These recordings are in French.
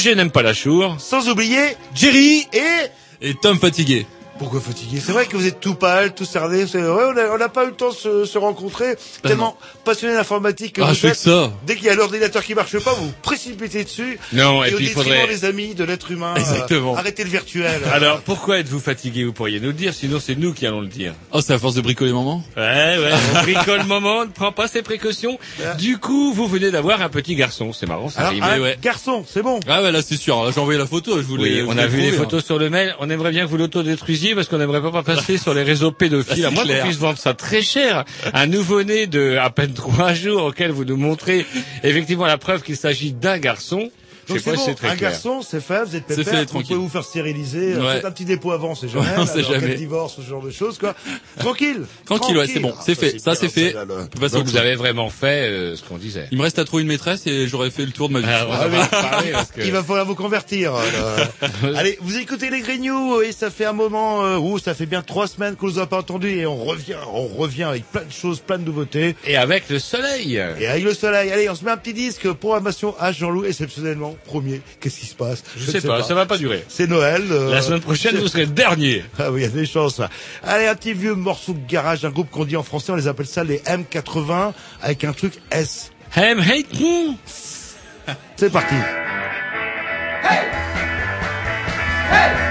Roger n'aime pas la chour. sans oublier Jerry et et Tom fatigué. Pourquoi fatigué C'est vrai que vous êtes tout pâle, tout cerné. C'est vrai, on n'a pas eu le temps de se, se rencontrer. tellement passionné d'informatique que Ah, vous je fais êtes. que ça. Dès qu'il y a l'ordinateur qui marche pas, vous vous précipitez dessus. Non, et au puis il détriment faudrait- des amis, de l'être humain. Exactement. euh, arrêtez le virtuel. Alors, pourquoi êtes-vous fatigué Vous pourriez nous le dire, sinon c'est nous qui allons le dire. Oh, c'est à force de bricoler maman. Ouais, ouais, on bricole moment, on ne prend pas ses précautions. Du coup, vous venez d'avoir un petit garçon, c'est marrant, ça arrive. ouais. garçon, c'est bon. Ah ouais, là c'est sûr. J'ai envoyé la photo. Je voulais. Oui, on a vu les trouver, hein. photos sur le mail. On aimerait bien que vous l'autodétruisiez parce qu'on n'aimerait pas passer sur les réseaux pédophiles. À moins qu'on puisse vendre ça très cher. Un nouveau-né de à peine trois jours auquel vous nous montrez effectivement la preuve qu'il s'agit d'un garçon. Je Donc sais c'est pas si bon, c'est très un clair. garçon, c'est fait, vous êtes C'est pépère, fait, vous tranquille. pouvez vous faire stériliser, euh, Ouais. faites un petit dépôt avant, c'est jamais, On là, sait dans quel jamais. divorce, ce genre de choses, quoi. Tranquille. Tranquille, ouais, c'est bon, Ah, c'est fait, ça, c'est fait. Donc vous avez vraiment fait euh, ce qu'on disait. Il me reste à trouver une maîtresse et j'aurais fait le tour de ma vie. Alors, parce que- Il va falloir vous convertir. euh. Allez, vous écoutez les Grignoux et ça fait un moment, ouh, ça fait bien trois semaines qu'on nous a pas entendu et on revient, on revient avec plein de choses, plein de nouveautés. Et avec le soleil. Et avec le soleil, allez, on se met un petit disque, programmation H Jean-Loup, exceptionnellement, premier. Qu'est-ce qui se passe? Je sais pas, ça va pas durer. C'est Noël. euh, La semaine prochaine, vous serez le dernier. Ah oui, il y a des chances. Allez, un petit vieux morceau de garage d'un groupe qu'on dit en français, on les appelle ça les M80, avec un truc S. Hem hate me. C'est parti. Why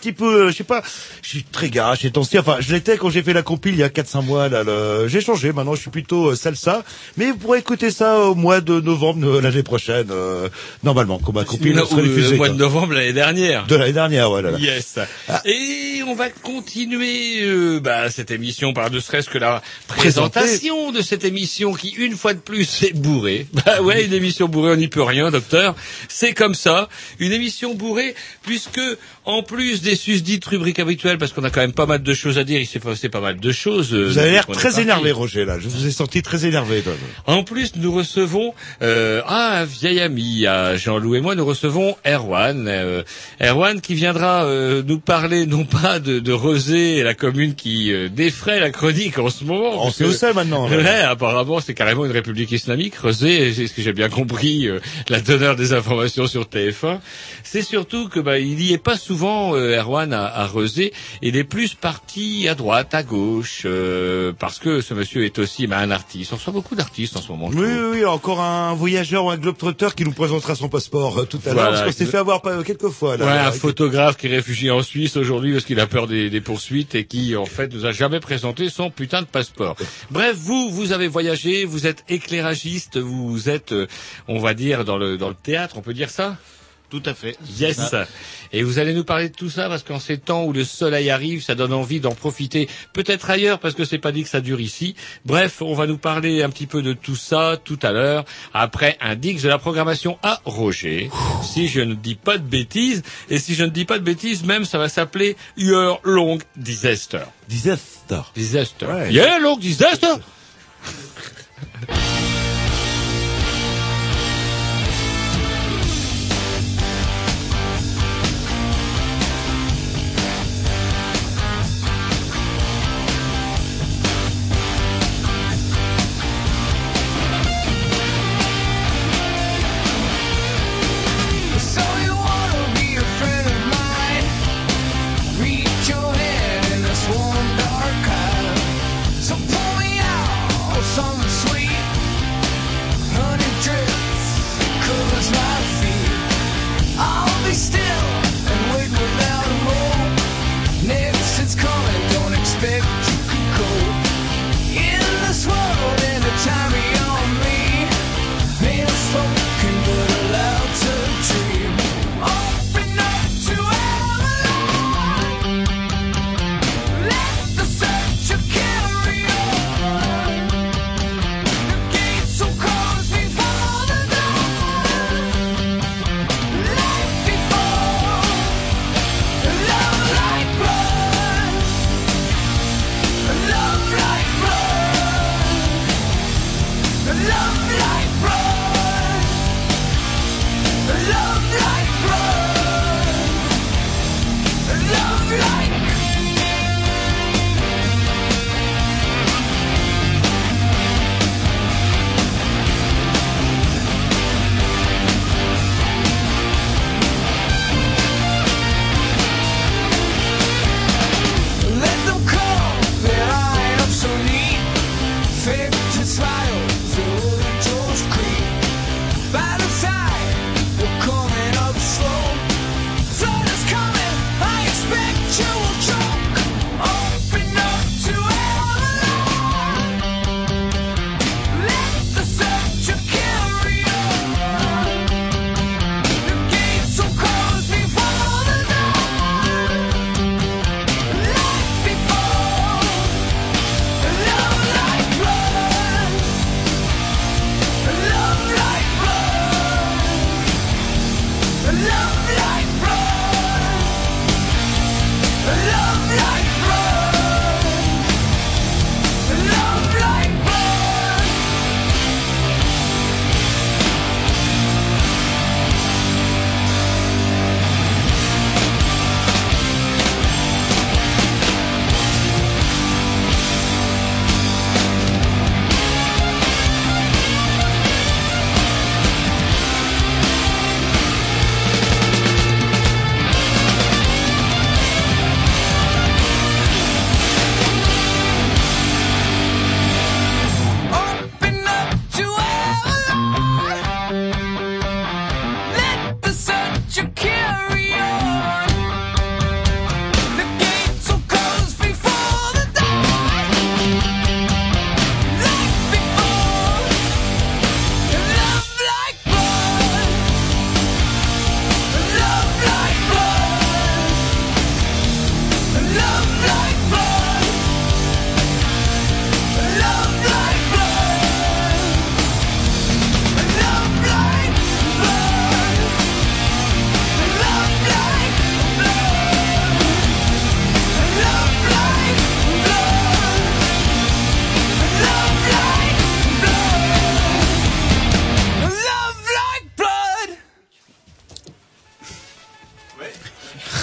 petit peu. euh, Je sais pas. Je suis très garage ces temps-ci. Enfin, je l'étais quand j'ai fait la compile il y a 4-5 mois. Là, le- j'ai changé. Maintenant, je suis plutôt euh, salsa. Mais vous pourrez écouter ça au mois de novembre de l'année prochaine. euh, normalement, comme ma compile sera diffusée. le mois de novembre l'année dernière. De l'année dernière, voilà. Yes. Et on va continuer euh, bah, cette émission par ne serait-ce que la présentation de cette émission qui, une fois de plus, est bourrée. Bah ouais, une émission bourrée, on n'y peut rien, docteur. C'est comme ça. Une émission bourrée, puisque en plus des susdites rubriques habituelles, parce qu'on a quand même pas mal de choses à dire, il s'est passé pas mal de choses. euh, Vous avez l'air très énervé, Roger. Là, je vous ai senti très énervé. toi. En plus, nous recevons euh, un vieil ami, à Jean-Loup et moi, nous recevons Erwan. Euh, Erwan qui viendra euh, nous parler non pas de, de la commune qui euh, défraie la chronique en ce moment. On sait où c'est maintenant. là. Ouais, apparemment, c'est carrément une république islamique. Rosé, c'est ce que j'ai bien compris, euh, la donneur des informations sur TF1. C'est surtout que bah, il y est pas souvent, euh, Erwan, à, à. Il est plus parti à droite, à gauche, euh, parce que ce monsieur est aussi bah, un artiste. On reçoit beaucoup d'artistes en ce moment. Oui, oui, oui, encore un voyageur ou un globetrotter qui nous présentera son passeport euh, tout à Voilà, l'heure, parce qu'on s'est fait avoir pas- quelques fois. Là, Ouais, Là, un photographe qui est réfugié en Suisse aujourd'hui parce qu'il a peur des, des poursuites et qui, en fait, nous a jamais présenté son putain de passeport. Bref, vous, vous avez voyagé, vous êtes éclairagiste, vous êtes, euh, on va dire, dans le, dans le théâtre, on peut dire ça? Tout à fait. Yes. Et vous allez nous parler de tout ça parce qu'en ces temps où le soleil arrive, ça donne envie d'en profiter. Peut-être ailleurs parce que c'est pas dit que ça dure ici. Bref, on va nous parler un petit peu de tout ça tout à l'heure après un dix de la programmation à Roger. Si je ne dis pas de bêtises et si je ne dis pas de bêtises, même ça va s'appeler Your Long Disaster. Disaster. Disaster. Ouais. Yeah, Long Disaster.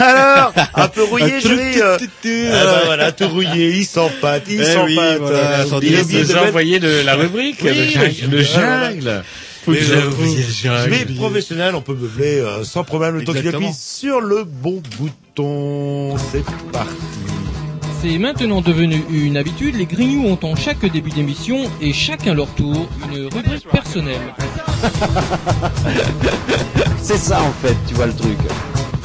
Alors, un peu rouillé, chérie. euh, Ah bah voilà, tout rouillé, il s'empâte, il Eh s'empâte. oui, voilà, il est de déjà envoyé de la rubrique, Oui, le le jungle. Le jungle, jungle. Mais, euh. Mais professionnel, on peut meubler euh, sans problème le temps qu'il appuie sur le bon bouton. C'est parti. C'est maintenant devenu une habitude, les Grignoux ont en chaque début d'émission et chacun leur tour une rubrique personnelle. C'est ça en fait, tu vois le truc.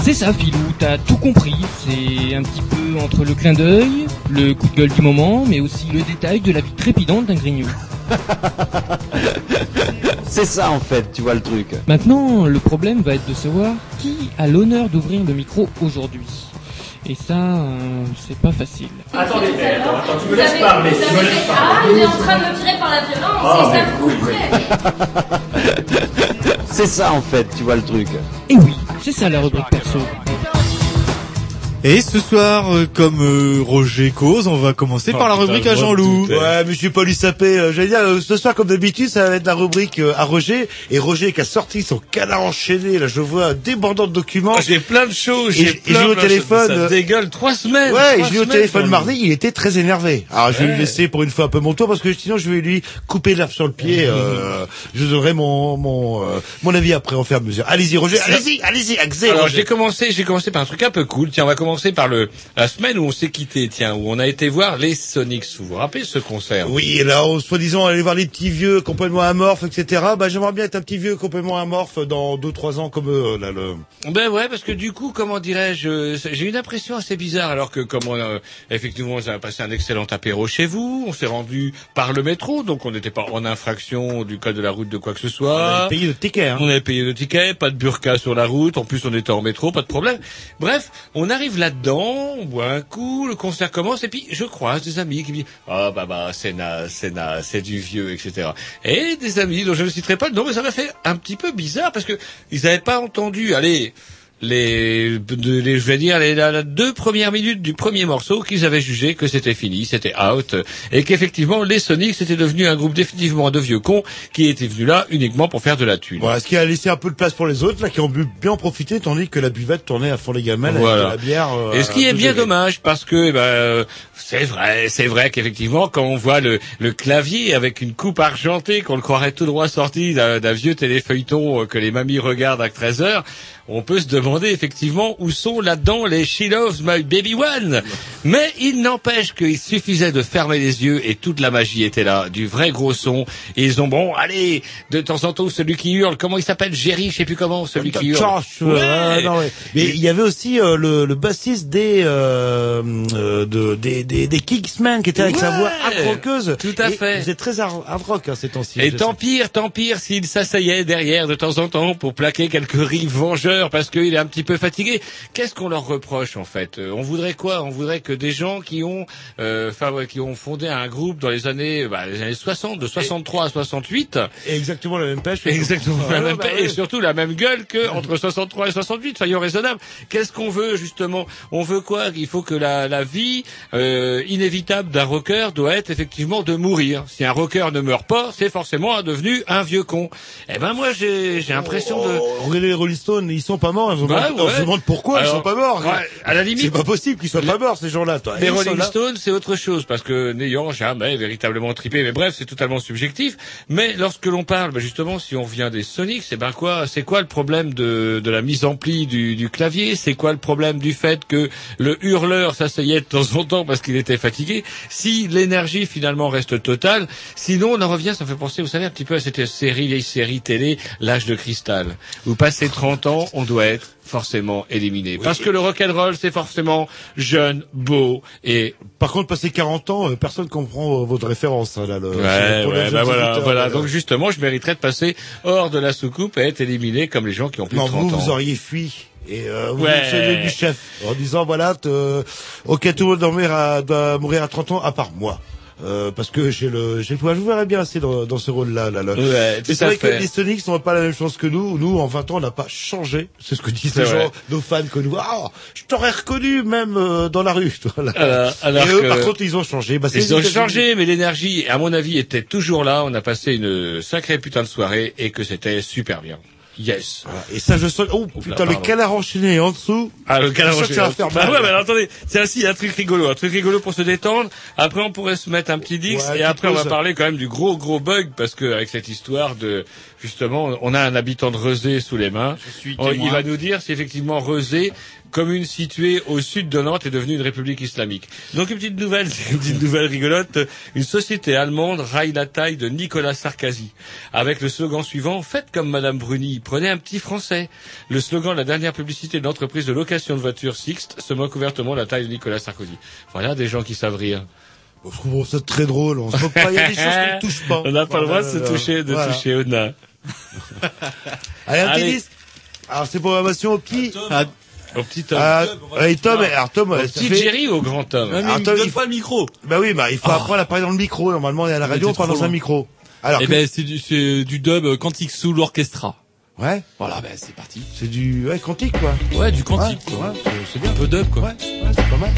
C'est ça Philou, t'as tout compris, c'est un petit peu entre le clin d'œil, le coup de gueule du moment, mais aussi le détail de la vie trépidante d'un Grignou. C'est ça en fait, tu vois le truc. Maintenant, le problème va être de savoir qui a l'honneur d'ouvrir le micro aujourd'hui. Et ça, euh, c'est pas facile. Attendez, attends, attends, tu me laisses parler, tu me laisses Ah, il est en train de me tirer par la violence, et ça me coûterait. C'est ça en fait, tu vois le truc. Et oui, c'est ça la rubrique perso. Et ce soir, euh, comme euh, Roger cause, on va commencer par la Oh, putain, rubrique à je Jean-Loup. Ouais, mais je suis pas lui sapé. euh, J'allais dire, euh, ce soir, comme d'habitude, ça va être la rubrique euh, à Roger. Et Roger qui a sorti son canard enchaîné, là, je vois débordant de documents. Oh, J'ai plein de choses, j'ai plein eu au de- téléphone, Ça dégueule trois semaines. Ouais, trois je l'ai eu au téléphone mardi, il était très énervé. Alors je vais lui laisser pour une fois un peu mon tour parce que sinon je vais lui couper l'herbe sur le pied. Euh, je donnerai mon mon euh, mon avis après en faire mesure. Allez-y Roger, allez-y, allez-y, accès. Alors j'ai commencé, j'ai commencé par un truc un peu cool. Tiens, on va commencer par le la semaine où on s'est quitté. Tiens, où on a été voir les Sonics. Vous vous rappelez ce concert? Oui, et là, on- soi-disant, aller voir les petits vieux complètement amorphes, etc. Bah, j'aimerais bien être un petit vieux complètement amorphe dans deux, trois ans comme eux, là, le... Ben ouais, parce que du coup, comment dirais-je, j'ai une impression assez bizarre, alors que comme on a, effectivement, on a passé un excellent apéro chez vous, on s'est rendu par le métro, donc on n'était pas en infraction du code de la route de quoi que ce soit. Payer le ticket, hein. On avait payé le ticket, pas de burqa sur la route, en plus on était en métro, pas de problème. Bref, on arrive là-dedans, on un coup, le concert commence, et puis je croise des amis qui me disent « Ah bah bah, c'est na, c'est na, c'est du vieux, etc. » Et des amis dont je ne citerai pas le nom, mais ça m'a fait un petit peu bizarre, parce que ils n'avaient pas entendu, allez, les, de- les- je vais dire, les, la- la deux premières minutes du premier morceau qu'ils avaient jugé que c'était fini, c'était out, et qu'effectivement les Sonics c'était devenu un groupe définitivement de vieux cons qui étaient venus là uniquement pour faire de la thune. Voilà, ce qui a laissé un peu de place pour les autres, là, qui ont pu bien en profiter, tandis que la buvette tournait à fond les gamelles Voilà. avec de la bière. euh, Et ce qui est bien degrés. dommage parce que eh ben, c'est vrai, c'est vrai qu'effectivement quand on voit le, le clavier avec une coupe argentée qu'on le croirait tout droit sorti d'un d'un vieux téléfeuilleton euh, que les mamies regardent à 13 heures, on peut se demander effectivement où sont là-dedans les She Loves My Baby One. Mais il n'empêche qu'il suffisait de fermer les yeux et toute la magie était là, du vrai gros son. Et ils ont bon, allez, de temps en temps celui qui hurle, comment il s'appelle, Jerry, je sais plus comment, celui qui hurle. Ouais. euh, non, ouais. Mais il y avait aussi euh, le, le bassiste des, euh, euh, de, des, des, des Kingsmen qui était avec sa voix accroqueuse. Tout à Et fait. Il faisait très hard, rock hein, ces temps-ci. Et tant sais. pire, tant pire s'il s'asseyait derrière de temps en temps pour plaquer quelques rives vengeurs parce qu'il est un petit peu fatigué. Qu'est-ce qu'on leur reproche en fait Euh, On voudrait quoi? On voudrait que des gens qui ont, euh, enfin, ouais, qui ont fondé un groupe dans les années, bah, les années 60, de 63 à 68, Et exactement la même pêche. exactement Ah, la même bah, et oui. surtout la même gueule que entre 63 et 68. Soyons raisonnables. Qu'est-ce qu'on veut justement? On veut quoi? Il faut que la, la vie euh, inévitable d'un rocker doit être effectivement de mourir. Si un rocker ne meurt pas, c'est forcément devenu un vieux con. Eh ben moi j'ai j'ai l'impression de Oh, regardez les Rolling Stones, ils sont pas morts. Bah, on se demande pourquoi ils Alors, sont pas morts. ouais, à la limite, C'est pas possible qu'ils soient pas morts ces gens-là. toi. les Ils Rolling. Stones, c'est autre chose, parce que n'ayant jamais véritablement tripé, mais bref, c'est totalement subjectif. Mais lorsque l'on parle, ben justement, si on vient des Sonics, c'est ben quoi C'est quoi le problème de, de la mise en pli du, du clavier? C'est quoi le problème du fait que le hurleur s'asseyait de temps en temps parce qu'il était fatigué? Si l'énergie finalement reste totale, sinon on en revient, ça me fait penser, vous savez, un petit peu à cette série, les séries télé, l'âge de cristal, où passé 30 ans, on doit être forcément éliminé. Parce que le rock'n'roll, c'est forcément jeune, beau et Par contre, passé 40 ans, euh, personne comprend euh, votre référence. hein, là, le, Ouais, bah voilà, voilà. euh, Donc justement, je mériterais de passer hors de la soucoupe et être éliminé comme les gens qui ont plus non, de 30 vous, ans. vous auriez fui. Et euh, vous Ouais. du chef en disant voilà, te- ok, tout le monde doit mourir à, doit mourir à 30 ans, à part moi. Euh, parce que j'ai le, j'ai le pouvoir. Je vous verrais bien assez dans, dans ce rôle-là. Là, là. Ouais, c'est vrai fait. que les Sonics n'ont pas la même chance que nous. Nous, en 20 ans, on n'a pas changé. C'est ce que disent les gens, nos fans que nous. Ah, je t'aurais reconnu même euh, dans la rue. Voilà. Alors, alors Et eux, que- par contre, ils ont changé. Bah, c'est Ils ont changé, mais l'énergie, à mon avis, était toujours là. On a passé une sacrée putain de soirée et que c'était super bien. Yes. Voilà. Et ça, je sens... Oh, putain, le canard enchaîné en dessous. Ah, le Je canard que ça va faire Ah mal. ouais, mais attendez, c'est ainsi, il y a un truc rigolo, un truc rigolo pour se détendre. Après, on pourrait se mettre un petit dix, Ouais, et après, on va parler quand même du gros, gros bug, parce que avec cette histoire de, justement, on a un habitant de Rezé sous les mains. suis On- témoin. il va nous dire si effectivement Rezé, commune située au sud de Nantes, est devenue une république islamique. Donc, une petite nouvelle, une petite nouvelle rigolote. Une société allemande raille la taille de Nicolas Sarkozy. Avec le slogan suivant, faites comme Madame Bruni, prenez un petit français. Le slogan de la dernière publicité de l'entreprise de location de voitures Sixt se moque ouvertement de la taille de Nicolas Sarkozy. Voilà des gens qui savent rire. Je trouve ça très drôle. On se moque pas. Il y a des choses qu'on ne touche pas. On n'a pas le droit de se toucher, de Voilà. toucher au nain. Allez, un petit Allez. disque. Alors, c'est programmation au petit. Au petit Tom. Allez, Tom, alors Tom, au petit fait- Jerry ou au grand Tom Ouais, mais Alors, me donne il pas le micro. Bah oui, bah il faut apprendre à parler dans le micro. Normalement, on est à la radio, on parle dans un micro. Alors, Eh que- ben, c'est du, c'est du dub euh, Quantic sous l'orchestra. ouais, Voilà, ben, c'est parti. c'est du ouais, quantique, quoi. Ouais, du quantique, Ouais, quoi. ouais, c'est- c'est bien. Un peu dub, quoi. Ouais, ouais, c'est pas mal.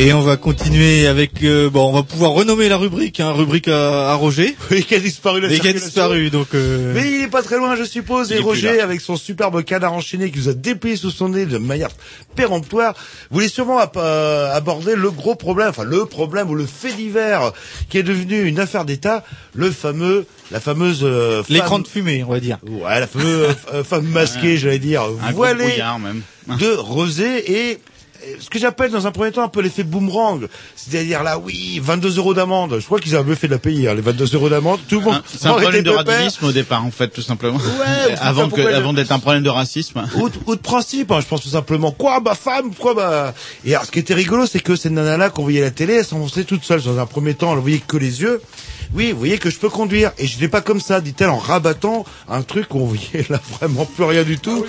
Et on va continuer avec euh, bon, on va pouvoir renommer la rubrique, hein, rubrique à, à Roger. Oui, qui a disparu la Et qui a disparu, donc. euh, Mais il est pas très loin, je suppose. Il Et Roger, avec son superbe canard enchaîné qui nous a déplié sous son nez de manière péremptoire, voulait sûrement euh, aborder le gros problème, enfin le problème ou le fait divers qui est devenu une affaire d'État, le fameux, la fameuse euh, femme- L'écran de fumée, on va dire. Ouais, la fameuse euh, femme masquée, j'allais dire, Un voilée même. de Rosé et ce que j'appelle dans un premier temps un peu l'effet boomerang, c'est-à-dire là oui 22 euros d'amende. Je crois qu'ils avaient fait de la payer hein, les 22 euros d'amende. Tout le monde. Hein, C'est un problème de radicalisme au départ, en fait, tout simplement. Ouais, avant que, avant d'être un problème de racisme. ou, de- ou de principe, hein, je pense tout simplement. Quoi, bah femme, quoi, bah. Et alors, ce qui était rigolo, c'est que cette nana-là qu'on voyait à la télé, elle s'enfonçait toute seule. Dans un premier temps, elle voyait que les yeux. Oui, vous voyez que je peux conduire. Et je n'ai pas comme ça, dit-elle, en rabattant un truc où on voyait là vraiment plus rien du tout.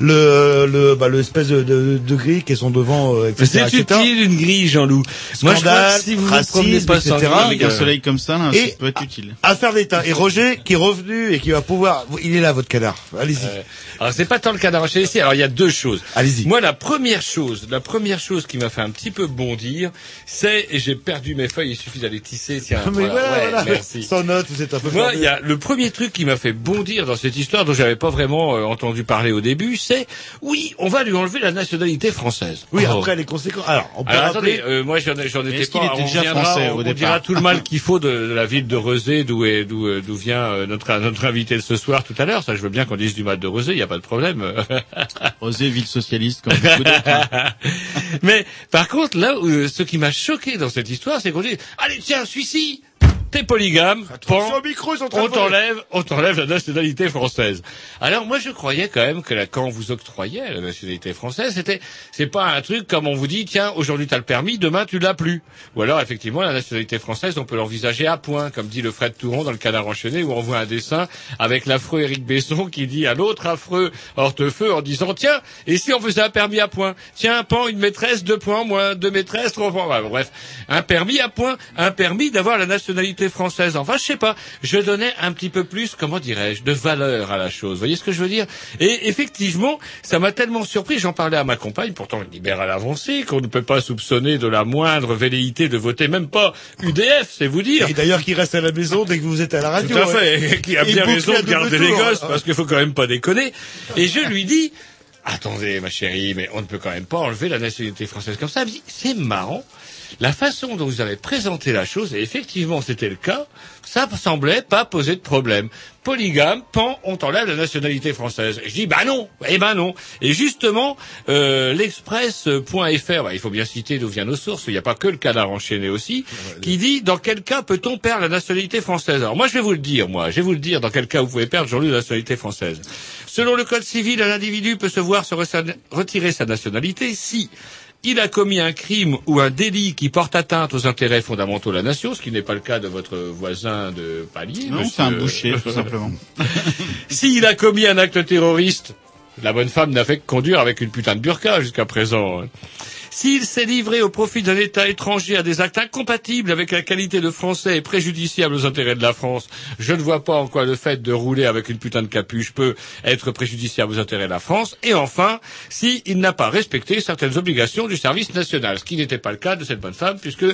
le, le, bah, l'espèce de, de, de grille qui sont devant, euh, Mais etc. C'est utile une grille, Jean-Loup. Moi, je crois que si vous vous racisme, promenez pas etc. grille, Avec un euh, soleil comme ça, là, Et- ça peut être utile. Affaire d'État. Et Roger, qui est revenu et qui va pouvoir, il est là, votre canard. Allez-y. Euh, alors c'est pas tant le cas d'arracher ici. Alors il y a deux choses. Allez-y. Moi la première chose, la première chose qui m'a fait un petit peu bondir, c'est et j'ai perdu mes feuilles. Il suffit d'aller tisser. Tiens. Mais voilà, voilà, ouais, voilà. merci. Sans note, vous êtes un peu Moi, il y a le premier truc qui m'a fait bondir dans cette histoire dont j'avais pas vraiment euh, entendu parler au début, c'est oui, on va lui enlever la nationalité française. Oui, Oh. après les conséquences. Alors, on peut Alors rappeler. attendez, euh, moi j'en ai- j'en étais est-ce qu'il pas. était on déjà reviendra, français on, au on départ dira tout le mal qu'il faut de, de la ville de Rezé, d'où est d'où euh, d'où vient euh, notre notre invité de ce soir tout à l'heure. Ça, je veux bien qu'on dise du mal de Rezé, il y a pas de problème. Rosé, ville socialiste, comme beaucoup d'autres. Mais par contre, là, où, ce qui m'a choqué dans cette histoire, c'est qu'on dit allez tiens, celui-ci, t'es polygame, pan, micro, on t'enlève, on t'enlève la nationalité française. Alors moi je croyais quand même que là, quand on vous octroyait la nationalité française, c'était c'est pas un truc comme on vous dit tiens aujourd'hui t'as le permis, demain tu l'as plus. Ou alors effectivement la nationalité française on peut l'envisager à point, comme dit le Fred Touron dans le Canard enchaîné où on voit un dessin avec l'affreux Éric Besson qui dit à l'autre affreux Hortefeux en disant tiens et si on faisait un permis à point, tiens un pan une maîtresse deux points moins deux maîtresses trois points, bref un permis à point, un permis d'avoir la nationalité française. Enfin, je sais pas, je donnais un petit peu plus, comment dirais-je, de valeur à la chose. Vous voyez ce que je veux dire? Et effectivement, ça m'a tellement surpris, j'en parlais à ma compagne, pourtant libérale avancée, qu'on ne peut pas soupçonner de la moindre velléité de voter, même pas UDF, c'est vous dire. Et d'ailleurs, qui reste à la maison dès que vous êtes à la radio. Tout à ouais. fait, qui a bien raison de garder les gosses, parce qu'il faut quand même pas déconner. Et je lui dis, attendez ma chérie, mais on ne peut quand même pas enlever la nationalité française comme ça. Elle me dit, c'est marrant, la façon dont vous avez présenté la chose, et effectivement c'était le cas, ça semblait pas poser de problème. Polygame, pan, on t'enlève la nationalité française. Et je dis, bah non, eh ben non. Et justement, euh, l'express.fr, bah, il faut bien citer d'où viennent nos sources, il n'y a pas que le canard enchaîné aussi, qui dit, dans quel cas peut-on perdre la nationalité française? Alors moi je vais vous le dire, moi, je vais vous le dire dans quel cas vous pouvez perdre, Jean-Louis, la nationalité française. Selon le Code civil, un individu peut se voir se re- retirer sa nationalité si il a commis un crime ou un délit qui porte atteinte aux intérêts fondamentaux de la nation, ce qui n'est pas le cas de votre voisin de palier. Non, c'est un boucher, tout simplement. S'il a commis un acte terroriste, la bonne femme n'a fait que conduire avec une putain de burqa jusqu'à présent. S'il s'est livré au profit d'un État étranger à des actes incompatibles avec la qualité de français et préjudiciables aux intérêts de la France, je ne vois pas en quoi le fait de rouler avec une putain de capuche peut être préjudiciable aux intérêts de la France. Et enfin, s'il n'a pas respecté certaines obligations du service national, ce qui n'était pas le cas de cette bonne femme, puisque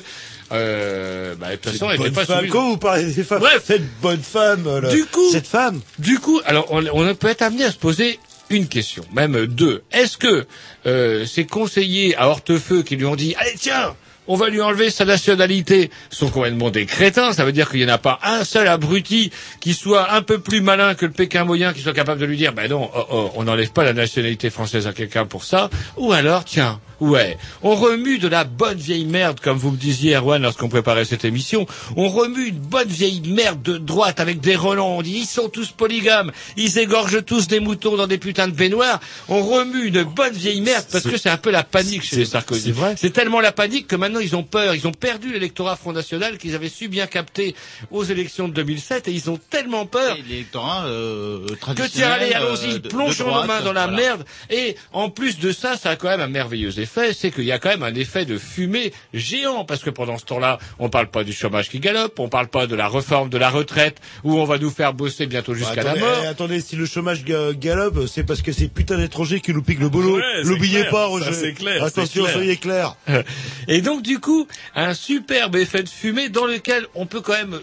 euh, bah, de toute façon, elle n'était pas femme. soumise. Quand vous parlez des femmes, Bref. cette bonne femme, là, Du coup, cette femme, du coup, alors on, on peut être amené à se poser une question, même deux. Est-ce que euh, ces conseillers à Hortefeux qui lui ont dit allez tiens on va lui enlever sa nationalité, sont complètement des crétins. Ça veut dire qu'il n'y en a pas un seul abruti qui soit un peu plus malin que le Pékin moyen, qui soit capable de lui dire, ben non, oh, oh, on n'enlève pas la nationalité française à quelqu'un pour ça. Ou alors, tiens, ouais, on remue de la bonne vieille merde, comme vous me disiez, Erwan, lorsqu'on préparait cette émission. On remue une bonne vieille merde de droite avec des relents. On dit, ils sont tous polygames. Ils égorgent tous des moutons dans des putains de baignoires. On remue une bonne vieille merde parce que c'est un peu la panique chez les Sarkozy. c'est vrai. C'est tellement la panique que maintenant ils ont peur. Ils ont perdu l'électorat Front National qu'ils avaient su bien capter aux élections de 2007 et ils ont tellement peur Et l'électorat euh, que traditionnel. tiens, allez, euh, allons-y, plongeons nos mains dans la voilà. merde. Et en plus de ça, ça a quand même un merveilleux effet, c'est qu'il y a quand même un effet de fumée géant, parce que pendant ce temps-là, on parle pas du chômage qui galope, on parle pas de la réforme de la retraite, où on va nous faire bosser bientôt jusqu'à la attendez, mort. eh, attendez, si le chômage ga- galope, c'est parce que c'est putain d'étrangers qui nous piquent le boulot. Ouais, clair, pas, Roger. c'est clair, Attention, clair. soyez clairs. Et donc du coup, un superbe effet de fumée dans lequel on peut quand même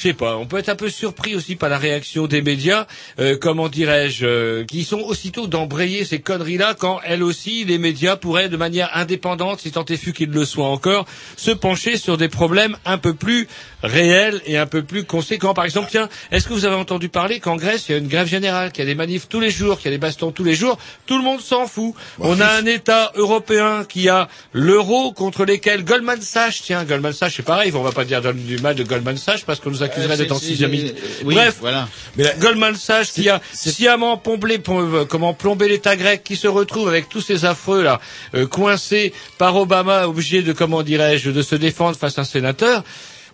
je sais pas, on peut être un peu surpris aussi par la réaction des médias, euh, comment dirais-je, euh, qui sont aussitôt d'embrayer ces conneries-là quand, elles aussi, les médias pourraient, de manière indépendante, si tant est fut qu'ils le soient encore, se pencher sur des problèmes un peu plus réels et un peu plus conséquents. Par exemple, tiens, est-ce que vous avez entendu parler qu'en Grèce, il y a une grève générale, qu'il y a des manifs tous les jours, qu'il y a des bastons tous les jours? Tout le monde s'en fout. On a un État européen qui a l'euro contre lesquels Goldman Sachs, tiens, Goldman Sachs, c'est pareil, on va pas dire du mal de Goldman Sachs parce qu'on nous accuserait Euh, d'être oui, Bref, voilà. Mais la- Goldman Sachs qui a sciemment plombé, pom- comment plomber l'État grec, qui se retrouve avec tous ces affreux là, euh, coincés par Obama, obligé de comment dirais-je, de se défendre face à un sénateur.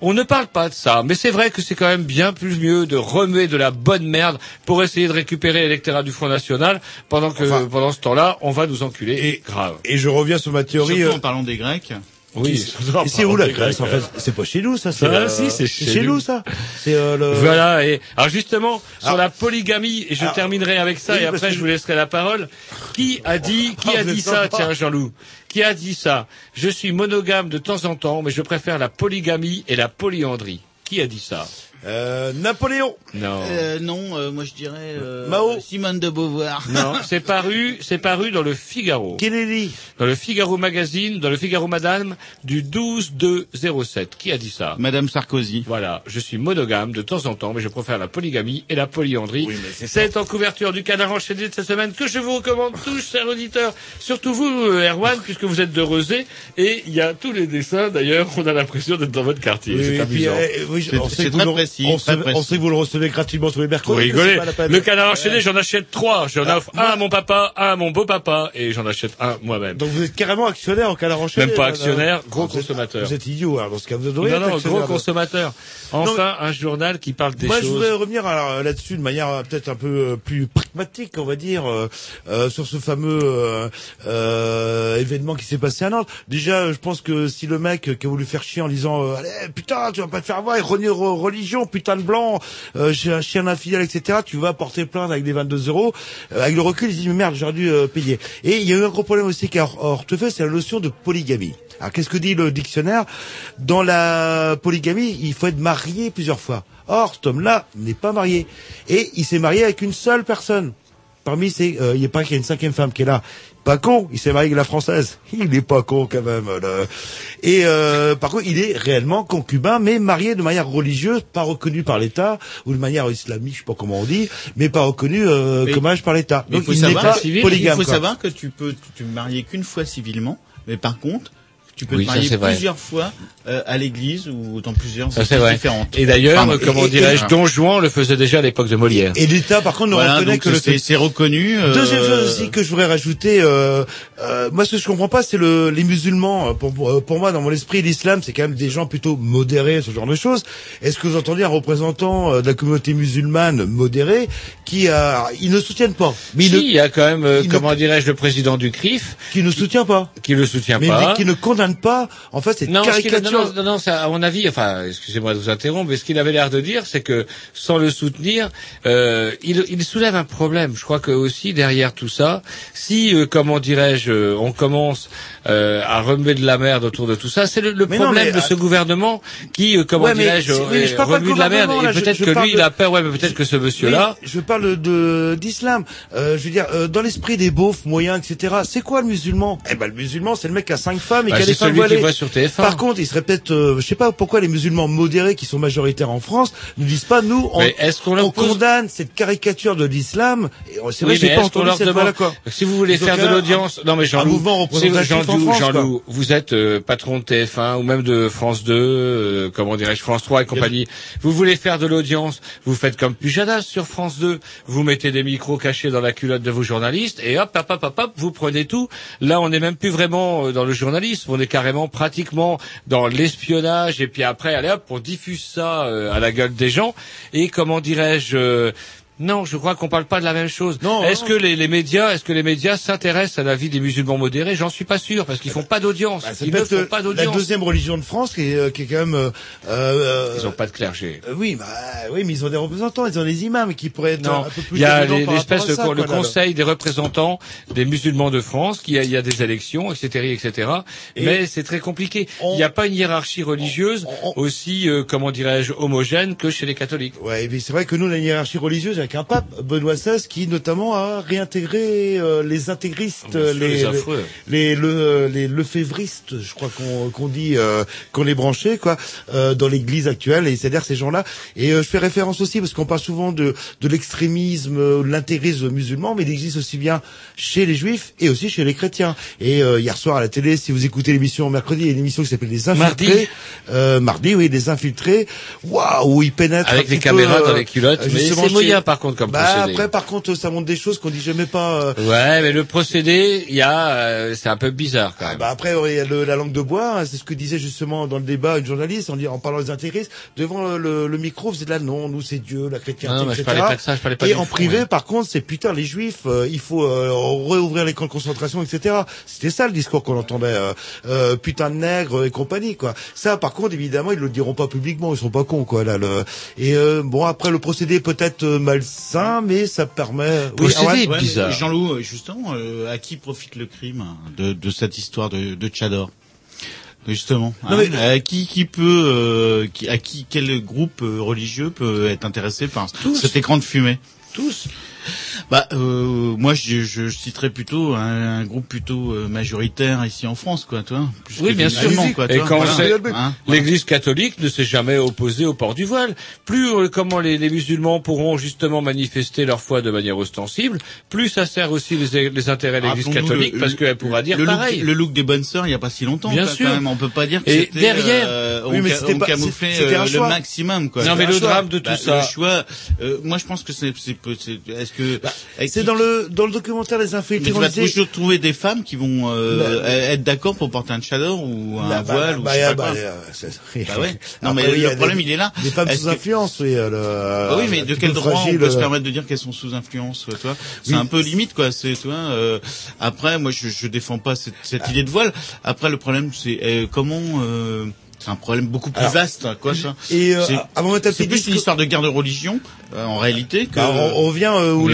On ne parle pas de ça, mais c'est vrai que c'est quand même bien plus mieux de remuer de la bonne merde pour essayer de récupérer l'électorat du Front National, pendant que Enfin- pendant ce temps-là, on va nous enculer. Et- grave. Et je reviens sur ma théorie. Surtout euh, en parlant des Grecs. Oui. c'est où la Grèce en fait? C'est pas chez nous ça. c'est, Ah, euh, si, c'est chez nous. nous ça. C'est euh, le. Voilà, et alors justement, sur Alors- la polygamie, et je Alors- terminerai avec ça, Oui, et après je vous laisserai la parole. Qui a dit, qui Ah, a vous dit ça, tiens Jean-Loup Qui a dit ça? Je suis monogame de temps en temps, mais je préfère la polygamie et la polyandrie. Qui a dit ça? Euh, Napoléon. Non. Euh, non, euh, moi je dirais euh, Mao. Simone de Beauvoir. Non, c'est paru, c'est paru dans le Figaro. Kennedy. Dans le Figaro Magazine, dans le Figaro Madame, du 12-2-07. Qui a dit ça? Madame Sarkozy. Voilà, je suis monogame de temps en temps, mais je préfère la polygamie et la polyandrie. Oui, c'est en couverture du canard enchaîné de cette semaine que je vous recommande tous, chers auditeurs. Surtout vous, euh, Erwan, puisque vous êtes de Rezé. Et il y a tous les dessins, d'ailleurs, on a l'impression d'être dans votre quartier. Oui, c'est et puis, amusant. euh, oui, C'est- très précis, On très sait, précis. on sait que vous le recevez gratuitement tous les Vous mercredis. rigolez. la peine. Le canard enchaîné, j'en achète trois. J'en Ah, offre un à mon papa, un à mon beau-papa, et j'en achète un moi-même. Donc vous êtes carrément actionnaire en canard enchaîné. Même pas actionnaire, gros Vous consommateur. Vous êtes idiot, alors dans ce cas vous devriez Non, non, gros consommateur. Enfin, un journal qui parle des Moi, je choses. voudrais revenir alors, là-dessus de manière euh, peut-être un peu euh, plus pragmatique, on va dire, euh, euh, sur ce fameux euh, euh, événement qui s'est passé à Nantes. Déjà, je pense que si le mec qui a voulu faire chier en disant euh, allez putain, tu vas pas te faire avoir, renier putain de blanc, euh, j'ai un chien infidèle, etc. Tu vas porter plainte avec des 22 euros. Euh, avec le recul, il se dit mais merde, j'aurais dû euh, payer. Et il y a eu un gros problème aussi qui a hortefeux, c'est la notion de polygamie. Alors qu'est-ce que dit le dictionnaire? Dans la polygamie, il faut être marié plusieurs fois. Or, cet homme-là n'est pas marié. Et il s'est marié avec une seule personne. Parmi ces... il n'y a pas qu'il y a une cinquième femme qui est là. Pas con, il s'est marié avec la française. Il n'est pas con quand même. là. Et euh, par contre, il est réellement concubin, mais marié de manière religieuse, pas reconnu par l'État, ou de manière islamique, je sais pas comment on dit, mais pas reconnu euh, Mais- comme mariage par l'État. Donc il faut il n'est savoir, pas il polygame. faut quoi. savoir que tu peux te marier qu'une fois civilement, mais par contre, tu peux Oui, te marier plusieurs fois euh, à l'église ou dans plusieurs c'est vrai. différentes. Et d'ailleurs, Pardon. comment dirais-je, Don Juan le faisait déjà à l'époque de Molière. Et l'État, par contre, ne Voilà, reconnaît que le c'est c'est reconnu. euh, Deuxième chose aussi que je voudrais rajouter, euh, euh, moi ce que je comprends pas, c'est le, les musulmans. Pour, pour, moi, dans mon esprit, l'islam, c'est quand même des gens plutôt modérés, ce genre de choses. Est-ce que vous entendez un représentant euh, de la communauté musulmane modérée qui a, ils ne soutiennent pas, mais Si, il y a quand même, euh, ne- comment dirais-je, le président du CRIF qui ne soutient pas, qui le soutient mais pas. qui ne condamne pas. En fait, cette Non, ce qu'il- caricature. Non, non, non, à mon avis, enfin, excusez-moi de vous interrompre, mais ce qu'il avait l'air de dire, c'est que sans le soutenir, euh, il, il soulève un problème. Je crois que aussi derrière tout ça, si, euh, comment dirais-je, euh, on commence euh, à remuer de la merde autour de tout ça, c'est le, le non, problème mais, de ce gouvernement qui, euh, comment Ouais, dirais-je, oui, euh, remue de la merde. là, Et peut-être que lui, de- il a peur. Ouais, mais peut-être que ce monsieur-là. Je parle de d'islam. Euh, je veux dire, euh, dans l'esprit des beaufs moyens, etc. C'est quoi le musulman? Eh ben, le musulman, c'est le mec qui a cinq femmes et Bah, qui a c'est des femmes celui qui voilées. voit sur TF1. Par contre, il serait peut-être, euh, je sais pas pourquoi les musulmans modérés qui sont majoritaires en France ne disent pas nous, on, est-ce qu'on on condamne cette caricature de l'islam? C'est vrai, j'ai pas entendu cette d'accord. Si vous voulez faire de l'audience, non mais Jean-Loup, vous êtes euh, patron de TF1 ou même de France 2, euh, comment dirais-je, France 3 et compagnie. Vous voulez faire de l'audience, vous faites comme Pujadas sur France 2, vous mettez des micros cachés dans la culotte de vos journalistes et hop, hop, hop, hop, hop, vous prenez tout. Là, on n'est même plus vraiment euh, dans le journalisme, on est carrément pratiquement dans l'espionnage et puis après, allez hop, on diffuse ça euh, à la gueule des gens et comment dirais-je. Non, je crois qu'on parle pas de la même chose. Non, est-ce que les, les médias, est-ce que les médias s'intéressent à la vie des musulmans modérés? J'en suis pas sûr parce qu'ils font pas d'audience. Bah, Ils ne font pas la d'audience. deuxième religion de France qui est, euh, qui est quand même. euh, euh, Ils ont pas de clergé. euh, oui, bah, oui, mais ils ont des représentants, ils ont des imams qui pourraient être Non, un peu plus. il y a l'espèce de ça, le quoi, là, là. conseil des représentants des musulmans de France, qui a, il y a des élections, etc., etc. Et- mais c'est très compliqué. On- Il n'y a pas une hiérarchie religieuse on- on- aussi, euh, comment dirais-je, homogène que chez les catholiques. Ouais, mais c'est vrai que nous, on a une hiérarchie religieuse avec un pape, Benoît XVI, qui notamment a réintégré euh, les intégristes, les, les les, le, les lefévristes, je crois qu'on qu'on dit, euh, qu'on les branchait, quoi, euh, dans l'Église actuelle, et c'est-à-dire ces gens-là. Et euh, je fais référence aussi, parce qu'on parle souvent de, de l'extrémisme, euh, de l'intégrisme musulman, mais il existe aussi bien chez les juifs et aussi chez les chrétiens. Et euh, hier soir à la télé, si vous écoutez l'émission mercredi, il y a une émission qui s'appelle Les Infiltrés. Mardi. Euh, mardi, oui, Les Infiltrés. Waouh, ils pénètrent Avec petit caméras dans les culottes. Mais c'est moyen par par contre comme Bah procédé. après, par contre, ça montre des choses qu'on dit jamais pas. euh, Ouais, mais le procédé, il y a, euh, c'est un peu bizarre quand même. Bah après, il y a le- la langue de bois, hein, c'est ce que disait justement dans le débat une journaliste en, en parlant des intégristes. Devant le, le micro, vous êtes là, non, nous c'est Dieu, la chrétienté, Non, mais je etc. parlais pas de ça, je parlais pas Et en fond, privé, ouais. par contre, c'est putain, les juifs, euh, il faut euh, réouvrir les camps de concentration, etc. C'était ça le discours qu'on entendait. euh, euh, putain de nègre et compagnie, quoi. Ça, par contre, évidemment, ils le diront pas publiquement, ils sont pas cons, quoi. Là, le... Et bon, après, le procédé peut-être euh, malsain, mais ça permet... Oui, est Ouais, bizarre. Jean-Loup, euh, justement, euh, à qui profite le crime hein, de, de cette histoire de, de Tchador? Justement, Non, hein, mais- à qui qui peut, euh, qui, à qui quel groupe euh, religieux peut être intéressé par cet écran de fumée? Tous. Bah, euh, moi, je, je citerais plutôt un, un groupe plutôt euh, majoritaire ici en France, quoi, toi. plus Oui, bien sûr. quoi, Et tu vois, quand voilà. Hein, l'Église catholique ne s'est jamais opposée au port du voile. Plus euh, comment les, les musulmans pourront justement manifester leur foi de manière ostensible, plus ça sert aussi les, les intérêts de l'Église catholique le- parce le- qu'elle pourra dire le look, pareil. le look des bonnes sœurs, il n'y a pas si longtemps. Bien quand sûr. même. On peut pas dire que Et c'était, derrière- euh, Oui, on, mais ca- c'était on pas- camouflait euh, le maximum, quoi. Non, mais le drame de tout Bah, ça- Le choix, euh, moi, je pense que c'est, c'est, peu- c'est- que, dans le dans le documentaire Les Infiltrés. tu vas disait- toujours trouver des femmes qui vont euh, Bah, être d'accord pour porter un chador ou un Bah, bah, voile ou bah, je sais pas bah, quoi. euh, Bah ouais. Non, Après, mais le problème, des- il est là. Des femmes sous que- influence, oui. euh, le- oui, mais de quel droit fragile, on peut se euh, permettre de dire qu'elles sont sous influence, toi C'est Oui. un peu limite, quoi. C'est, tu vois. euh, après, moi, je, je défends pas cette, cette idée de voile. Après, le problème, c'est euh, comment. euh, c'est un problème beaucoup plus Alors, vaste, quoi. Ça. Et euh, C'est- avant de taper C'est plus une histoire de guerre de religion, euh, en réalité, que Bah, on, on revient euh, où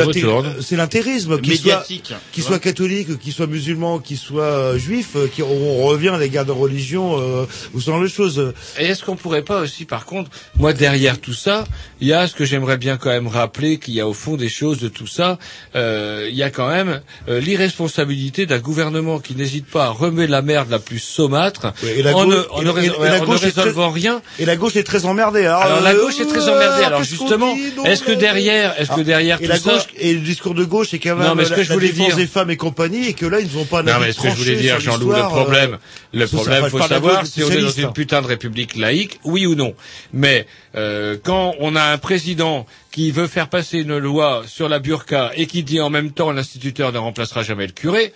c'est l'intérisme, qu'il soit, tu soit catholique, qu'il soit musulman, qu'il soit euh, juif, euh, qui, on revient à des guerres de religion euh, ou ce genre de choses. Et est-ce qu'on pourrait pas aussi, par contre, moi derrière tout ça, il y a ce que j'aimerais bien quand même rappeler qu'il y a au fond des choses de tout ça, euh, il y a quand même euh, l'irresponsabilité d'un gouvernement qui n'hésite pas à remettre la merde la plus saumâtre Oui, et la en gauche- ne, en et ne la- rés- et la en ne gauche est très- résolvant rien. Et la gauche est très emmerdée. Alors, Alors la euh, gauche est très euh, emmerdée. Alors justement, est-ce que non, derrière, est-ce que Ah, derrière et tout la ça, gauche et le discours de gauche est quand même Non, mais ce la, que je la voulais défense dire- des femmes et compagnie et que là ils ne vont pas Non, mais ce que je voulais dire, Jean-Loup, le problème, le ça, problème, ça faut savoir si on est dans une putain de république laïque, oui ou non. Mais euh, quand on a un président qui veut faire passer une loi sur la burqa et qui dit en même temps l'instituteur ne remplacera jamais le curé,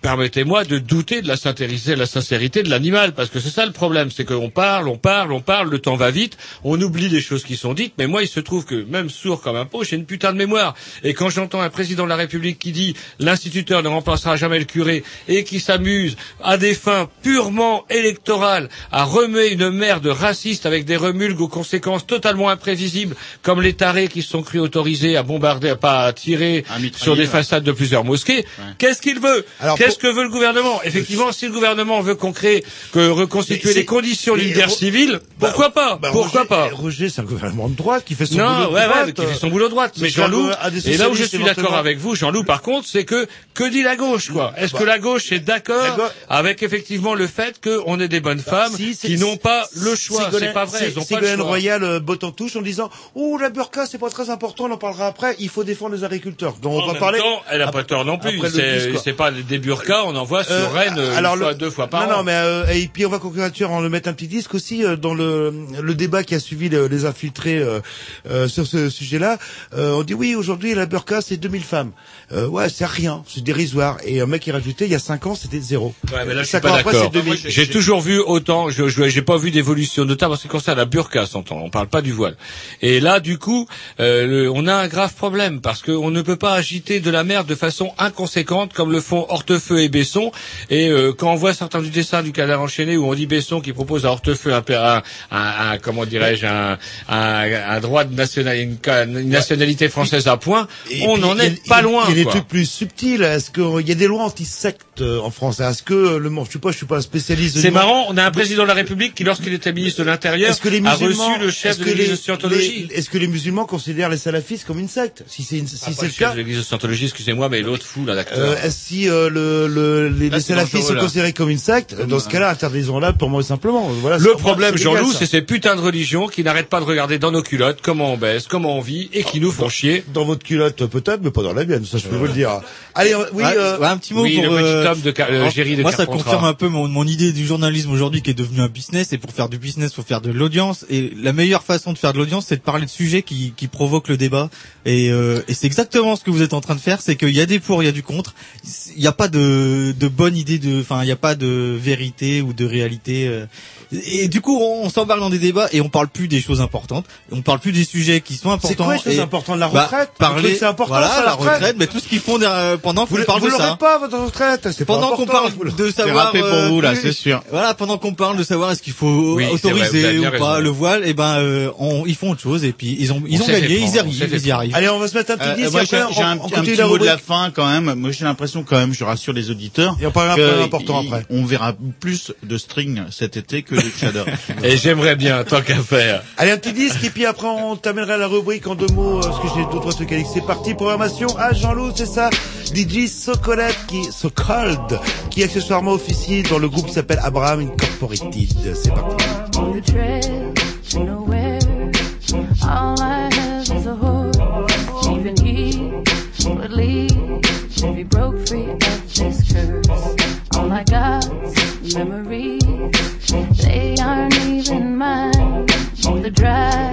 permettez-moi de douter de la sincérité, la sincérité de l'animal, parce que c'est ça le problème, c'est qu'on parle, on parle, on parle, le temps va vite, on oublie les choses qui sont dites, mais moi il se trouve que même sourd comme un pot, j'ai une putain de mémoire. Et quand j'entends un président de la République qui dit l'instituteur ne remplacera jamais le curé et qui s'amuse à des fins purement électorales à remettre une merde raciste avec des remulgues aux conséquences totalement imprévisibles, comme les tarés qui se sont cru autorisés à bombarder, à pas à tirer sur des façades de plusieurs mosquées, qu'est-ce qu'il veut? Alors, Qu'est-ce que veut le gouvernement? Effectivement, si le gouvernement veut qu'on crée, que reconstituer les conditions d'une guerre civile, pourquoi pas? Bah, Pourquoi pas? eh, Roger, c'est un gouvernement de droite qui fait son boulot non, de droite. ouais, qui fait son boulot de droite. Mais Jean-Loup, et là où je suis d'accord avec vous, Jean-Loup, par contre, c'est que que dit la gauche, quoi? Est-ce que la gauche est d'accord avec effectivement le fait qu'on ait des bonnes femmes Bah, qui n'ont pas le choix? C'est pas vrai, Ségolène. Royal euh, botte en touche en disant Oh la burqa c'est pas très important, on en parlera après, il faut défendre les agriculteurs. Donc on va parler. elle a pas tort non plus. C'est pas des on en voit sur Euh, Rennes une alors fois, le- deux fois par non, an. Non, mais euh, et puis on va conclure là-dessus en le mettre un petit disque aussi euh, dans le le débat qui a suivi le- les infiltrés euh, euh, sur ce sujet-là. Euh, on dit oui aujourd'hui la burqa c'est 2000 femmes. Euh, ouais c'est rien, c'est dérisoire. Et un mec qui rajoutait il y a 5 ans c'était zéro. Ouais, mais là, je suis pas d'accord. c'est 2000. J'ai toujours vu autant, je, je j'ai pas vu d'évolution, notamment en ce qui concerne la burqa, s'entend. On parle pas du voile. Et là, du coup, euh, le- on a un grave problème parce qu'on ne peut pas agiter de la merde de façon inconséquente comme le font Hortefeux et Besson. Et euh, quand on voit certains du dessin du canard enchaîné où on dit Besson qui propose à Hortefeux un, un, un, un- comment dirais-je un, un, un droit de nationalité, une, une nationalité française à point, Et on n'en est pas loin. Il y a des trucs plus subtils. Est-ce qu'il y a des lois anti-sectes euh, en France? Est-ce que le je sais pas, je suis pas un spécialiste. C'est marrant, on a un président de la République qui, lorsqu'il était ministre de l'Intérieur, a reçu le chef de l'église de Scientologie. Est-ce que les musulmans considèrent les salafistes comme une secte? Si c'est si Ah, le le cas, de l'église de Scientologie, excusez-moi, mais l'autre fou, là, l'acteur. euh, si euh, le le, le, les, les salafistes sont considérés comme une secte, dans ce cas-là, interdisons-la purement et simplement. Voilà, Le problème, Jean-Loup, c'est ces putains de religions qui n'arrêtent pas de regarder dans nos culottes comment on baisse, comment on vit et qui nous font chier. Dans votre culotte, peut-être, mais pas dans la mienne, ça je peux vous le dire. Allez, euh, oui, euh, ouais, un petit mot oui, pour le petit euh, homme de euh, de Moi, ça confirme un peu mon, mon idée du journalisme aujourd'hui qui est devenu un business. Et pour faire du business, faut faire de l'audience. Et la meilleure façon de faire de l'audience, c'est de parler de sujets qui, qui provoquent le débat. Et, euh, et c'est exactement ce que vous êtes en train de faire. C'est qu'il y a des pour, il y a du contre. Il n'y a pas de, de bonne idée de, enfin, il n'y a pas de vérité ou de réalité. Euh. Et du coup, on, on s'embarque dans des débats et on parle plus des choses importantes. On parle plus des sujets qui sont importants. C'est quoi les choses Et- importantes? La bah, retraite? Le Parler, c'est important, voilà, ça, la la retraite. retraite, mais tout ce qu'ils font derrière- pendant vous, qu'on parle vous de l'aurez ça. pas, votre retraite, c'est pas pendant qu'on parle Vous- de savoir râpé pour vous, là, c'est sûr. Voilà, pendant qu'on parle de savoir est-ce qu'il faut Oui, c'est vrai, vous autoriser bien ou pas raison. le voile, et ben euh, on, ils font autre chose et puis ils ont ils On ont gagné, ils y arrivent, ils y arrivent. Allez, on va se mettre un petit Euh, disque, j'ai un, petit la mot de la fin quand même. Moi, j'ai l'impression quand même, je rassure les auditeurs, parlera un que peu important il- après. On verra plus de string cet été que Et j'aimerais bien, tant qu'à faire. Allez, un petit disque, et puis après, on terminera la rubrique en deux mots, euh, parce que j'ai d'autres trucs à dire. C'est parti, programmation à Jean-Loup, c'est ça. DJ Socolet, qui, So Cold, qui accessoirement officie dans le groupe qui s'appelle Abraham Incorporated. C'est parti. would leave if he broke free of this curse. All I got's memories. They aren't even mine. The dry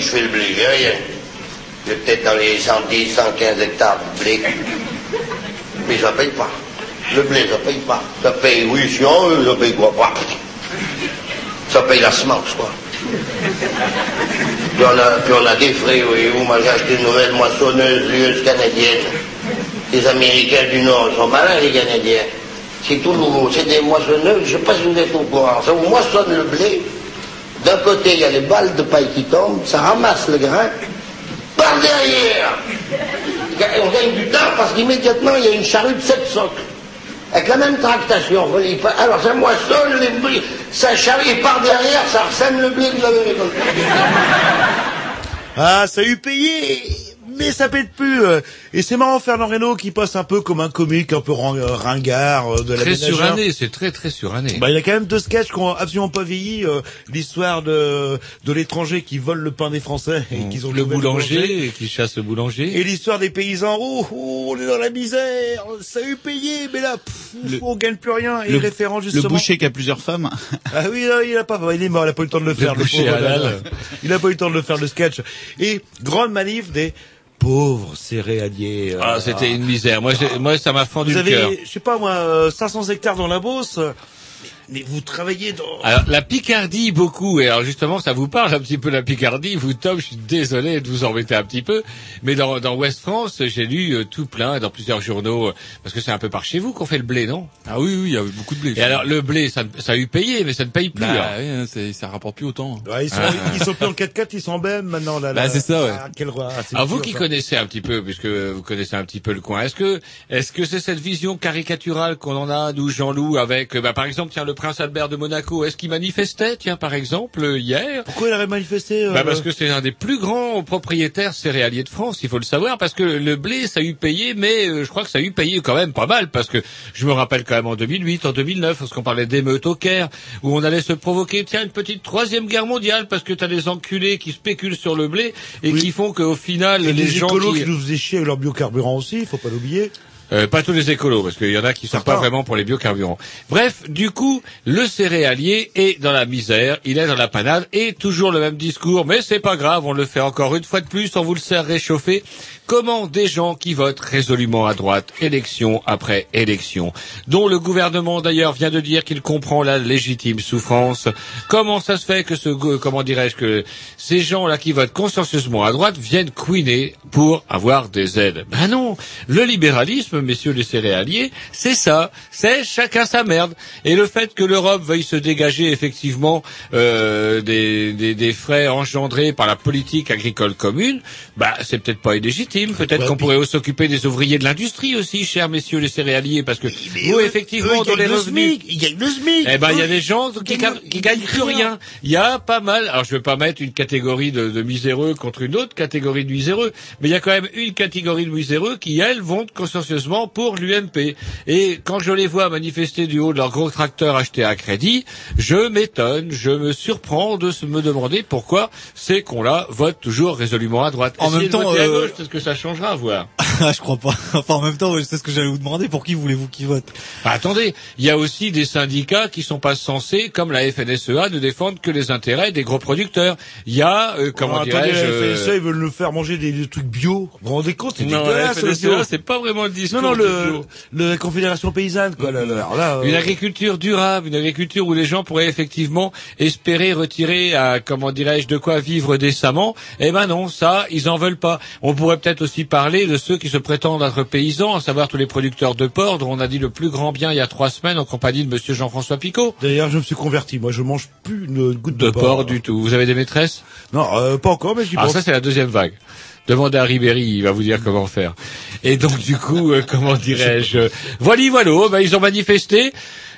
je fais le blé, j'ai peut-être dans les 110, 115 hectares de blé. Mais ça paye pas. Le blé, ça paye pas. Ça paye, oui, si on veut, ça paye quoi pas. Ça paye la semence, quoi. Puis on a, a des frais, oui. Moi, j'ai acheté une nouvelle moissonneuse US canadienne. Les Américains du Nord, sont malins, les Canadiens. C'est tout nouveau. C'est des moissonneuses, je ne sais pas si vous êtes au courant. Ça vous moissonne le blé. D'un côté, il y a les balles de paille qui tombent, ça ramasse le grain. Par derrière, on gagne du temps parce qu'immédiatement, il y a une charrue de sept socles. Avec la même tractation. Alors ça moissonne les blés, ça charrie et par derrière, ça ressème le blé que avez récolté. Ah, ça a eu payé mais ça pète plus. Et c'est marrant Fernand Reynaud qui passe un peu comme un comique un peu euh, ringard euh, de la Très suranné, c'est très très suranné. Bah, il y a quand même deux sketchs qui ont absolument pas vieilli. euh, L'histoire de, de l'étranger qui vole le pain des Français et qu'ils ont le trouvé boulanger qui chasse le boulanger. Et l'histoire des paysans. Oh, oh, on est dans la misère. Ça a eu payé, mais là, pff, on gagne plus rien. Et le, référent le justement. boucher qui a plusieurs femmes. Ah oui, non, il a pas, il est mort, il a pas eu le temps de le faire. boucher pauvre. Il a pas eu le temps de le faire le sketch. Et grande manif des pauvres céréaliers. euh, Ah, c'était une misère. Moi, ça m'a fendu Vous le cœur. avez, je sais pas moi, euh, 500 hectares dans la Beauce. Mais, vous travaillez dans. Alors, la Picardie, beaucoup. Et alors, justement, ça vous parle un petit peu la Picardie. Vous, Tom, je suis désolé de vous embêter un petit peu. Mais dans, dans Ouest France, j'ai lu euh, tout plein dans plusieurs journaux. euh, Parce que c'est un peu par chez vous qu'on fait le blé, non? Ah oui, oui, il y a eu beaucoup de blé. Et alors, le blé, ça, ça a eu payé, mais ça ne paye plus. Bah, alors. oui, hein, c'est- ça rapporte plus autant. Ouais, ils, sont, Ah. ils sont plus en 4x4, ils sont en BM maintenant. Là, Bah, là. c'est ça, ouais. Ah, quel roi. Ah, c'est Alors vous dur, qui ça. connaissez un petit peu, puisque vous connaissez un petit peu le coin, est-ce que est-ce que c'est cette vision caricaturale qu'on en a, nous Jean-Loup, avec, bah, par exemple, tiens, le prince Albert de Monaco, est-ce qu'il manifestait, tiens, par exemple, hier Pourquoi il aurait manifesté euh, bah parce que c'est un des plus grands propriétaires céréaliers de France, il faut le savoir, parce que le blé, ça a eu payé, mais euh, je crois que ça a eu payé quand même pas mal, parce que je me rappelle quand même en 2008, en 2009, lorsqu'on parlait d'émeutes au Caire, où on allait se provoquer, tiens, une petite troisième guerre mondiale, parce que t'as des enculés qui spéculent sur le blé, et qui font qu'au final, Et les les gens qui... qui... nous faisaient chier avec leur biocarburant aussi, faut pas l'oublier. Euh, pas tous les écolos, parce qu'il y en a qui sont pas vraiment pour les biocarburants. Bref, du coup, le céréalier est dans la misère, il est dans la panade, et toujours le même discours, mais c'est pas grave, on le fait encore une fois de plus, on vous le sert réchauffé. Comment des gens qui votent résolument à droite, élection après élection, dont le gouvernement d'ailleurs vient de dire qu'il comprend la légitime souffrance, comment ça se fait que ce, comment dirais-je que ces gens-là qui votent consciencieusement à droite viennent couiner pour avoir des aides? Ben non, le libéralisme, messieurs les céréaliers, c'est ça, c'est chacun sa merde. Et le fait que l'Europe veuille se dégager effectivement euh, des, des, des frais engendrés par la politique agricole commune, bah c'est peut-être pas illégitime. Peut-être Ouais, qu'on pourrait s'occuper des ouvriers de l'industrie aussi, chers messieurs les céréaliers, parce que vous, eux- effectivement, eux, dans les le revenus, ils gagnent le SMIC. eh ben, il y a des gens qui, ga- qui gagnent plus rien. Il y a pas mal. Alors, je veux pas mettre une catégorie de, de miséreux contre une autre catégorie de miséreux, mais il y a quand même une catégorie de miséreux qui, elles, vont pour l'UMP. Et quand je les vois manifester du haut de leur gros tracteur acheté à crédit, je m'étonne, je me surprends de se- me demander pourquoi ces cons-là votent toujours résolument à droite. En même temps, euh, peut-être que ça changera à voir. Ah, je crois pas. Enfin, en même temps, c'est ce que j'allais vous demander. Pour qui voulez-vous qu'ils votent? Bah, attendez, il y a aussi des syndicats qui sont pas censés, comme la FNSEA, ne défendre que les intérêts des gros producteurs. Il y a, euh, comment attendez, dirais-je... la euh, FNSEA, ils veulent nous faire manger des, des trucs bio. Vous vous rendez compte, c'est Non, la dégueulasse, bio. c'est pas vraiment le discours Non, non, le, le- la Confédération paysanne, quoi. Là, là, alors là, euh, Une agriculture durable, une agriculture où les gens pourraient effectivement espérer retirer à, comment dirais-je, de quoi vivre décemment. Eh ben non, ça, ils en veulent pas. On pourrait peut-être aussi parler de ceux qui se prétendent être paysans, à savoir tous les producteurs de porc, dont on a dit le plus grand bien il y a trois semaines en compagnie de monsieur Jean-François Picot. D'ailleurs, je me suis converti. Moi, je mange plus une goutte de, De porc du tout. Vous avez des maîtresses? Non, euh, pas encore, mais j'y Alors pense. ça, c'est la deuxième vague. Demandez à Ribéry, il va vous dire comment faire. Et donc, du coup, euh, comment dirais-je Voilà, voilà, ben, ils ont manifesté.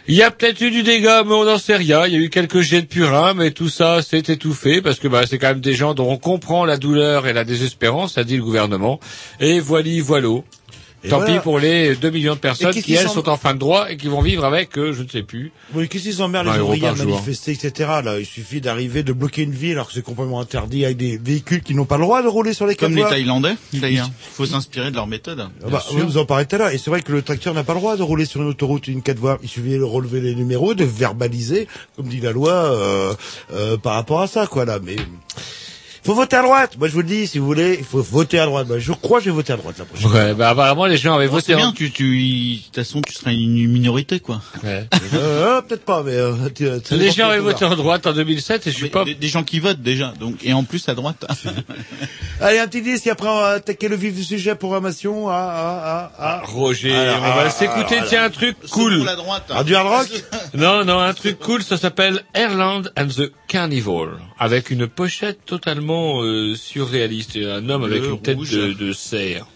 Il y a peut-être eu du dégât, mais on n'en sait rien. Il y a eu quelques jets de purin, mais tout ça s'est étouffé, parce que bah, c'est quand même des gens dont on comprend la douleur et la désespérance, a dit le gouvernement. Et voilà, voilà. Et Tant voilà. pis pour les 2 millions de personnes qui, elles, sont en fin de droit et qui vont vivre avec, euh, je ne sais plus. Oui, qu'est-ce qu'ils emmerdent 20 les ouvriers à manifester, etc. Là, il suffit d'arriver, de bloquer une ville alors que c'est complètement interdit avec des véhicules qui n'ont pas le droit de rouler sur les Comme les. Thaïlandais, d'ailleurs. Il faut s'inspirer de leur méthode. Ah bah, oui, vous en parlez tout à l'heure. Et c'est vrai que le tracteur n'a pas le droit de rouler sur une autoroute, une quatre voies. Il suffit de relever les numéros, de verbaliser, comme dit la loi, euh, euh, par rapport à ça, quoi, là. Mais Faut voter à droite. Moi, je vous le dis, si vous voulez, il faut voter à droite. Bah, je crois que je vais voter à droite la prochaine. Ouais, bah apparemment les gens avaient Bon, voté. c'est bien, en- tu, tu, de toute façon, tu seras une minorité, quoi. Ouais. Euh, peut-être pas, mais euh, tu- tu- Les gens avaient voté en droite en 2007 et je suis Mais pas. Des, des gens qui votent déjà, donc et en plus à droite. Allez, un petit disque, et après on va attaquer le vif du sujet, programmation. Ah, ah, ah, ah. Roger, Alors, on va ah, s'écouter, alors, tiens, un truc cool. pour la droite. Ah, du hard rock Non, non, un truc cool, ça s'appelle Airland and the Carnival, avec une pochette totalement euh, surréaliste, et un homme avec une tête de, de cerf.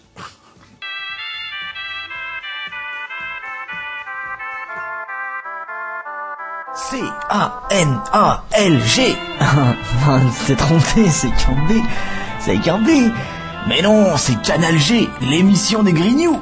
C-A-N-A-L-G. c'est trompé, c'est Cambé. C'est Cambé. Mais non, c'est Canal G, l'émission des Grignoux.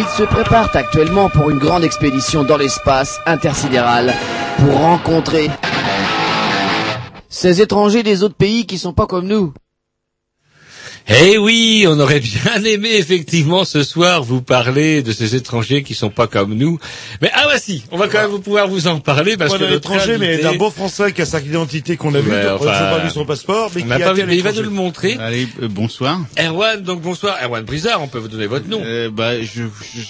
ils se préparent actuellement pour une grande expédition dans l'espace intersidéral pour rencontrer ces étrangers des autres pays qui sont pas comme nous. Eh oui, on aurait bien aimé effectivement ce soir vous parler de ces étrangers qui sont pas comme nous. Mais ah voici, on va quand même pouvoir vous en parler parce que d'un notre étranger, mais d'un beau Français qui a sa identité qu'on a vue. Ouais, on n'a pas vu son passeport, mais on qui a vu, mais il va nous l'étranger. le montrer. Allez, euh, bonsoir. Erwan, donc bonsoir, Erwan Brizard, on peut vous donner votre nom. Euh, bah, je,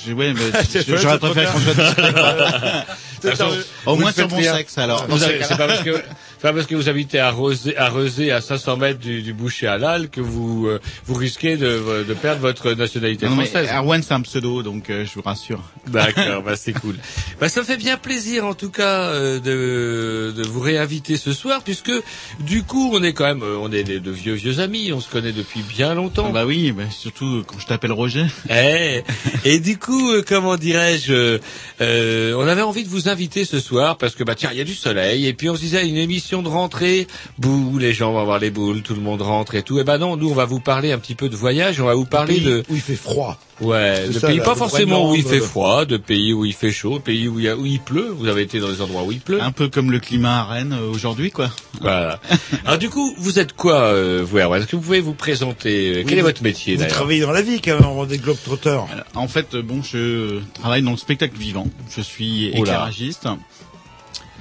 je, ouais, mais j'aurais préféré qu'on soit Au moins sur mon sexe, alors. C'est pas parce que pas parce que vous habitez à Rosé, à Rezé, à 500 mètres du, du boucher halal, que vous euh, vous risquez de, de perdre votre nationalité Non, française. Erwan, c'est un pseudo, donc euh, je vous rassure. D'accord, bah c'est cool. Bah ça me fait bien plaisir en tout cas euh, de, de vous réinviter ce soir puisque du coup on est quand même euh, on est de, vieux vieux amis, on se connaît depuis bien longtemps. Ah bah oui, bah, surtout quand je t'appelle Roger. Eh, et du coup, euh, comment dirais-je, euh, on avait envie de vous inviter ce soir parce que bah tiens, il y a du soleil et puis on se disait une émission de rentrée, bouh, les gens vont avoir les boules, tout le monde rentre et tout. Et ben non, nous on va vous parler un petit peu de voyage, on va vous parler pays de où il fait froid. Ouais, de ça, pays là, pas forcément où il fait euh. froid, de pays où il fait chaud, de pays où il, y a, où il pleut. Vous avez été dans des endroits où il pleut. Un peu comme le climat à Rennes euh, aujourd'hui, quoi. Voilà. Alors du coup, vous êtes quoi, euh, vous Est-ce que vous pouvez vous présenter? Quel est vous- votre métier Vous travaillez dans la vie quand même, on des globetrotters. En fait, bon, je travaille dans le spectacle vivant. Je suis Oh éclairagiste.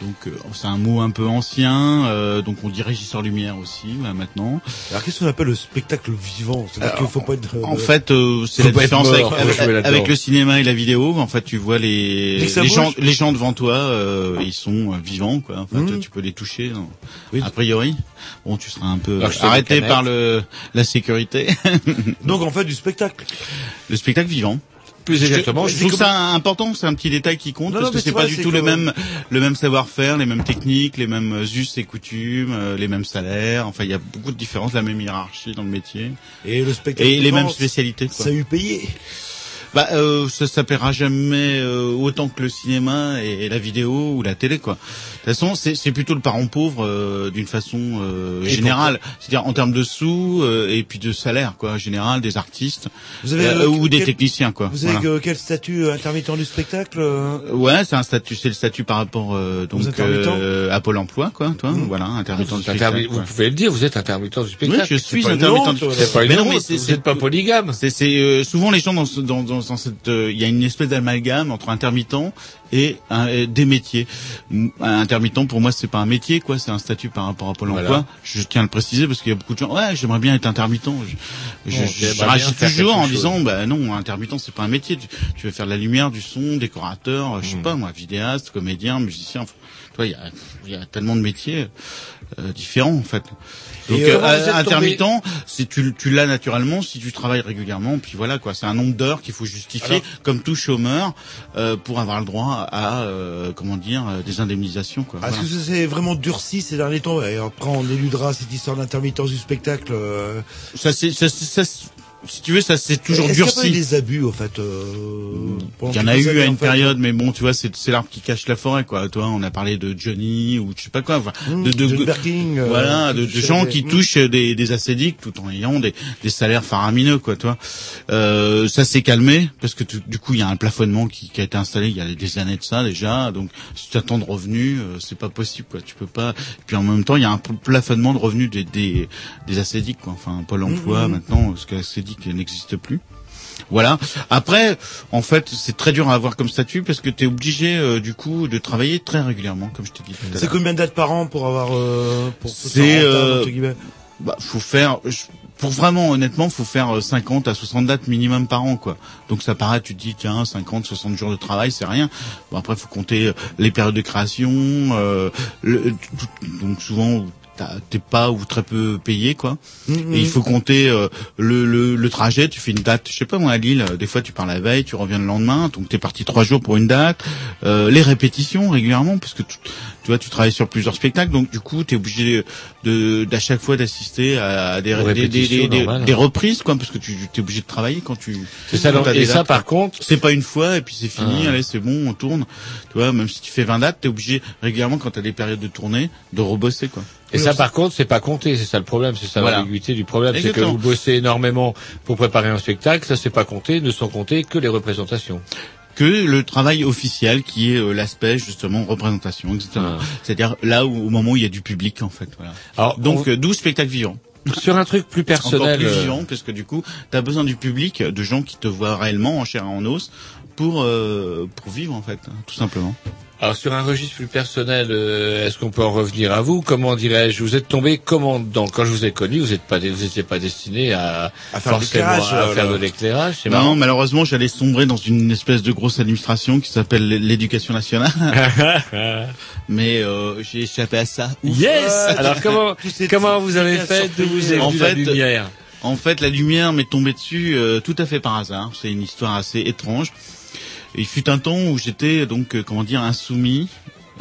Donc euh, c'est un mot un peu ancien. euh, donc on dit régisseur lumière aussi bah, maintenant. Alors qu'est-ce qu'on appelle le spectacle vivant? C'est-à-dire qu'il faut pas être... En euh, fait, euh, c'est la différence avec, mort avec, le cinéma et la vidéo. En fait, tu vois les les bouge. gens les gens devant toi, euh, ils sont euh, vivants quoi. En fait, Mhm. tu peux les toucher. non. A priori, bon, tu seras un peu Alors, arrêté par le la sécurité. Donc en fait du spectacle. Le spectacle vivant. Plus exactement, Je, c'est trouve ça important, c'est un petit détail qui compte Non, parce non, que c'est pas du tout le même le même savoir-faire, les mêmes techniques, les mêmes us et coutumes, euh, les mêmes salaires. Enfin, il y a beaucoup de différences, la même hiérarchie dans le métier Et le spectacle et les mêmes spécialités. Quoi. Ça a eu payé. Bah, euh, ça, ça paiera jamais euh, autant que le cinéma et, et la vidéo ou la télé, quoi. De toute façon, c'est c'est plutôt le parent pauvre euh, d'une façon euh, générale, c'est-à-dire en termes de sous euh, et puis de salaire, quoi, général des artistes Vous avez, euh, ou des techniciens, quoi. Vous avez Voilà. que- quel statut euh, intermittent du spectacle euh? Ouais, c'est un statut, c'est le statut par rapport euh, donc euh, à Pôle Emploi, quoi. Toi, Mmh. voilà, intermittent du Vous êtes spectacle. intermi- Vous pouvez le dire, vous êtes intermittent du spectacle. Oui, je suis intermittent du C'est pas une Mais non, mais vous c'est- n'êtes pas polygame. C'est c'est, euh, souvent les gens dans dans dans, dans cette euh, il y a une espèce d'amalgame entre intermittent et, un- et des métiers. Un intermittent pour moi c'est pas un métier quoi, c'est un statut par rapport à Pôle Voilà. Emploi. Je tiens à le préciser parce qu'il y a beaucoup de gens ouais, j'aimerais bien être intermittent. Je, Bon, je réagis toujours en chose. disant bah non, intermittent c'est pas un métier. Tu, tu veux faire de la lumière, du son, décorateur, je sais Hmm. pas moi, vidéaste, comédien, musicien. Enfin, toi il y a il y a tellement de métiers euh, différents en fait. Donc euh, euh, intermittent, si tu, tu l'as naturellement, si tu travailles régulièrement, puis voilà quoi, c'est un nombre d'heures qu'il faut justifier, Alors- comme tout chômeur, euh, pour avoir le droit à euh, comment dire euh, des indemnisations quoi. Est-ce Voilà. que ça s'est vraiment durci ces derniers temps? Et après on éludera cette histoire d'intermittence du spectacle. euh. Ça c'est ça, c'est- ça, c'est- si tu veux ça c'est toujours Est-ce qu'il y a durci. des abus au fait euh, Il y en a eu années, à en une fait période, mais bon, tu vois, c'est l'arbre qui cache la forêt, quoi. Toi, on a parlé de Johnny ou je sais pas quoi, enfin, Mmh, de, de, euh, voilà, qui de, de gens qui mmh. touchent des, des acédiques tout en ayant des, des salaires faramineux, quoi. Toi, euh, ça s'est calmé parce que tu- du coup, il y a un plafonnement qui, qui a été installé il y a des années de ça déjà. Donc, si tu attends de revenus, euh, c'est pas possible, quoi. Tu peux pas. Et puis en même temps, il y a un pl- plafonnement de revenus des des, des acédiques, quoi. Enfin, Pôle Emploi mmh. maintenant, parce que l'acédique n'existe plus. Voilà. Après, en fait, c'est très dur à avoir comme statut parce que tu es obligé, euh, du coup, de travailler très régulièrement, comme je t'ai dit tout à C'est l'heure. combien de dates par an pour avoir euh, pour se C'est, euh, Bah, faut faire, je- pour vraiment, honnêtement, faut faire euh, 50 à 60 dates minimum par an, quoi. Donc ça paraît, tu te dis, tiens, 50, 60 jours de travail, c'est rien. Bon, après, faut compter euh, les périodes de création, euh, le- tout- donc souvent, t'es pas ou très peu payé, quoi. Mhm. Et il faut compter euh, le, le, le trajet. Tu fais une date, je sais pas moi à Lille. euh, Des fois, tu pars la veille, tu reviens le lendemain. Donc, t'es parti trois jours pour une date. Euh, les répétitions régulièrement, parce que tu, tu vois, tu travailles sur plusieurs spectacles. Donc, du coup, t'es obligé de d'à chaque fois d'assister à des, des, des, des, des reprises, quoi, parce que tu t'es obligé de travailler quand tu. C'est ça, t'as et des ça, par quoi. contre- c'est pas une fois et puis c'est fini. Ah. Allez, c'est bon, on tourne. Tu vois, même si tu fais 20 dates, t'es obligé régulièrement quand t'as des périodes de tournée de rebosser, quoi. Et ça, par contre, c'est pas compté. C'est ça le problème. C'est ça Voilà. l'ambiguïté du problème. C'est que vous bossez énormément pour préparer un spectacle. Ça, c'est pas compté. Ne sont comptés que les représentations. que le travail officiel qui est euh, l'aspect justement représentation exactement Ah. c'est-à-dire là où au moment où il y a du public en fait voilà Alors, donc on- euh, 12 spectacles vivants sur un truc plus personnel. encore plus euh, vivant parce que du coup tu as besoin du public de gens qui te voient réellement en chair et en os pour euh, pour vivre en fait hein, tout simplement Alors sur un registre plus personnel, euh, est-ce qu'on peut en revenir à vous? Comment dirais-je? Vous êtes tombé comment dedans Quand je vous ai connu, vous n'êtes pas, pas destiné à, À faire de forcément l'éclairage, à faire de l'éclairage. C'est Non, marrant. malheureusement, j'allais sombrer dans une espèce de grosse administration qui s'appelle l'éducation nationale. Mais euh, j'ai échappé à ça. Ouf. yes. Alors comment comment vous avez fait D'où vous est En venue la fait, lumière? En fait, la lumière m'est tombée dessus euh, tout à fait par hasard. C'est une histoire assez étrange. Il fut un temps où j'étais donc euh, comment dire insoumis.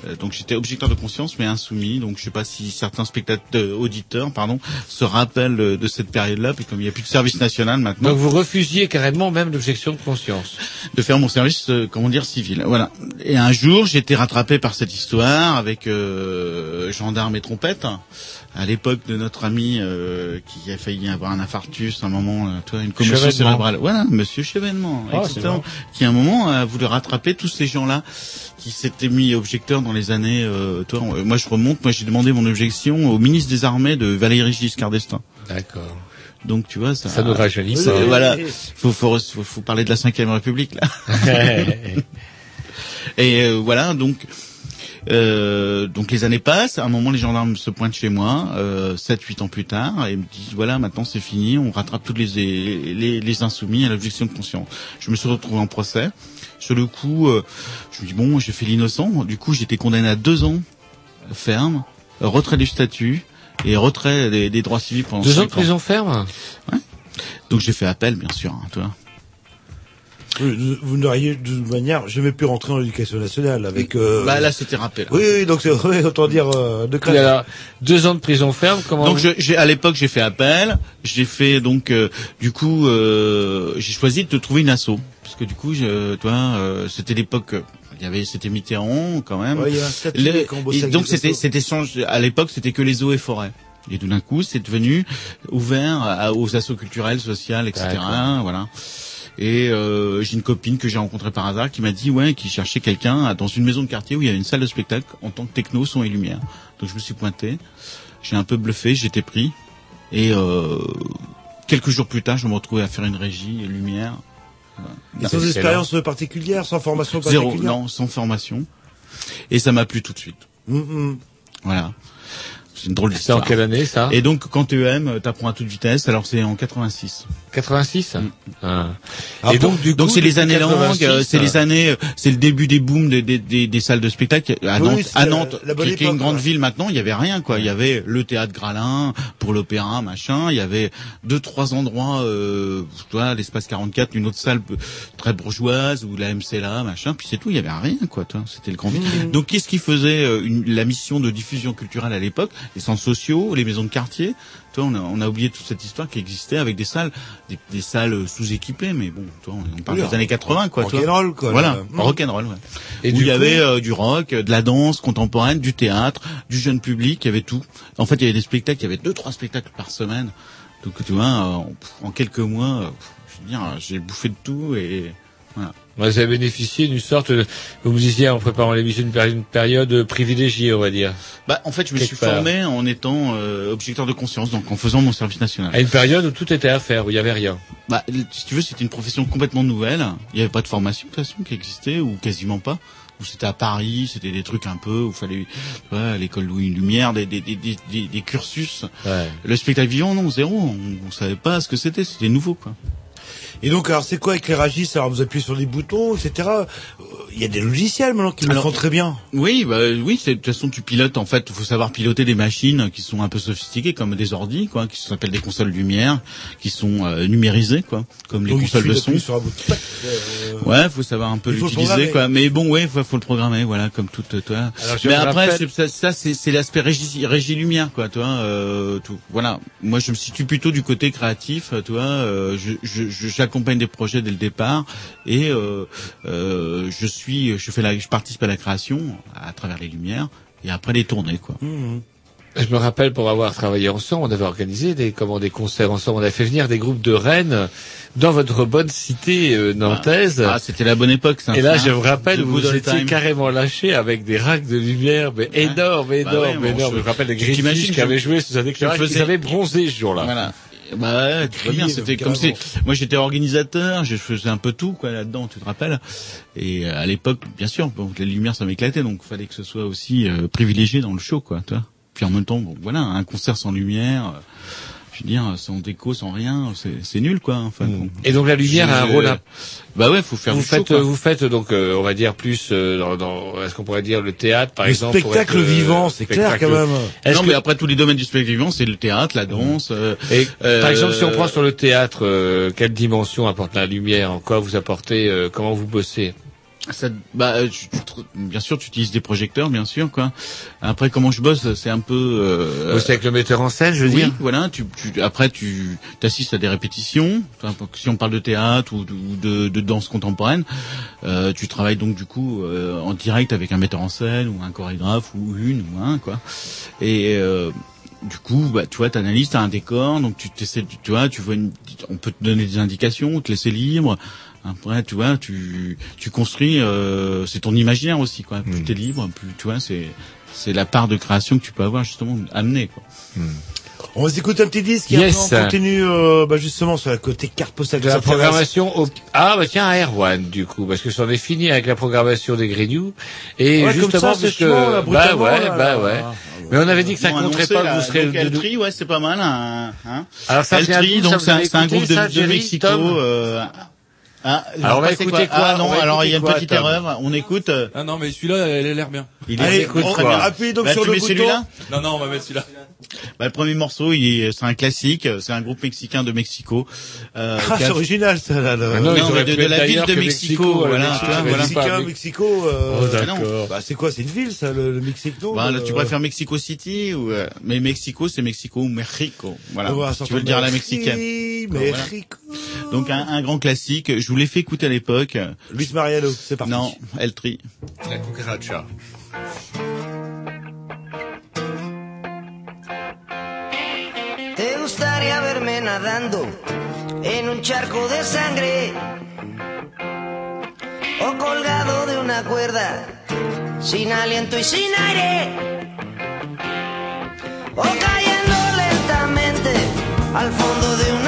Euh, donc j'étais objecteur de conscience mais insoumis. Donc je sais pas si certains spectateurs, auditeurs, pardon, se rappellent euh, de cette période-là. Puis comme il n'y a plus de service national maintenant, Donc vous refusiez carrément même l'objection de conscience. de faire mon service, euh, comment dire, civil. Voilà. Et un jour, j'ai été rattrapé par cette histoire avec euh, gendarme et trompette. À l'époque de notre ami euh, qui a failli avoir un infarctus, un moment, euh, toi, une commotion cérébrale. Voilà, Monsieur Chevènement, Ah, exactement. Qui à un moment a voulu rattraper tous ces gens-là qui s'étaient mis objecteurs dans les années. Euh, toi, euh, moi, je remonte. Moi, j'ai demandé mon objection au ministre des Armées de Valéry Giscard d'Estaing. D'accord. Donc tu vois, ça, Ça nous rajeunit ça- pas. Voilà, faut, faut, faut, faut parler de la cinquième République là. Et euh, voilà, donc euh, donc les années passent. À un moment, les gendarmes se pointent chez moi, euh, 7-8 ans plus tard, et me disent voilà, maintenant c'est fini, on rattrape tous les les, les insoumis à l'objection de conscience. Je me suis retrouvé en procès. Sur le coup, euh, je me dis bon, j'ai fait l'innocent. Du coup, j'étais condamné à deux ans ferme, retrait du statut et retrait des, des droits civiques pendant Deux ans de prison ferme? Donc j'ai fait appel, bien sûr, hein, toi. Vous n'auriez de toute manière jamais pu rentrer dans l'éducation nationale avec. Euh... Bah là, c'était rappel. Oui, oui, donc c'est vrai, autant dire euh, de crainte. alors, deux ans de prison ferme, comment Donc vous- je- j'ai à l'époque j'ai fait appel, j'ai fait donc euh, du coup euh, j'ai choisi de trouver une asso parce que du coup je, toi euh, c'était l'époque il y avait c'était Mitterrand quand même. Ouais, il y a quand bossait et donc c'était c'était change- à l'époque c'était que les eaux et forêts. Et tout d'un coup, c'est devenu ouvert à- aux assos culturels, sociales, etc. Voilà. Et euh, j'ai une copine que j'ai rencontrée par hasard qui m'a dit ouais, qui cherchait quelqu'un dans une maison de quartier où il y avait une salle de spectacle en tant que techno, son et lumière. Donc je me suis pointé. J'ai un peu bluffé, j'étais pris. Et euh, quelques jours plus tard, je me retrouvais à faire une régie et lumière. Et sans expérience particulière, sans formation Zéro, particulière. non, sans formation. Et ça m'a plu tout de suite. Mm, mm. Voilà. C'est une drôle C'est d'histoire. en quelle année ça? Et donc, quand tu aimes, t'apprends à toute vitesse. Alors, c'est en 86. 86 Ah. Ah, Et bon, donc, du donc c'est les années longues, 86, euh, c'est les euh, années, euh, c'est le début des booms des, des, des, des salles de spectacle à Nantes, oui, à Nantes, la qui, est une grande ouais. ville maintenant. Il y avait rien, quoi. Il y avait le théâtre Gralin pour l'opéra, machin. Il y avait deux, trois endroits, euh, tu vois, l'espace 44, une autre salle très bourgeoise ou la MCLA, machin. Puis c'est tout. Il y avait rien, quoi. Toi, c'était le grand vide. Mhm. Donc, qu'est-ce qui faisait une- la mission de diffusion culturelle à l'époque? Les centres sociaux, les maisons de quartier? Toi, on a, on a oublié toute cette histoire qui existait avec des salles, des, des salles euh, sous-équipées, mais bon, toi, on, on parle Oui, des années 80, quoi. rock'n'roll, quoi, Voilà, là. Mm. rock'n'roll, ouais. Et Où il y coup- avait euh, du rock, euh, de la danse contemporaine, du théâtre, du jeune public, il y avait tout. En fait, il y avait des spectacles, il y avait deux, trois spectacles par semaine. Donc, tu vois, euh, en, en quelques mois, euh, je veux dire, j'ai bouffé de tout et voilà. Vous avez bénéficié d'une sorte, de- vous me disiez en préparant l'émission, une péri- une période privilégiée, on va dire. Bah, en fait, je me Quelque suis part. formé en étant euh, objecteur de conscience, donc en faisant mon service national. À une période où tout était à faire, où il y avait rien. Bah, si tu veux, c'était une profession complètement nouvelle. Il n'y avait pas de formation de toute façon qui existait ou quasiment pas. Où c'était à Paris, c'était des trucs un peu où fallait, tu vois, à l'école Louis Lumière, des, des, des, des, des- des cursus. Ouais. Le spectacle vivant, non, zéro. On, on savait pas ce que c'était. C'était nouveau, quoi. Et donc, alors, c'est quoi éclairagiste Alors, vous appuyez sur des boutons, etc. Euh, Il y a des logiciels maintenant qui le font très bien. Oui, bah oui, c'est de toute façon tu pilotes en fait, il faut savoir piloter des machines qui sont un peu sophistiquées comme des ordi quoi, qui s'appellent des consoles lumière, qui sont euh, numérisées quoi, comme les Donc, consoles de son. sur un euh, Ouais, faut savoir un peu l'utiliser quoi. Mais bon, ouais, faut, faut le programmer, voilà, comme tout, toi. Alors, Mais après, rappelle- ça, ça, c'est c'est l'aspect régie, régie lumière, quoi, toi. Euh, tout. Voilà. Moi, je me situe plutôt du côté créatif, toi. Euh, je, je, je- j'accompagne des projets dès le départ et euh, euh, je suis, je fais la, je participe à la création à travers les lumières et après les tournées, quoi. mhm. Je me rappelle pour avoir travaillé ensemble, on avait organisé des, comment, des concerts ensemble, on avait fait venir des groupes de Rennes dans votre bonne cité euh, nantaise. Ah, c'était la bonne époque, ça. Et là, hein. je me rappelle, The vous étiez time. carrément lâché avec des racks de lumière, mais énormes, Bah énormes, ouais, bon, énormes. je- Je me rappelle les Greenfish qui avaient joué sous un éclairage, faisais- ils avaient bronzé ce jour-là. Voilà. Bah ouais, tu vois bien, c'était comme c'est. Moi, j'étais organisateur, je faisais un peu tout quoi là-dedans, tu te rappelles Et euh, à l'époque, bien sûr, bon, les lumières ça m'éclatait, donc fallait que ce soit aussi euh, privilégié dans le show, quoi, tu vois. Puis en même temps, bon, voilà, un concert sans lumière, euh, je veux dire, sans déco, sans rien, c'est nul, quoi. Enfin. bon. Et donc la lumière a un rôle. imp- Bah ouais, faut faire vous du show, faites, quoi. vous faites donc, euh, on va dire plus euh, dans, dans est-ce qu'on pourrait dire le théâtre, par Le exemple. spectacle être, euh, vivant, c'est clair, quand même. Non, que- mais après tous les domaines du spectacle vivant, c'est le théâtre, la danse. euh, Et euh, par exemple, si on prend sur le théâtre, euh, quelle dimension apporte la lumière En quoi vous apportez euh, Comment vous bossez? Ça, bah, euh, tu- tu bien sûr, tu utilises des projecteurs, bien sûr, quoi. Après, comment je bosse, c'est un peu. Euh, Bossez avec le metteur en scène, je veux oui, dire voilà. Tu, tu, après, tu assistes à des répétitions. Si on parle de théâtre ou de, ou de, de danse contemporaine, euh, tu travailles donc du coup euh, en direct avec un metteur en scène ou un chorégraphe ou une ou un quoi. Et euh, du coup, bah, tu vois, t'analyses, t'as un décor, donc tu t'essaies, tu tu vois, tu vois, une, on peut te donner des indications, te laisser libre. Après, tu vois, tu, tu construis, euh, c'est ton imaginaire aussi, quoi. Plus t'es libre, plus, tu vois, c'est, c'est la part de création que tu peux avoir justement amenée, quoi. On va s'écouter un petit disque et Yes. après on continue euh, bah, justement sur la côté carte postale de la programmation au... ah bah tiens à Erwan du coup parce que c'en est fini avec la programmation des Grignoux et Ouais, comme justement ça, parce que là, bah ouais là, bah là. ouais mais on avait dit que ça compterait pas que vous serez donc de- Eltri, ouais, c'est pas mal, hein. hein. Alors ça, c'est un Eltri, donc c'est un, groupe de, de Jerry, Mexico. Tom euh, ah, Alors, on va écouter quoi Ah On non, alors il y a une quoi, petite Tom erreur. On écoute. euh, Ah non, mais celui-là, elle a l'air bien. Il Allez, écoute on- très bien. appuyez donc Bah, sur tu le mets bouton. celui-là? Non, non, on va mettre celui-là. Bah, le premier morceau, il est, c'est un classique. C'est un groupe mexicain de Mexico. Euh, Ah, c'est original ça là. là. Ah non, Non, de, la ville de Mexico. Mexico, voilà, Mexico, voilà. Mexicain, Mexico. Euh, Oh, Ah d'accord. Bah c'est quoi C'est une ville ça, le, le Mexique non Bah, là, Euh, tu préfères Mexico City ou euh, mais Mexico c'est Mexico ou Mexico voilà va tu veux le dire à la mexicaine Mexique, Bon, voilà. Mexico. donc un, un grand classique je vous l'ai fait écouter à l'époque Luis Mariano, c'est parti. non Eltri la cucaracha gustaría verme nadando en un charco de sangre? O colgado de una cuerda, sin aliento y sin aire. O cayendo lentamente al fondo de un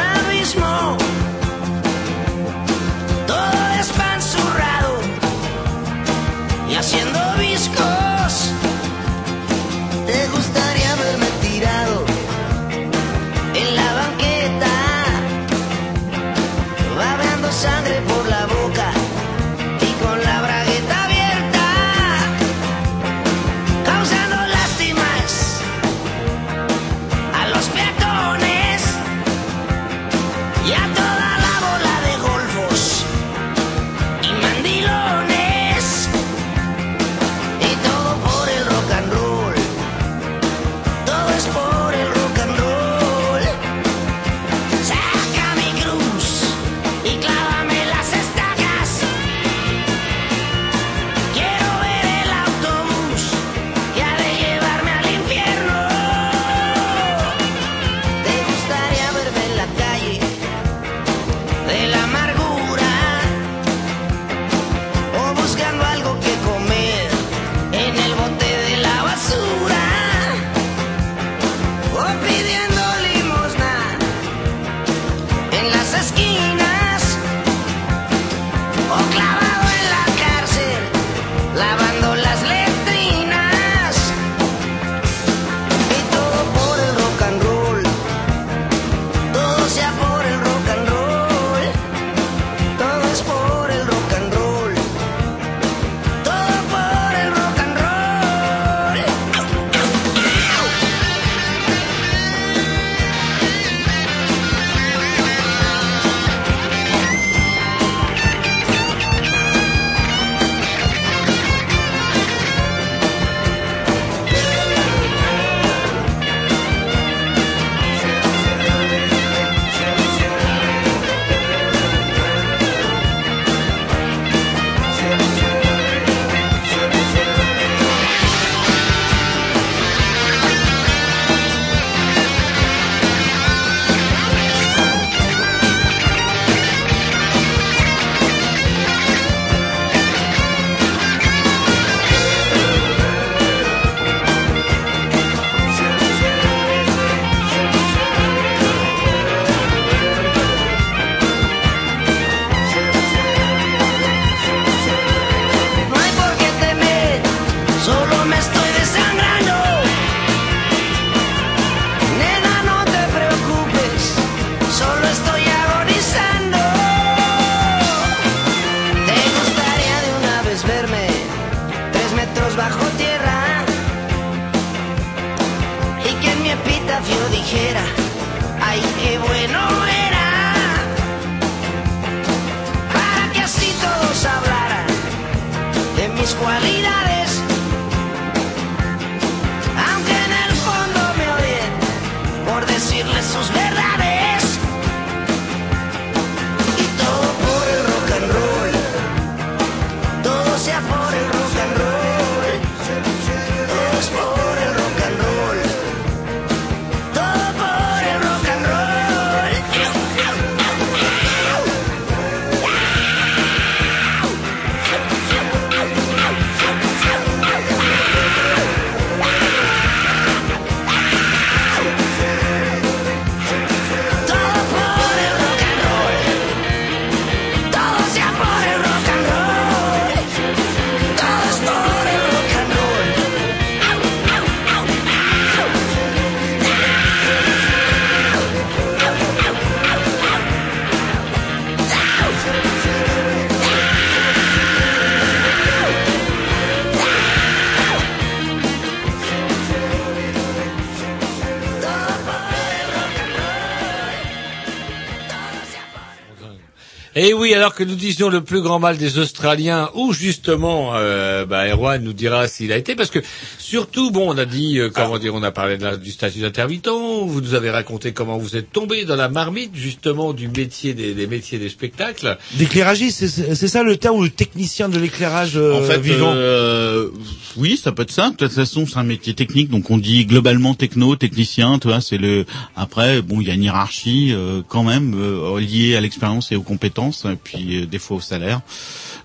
Et oui, alors que nous disions le plus grand mal des Australiens, ou justement, euh, bah, Erwan nous dira s'il a été, parce que surtout, bon, on a dit, euh, comment dire, on a parlé de la- du statut d'intermittent, vous nous avez raconté comment vous êtes tombé dans la marmite, justement, du métier des, des métiers des spectacles. D'éclairagiste, c'est c'est ça le terme ou le technicien de l'éclairage euh, En fait, vivant euh, oui, ça peut être ça. De toute façon, c'est un métier technique, donc on dit globalement techno, technicien. Tu vois, c'est le. Après, bon, il y a une hiérarchie euh, quand même euh, liée à l'expérience et aux compétences, et puis euh, des fois au salaire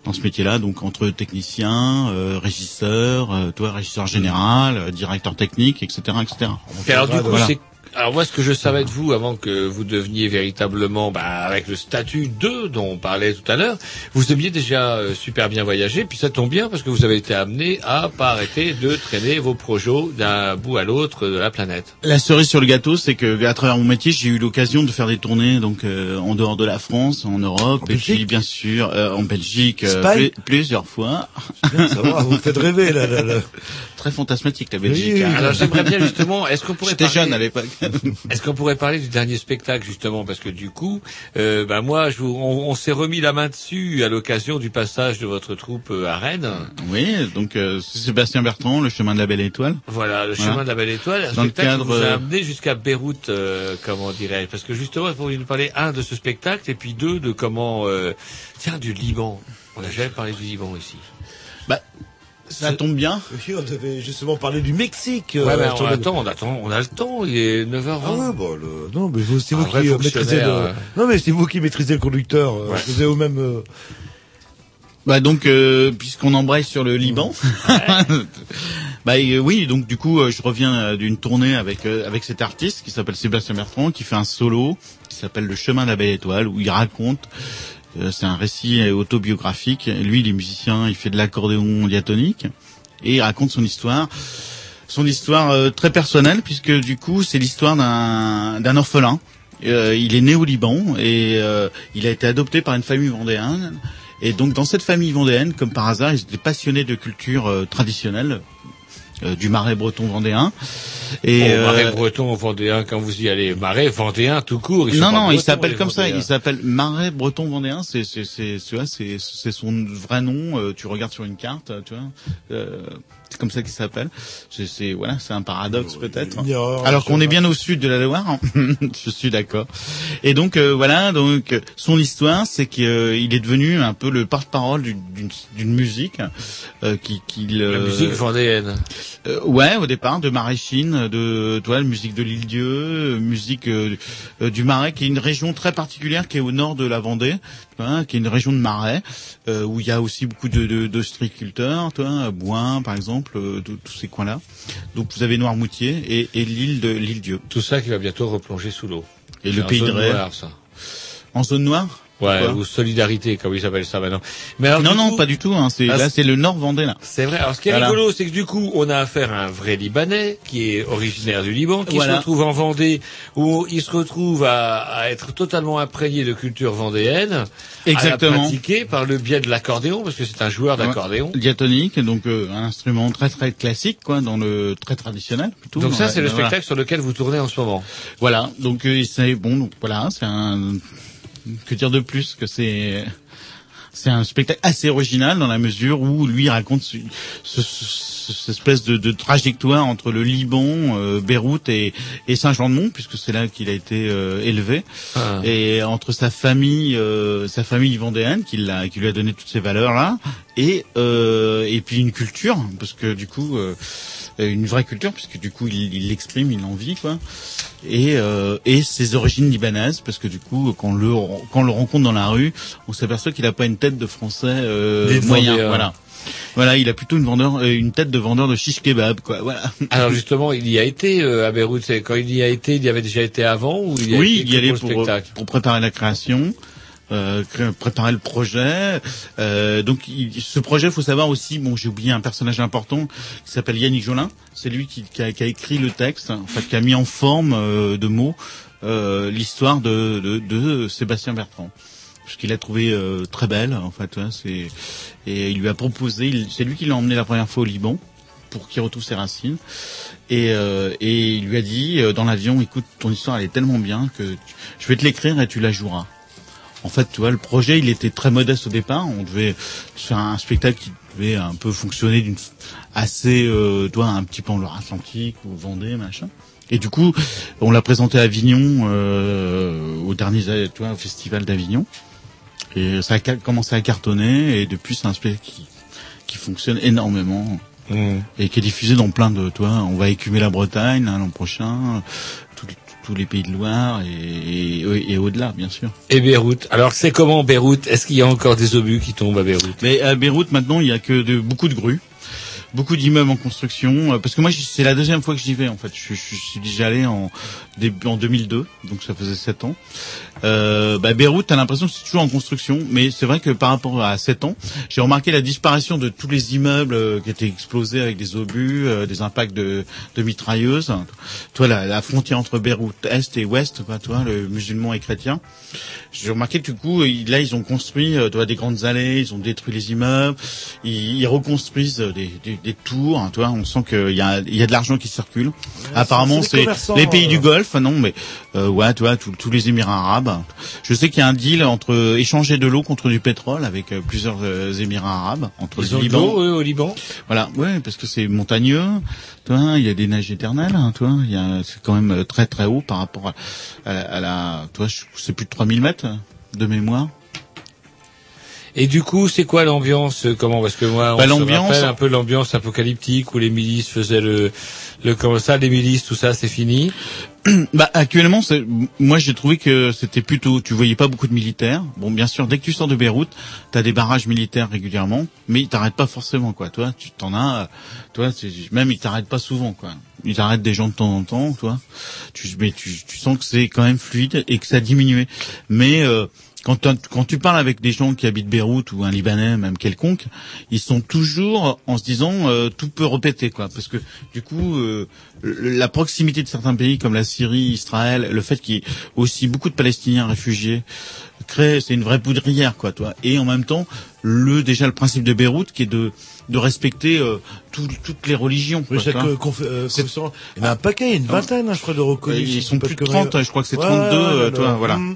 dans ce métier-là. Donc entre technicien, euh, régisseur, euh, toi, régisseur général, euh, directeur technique, etc., etc. Et alors du coup, Voilà. c'est alors moi, ce que je savais de vous avant que vous deveniez véritablement, bah, avec le statut 2 dont on parlait tout à l'heure, vous aimiez déjà euh, super bien voyager, puis ça tombe bien parce que vous avez été amené à pas arrêter de traîner vos projets d'un bout à l'autre de la planète. La cerise sur le gâteau, c'est que à travers mon métier, j'ai eu l'occasion de faire des tournées donc euh, en dehors de la France, en Europe, et puis bien sûr euh, en Belgique euh, plusieurs fois. Ça va, vous me faites rêver là. là, là. Très fantasmatique la Oui, Belgique. oui, hein. Alors j'aimerais bien justement, est-ce qu'on pourrait J'étais parler- jeune à l'époque. Est-ce qu'on pourrait parler du dernier spectacle justement? Parce que du coup, euh, bah moi, je vous- on, on s'est remis la main dessus à l'occasion du passage de votre troupe euh, à Rennes. Oui, donc euh, c'est Sébastien Bertrand, le chemin de la belle étoile. Voilà, le Voilà. chemin de la belle étoile, un Dans le spectacle cadre, qui vous a euh, amené jusqu'à Beyrouth, euh, comment dirais-je? Parce que justement, vous pourriez nous parler un de ce spectacle et puis deux de comment, euh, tiens, du Liban. On n'a jamais parlé du Liban ici. Bah, ça tombe bien. Oui, on devait justement parler du Mexique. Ouais, euh, mais on attendez. attend, on attend, on a le temps. Il est 9h20. Ah ouais, bon, le... non, mais vous- c'est vous qui euh, maîtrisez le... euh. Non, mais c'est vous qui maîtrisez le conducteur. euh, Ouais. Vous avez au même. euh, Bah donc, euh, puisqu'on embraye sur le Liban, bah euh, oui, donc du coup, euh, je reviens d'une tournée avec euh, avec cet artiste qui s'appelle Sébastien Bertrand, qui fait un solo qui s'appelle Le Chemin de la Belle Étoile, où il raconte. Euh, c'est un récit autobiographique. Lui, il est musicien, il fait de l'accordéon diatonique et il raconte son histoire. Son histoire euh, très personnelle, puisque du coup, c'est l'histoire d'un d'un orphelin. Euh, il est né au Liban et euh, il a été adopté par une famille vendéenne. Et donc dans cette famille vendéenne, comme par hasard, ils étaient passionnés de culture euh, traditionnelle euh, du marais breton vendéen. Et Et euh, Marais breton vendéen, quand vous y allez, Marais vendéen tout court. ils non, non, il s'appelle comme ça. Il s'appelle Marais Breton Vendéen. C'est, c'est, c'est, c'est son vrai nom. euh, tu regardes sur une carte, tu vois. Euh, c'est comme ça qu'il s'appelle. C'est, c'est, voilà, c'est un paradoxe peut-être. Alors qu'on est bien au sud de la Loire. hein. je suis d'accord. Et donc euh, voilà, donc euh, son histoire, c'est qu'il est devenu un peu le porte-parole d'une, musique euh, qui, qu'il. La euh, musique vendéenne. euh, ouais, au départ, de Maréchine, de toi, musique de l'île Dieu, euh, musique euh, euh, du Marais, qui est une région très particulière, qui est au nord de la Vendée, hein, qui est une région de Marais, euh, où il y a aussi beaucoup de, de, de Boin, par exemple, euh, tous ces coins-là. Donc vous avez Noirmoutier et, et l'île de l'île Dieu. Tout ça qui va bientôt replonger sous l'eau. Et le pays de ça. En zone noire? Ouais, ou solidarité, comme ils appellent ça maintenant. Mais alors, non, non, pas du tout. Hein. C'est, là, c'est- le Nord Vendée, là. C'est vrai. Alors, ce qui est Voilà. rigolo, c'est que du coup, on a affaire à un vrai Libanais qui est originaire du Liban, qui Voilà. se retrouve en Vendée, où il se retrouve à, à être totalement imprégné de culture vendéenne, à la Exactement. pratiquer par le biais de l'accordéon, parce que c'est un joueur d'accordéon. Ouais. Diatonique, donc euh, un instrument très très classique, quoi, dans le très traditionnel plutôt. Donc ça, c'est le voilà. spectacle sur lequel vous tournez en ce moment. Voilà, donc euh, c'est bon, donc voilà, c'est un que dire de plus que c'est c'est un spectacle assez original dans la mesure où lui raconte ce, ce- ce- cette espèce de, de trajectoire entre le Liban, euh, Beyrouth et, et Saint-Jean-de-Mont, puisque c'est là qu'il a été euh, élevé, Ah. et entre sa famille, euh, sa famille vendéenne qui, l'a, qui lui a donné toutes ces valeurs là, et euh, et puis une culture, parce que du coup euh, une vraie culture, puisque du coup il l'exprime, il en vit quoi, et euh, et ses origines libanaises, parce que du coup quand le quand on le rencontre dans la rue, on s'aperçoit qu'il a pas une tête de français euh, moyen, voilà. Voilà, il a plutôt une vendeur, euh, une tête de vendeur de shish kebab, quoi. Voilà. Alors justement, il y a été euh, à Beyrouth. Quand il y a été, il y avait déjà été avant ou il y a oui, été il y allait pour spectacle? pour préparer la création. Euh, préparer le projet. Euh, donc, il- ce projet, faut savoir aussi. Bon, j'ai oublié un personnage important qui s'appelle Yannick Jolin. C'est lui qui, qui, a, qui a écrit le texte, en fait, qui a mis en forme euh, de mots euh, l'histoire de, de, de Sébastien Bertrand. Parce qu'il l'a trouvé euh, très belle, en fait. ouais, c'est et il lui a proposé. C'est lui qui l'a emmené la première fois au Liban pour qu'il retrouve ses racines. Et, euh, et il lui a dit euh, dans l'avion, écoute, ton histoire elle est tellement bien que je vais te l'écrire et tu la joueras. En fait, tu vois, le projet, il était très modeste au départ. On devait faire un spectacle qui devait un peu fonctionner d'une assez, euh, toi, un petit peu en Loire-Atlantique ou Vendée, machin. Et du coup, on l'a présenté à Avignon, euh, au dernier, tu vois, au festival d'Avignon. Et ça a commencé à cartonner. Et depuis, c'est un spectacle qui, qui fonctionne énormément. Et qui est diffusé dans plein de, toi, on va écumer la Bretagne là, l'an prochain, tous les pays de Loire et, et, et au-delà, bien sûr. Et Beyrouth. Alors c'est comment Beyrouth? Est-ce qu'il y a encore des obus qui tombent à Beyrouth? Mais à Beyrouth, maintenant, il y a que de, beaucoup de grues, beaucoup d'immeubles en construction. euh, Parce que moi, c'est la deuxième fois que j'y vais, en fait. Je, je suis déjà allé en, en 2002, donc ça faisait sept ans. Euh, bah, Beyrouth, t'as l'impression que c'est toujours en construction, mais c'est vrai que par rapport à sept ans, j'ai remarqué la disparition de tous les immeubles euh, qui étaient explosés avec des obus, euh, des impacts de, de mitrailleuses. Toi, la, la frontière entre Beyrouth est et ouest, quoi, toi, le musulman et chrétien. J'ai remarqué du coup, ils- là, ils ont construit euh, vois, des grandes allées, ils ont détruit les immeubles, ils, ils reconstruisent euh, des, des, des tours. hein, tu vois, on sent qu'il y a, il y a de l'argent qui circule. Apparemment, c'est les pays euh. du Golfe, non, mais euh, ouais, tous- tous les Émirats arabes. Je sais qu'il y a un deal entre euh, échanger de l'eau contre du pétrole avec euh, plusieurs euh, Émirats arabes, entre Ils le ont Liban. eux, au Liban Voilà, ouais, parce que c'est montagneux, tu vois, il y a des neiges éternelles, hein, tu vois, il y a, c'est quand même très très haut par rapport à, à la, à je- c'est plus de 3000 mètres de mémoire. Et du coup, c'est quoi l'ambiance Comment Parce que moi, on Bah, se rappelle un peu l'ambiance apocalyptique où les milices faisaient le, le comment ça, les milices, tout ça, c'est fini. Bah actuellement, moi j'ai trouvé que c'était plutôt, tu voyais pas beaucoup de militaires. Bon, bien sûr, dès que tu sors de Beyrouth, t'as des barrages militaires régulièrement, mais ils t'arrêtent pas forcément, quoi. Toi, tu t'en as, euh, toi, même ils t'arrêtent pas souvent, quoi. Ils arrêtent des gens de temps en temps, toi. Tu, mais tu, tu sens que c'est quand même fluide et que ça a diminué. Mais euh, quand, quand tu parles avec des gens qui habitent Beyrouth ou un Libanais, même quelconque, ils sont toujours en se disant euh, tout peut répéter, quoi. Parce que du coup, euh, la proximité de certains pays comme la Syrie, Israël, le fait qu'il y ait aussi beaucoup de Palestiniens réfugiés, crée, c'est une vraie poudrière, quoi, toi. Et en même temps, le déjà le principe de Beyrouth qui est de de respecter euh, tout- toutes les religions. Oui, chaque euh, euh, il y en a un paquet, une vingtaine, hein, je crois, de reconnus. Ils sont plus de te 30, connaître. je crois que c'est Ouais, 32, ouais, euh, ouais, toi, voilà. Mm.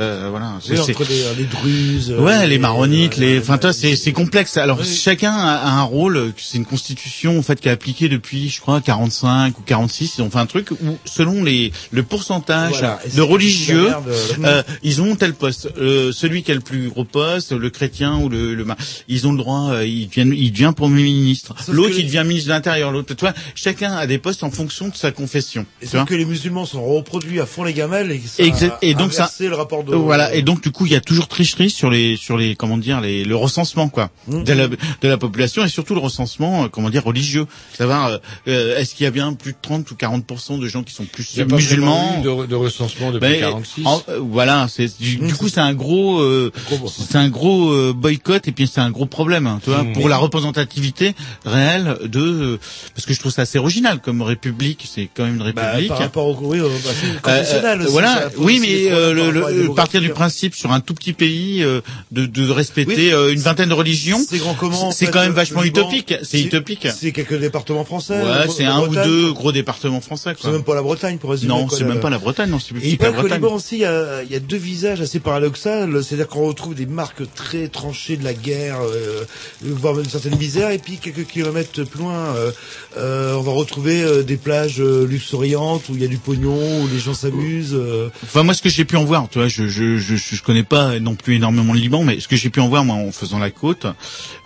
Euh, voilà. Oui, C'est- entre les, les druzes. euh, Ouais, les maronites, les, enfin toi, c'est c'est complexe. Alors Oui. chacun a, a un rôle. C'est une constitution en fait qui est appliquée depuis, je crois, 45 ou 46. Ils ont fait un truc où, selon les le pourcentage Voilà. De religieux, euh, euh, ils ont tel poste. Euh, celui qui a le plus gros poste, le chrétien ou le, le ils ont le droit. euh, ils deviennent, il devient premier ministre. L'autre, il devient ministre de l'Intérieur. L'autre, tu vois, chacun a des postes en fonction de sa confession. Et sauf que les musulmans sont reproduits à fond les gamelles et ça et donc ça- le rapport de monde. Euh, Voilà et donc du coup il y a toujours tricherie sur les sur les comment dire les le recensement quoi Mhm. de la de la population et surtout le recensement euh, comment dire religieux savoir euh, euh, est-ce qu'il y a bien plus de 30 ou 40% de gens qui sont plus Il y a pas musulmans vraiment eu de, de recensement depuis Ben, 46. en- euh, voilà, c'est du, Mmh. du coup c'est un gros, euh, c'est un gros euh, boycott et puis c'est un gros problème, hein, tu vois, Mmh. pour la représentativité réelle de, euh, parce que je trouve ça assez original comme république, c'est quand même une Bah, république. par rapport au oui, euh, bah, Euh, euh, aussi, voilà, oui, mais euh, le, le-. Partir du principe sur un tout petit pays euh, de, de respecter Oui. euh, une vingtaine de religions, C'est en fait, quand même le- vachement utopique. C'est utopique. C'est quelques départements français. Ouais, c'est un ou deux gros départements français. C'est même pas la Bretagne pour résumer. Non, c'est même pas la Bretagne, non, c'est plus petit que la Bretagne. Liban aussi, il y a, il y a deux visages assez paradoxaux. C'est-à-dire qu'on retrouve des marques très tranchées de la guerre, euh, voire même une certaine misère. Et puis quelques kilomètres plus loin, euh, euh, on va retrouver euh, des plages euh, luxuriantes où il y a du pognon, où les gens s'amusent. euh. Enfin moi ce que j'ai pu en voir, tu vois, je je je, je connais pas non plus énormément le Liban, mais ce que j'ai pu en voir moi en faisant la côte,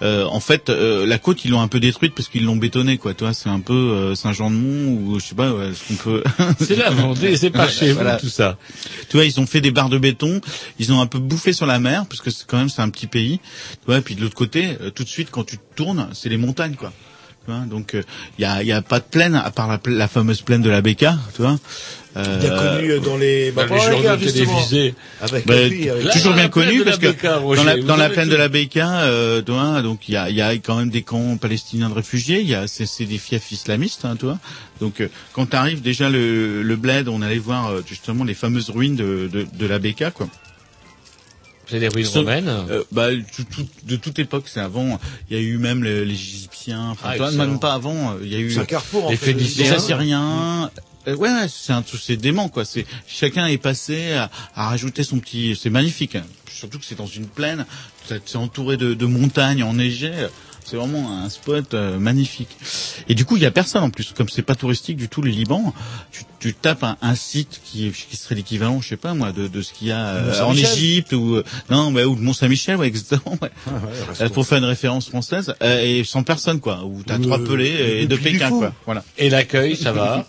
euh, en fait euh, la côte ils l'ont un peu détruite parce qu'ils l'ont bétonnée quoi, tu vois, c'est un peu euh, Saint-Jean-de-Mont ou je sais pas, ouais, ce qu'on peut. C'est la Vendée, c'est pas chez vous, Voilà. tout ça. Tu vois, ils ont fait des barres de béton, ils ont un peu bouffé sur la mer parce que c'est quand même c'est un petit pays, tu vois, et puis de l'autre côté, euh, tout de suite quand tu te tournes, c'est les montagnes quoi. Tu vois, donc il y a, y a pas de plaine à part la, la fameuse plaine de la Béca, tu vois. Euh, Bien connu dans les, bah, Dans les journaux télévisés. Avec Bah, avec- toujours bien connu parce que Béca, Roger, dans la, dans la plaine tout. de la Béca, euh, tu vois, donc il y a, il y a quand même des camps palestiniens de réfugiés, il y a c'est, c'est des fiefs islamistes, hein, tu vois. Donc euh, quand tu arrives déjà le, le bled, on allait voir justement les fameuses ruines de, de, de la Béca, quoi. C'est des ruines Sauf- romaines. Euh, bah, tout- tout- de toute époque, c'est avant. Il y a eu même les, les Égyptiens. Enfin, Ah, toi, même pas avant. Il y a eu Les fait. Phéniciens. les Assyriens. Euh, ouais, ouais, c'est un tout, c'est dément quoi. C'est chacun est passé à, à rajouter son petit. C'est magnifique. hein. Surtout que c'est dans une plaine. C'est entouré de, de montagnes enneigées. C'est vraiment un spot euh, magnifique. Et du coup, il y a personne en plus. Comme c'est pas touristique du tout le Liban, tu, tu tapes un, un site qui, qui serait l'équivalent, je sais pas moi, de, de ce qu'il y a euh, en. Égypte ou euh, non, ouais, ou de Mont Saint-Michel, ouais, exactement. Ouais. Ah, ouais, Euh, pour faire une référence française euh, et sans personne quoi. Où t'as trois pelés et deux Pékin quoi. Voilà. Et l'accueil, ça va?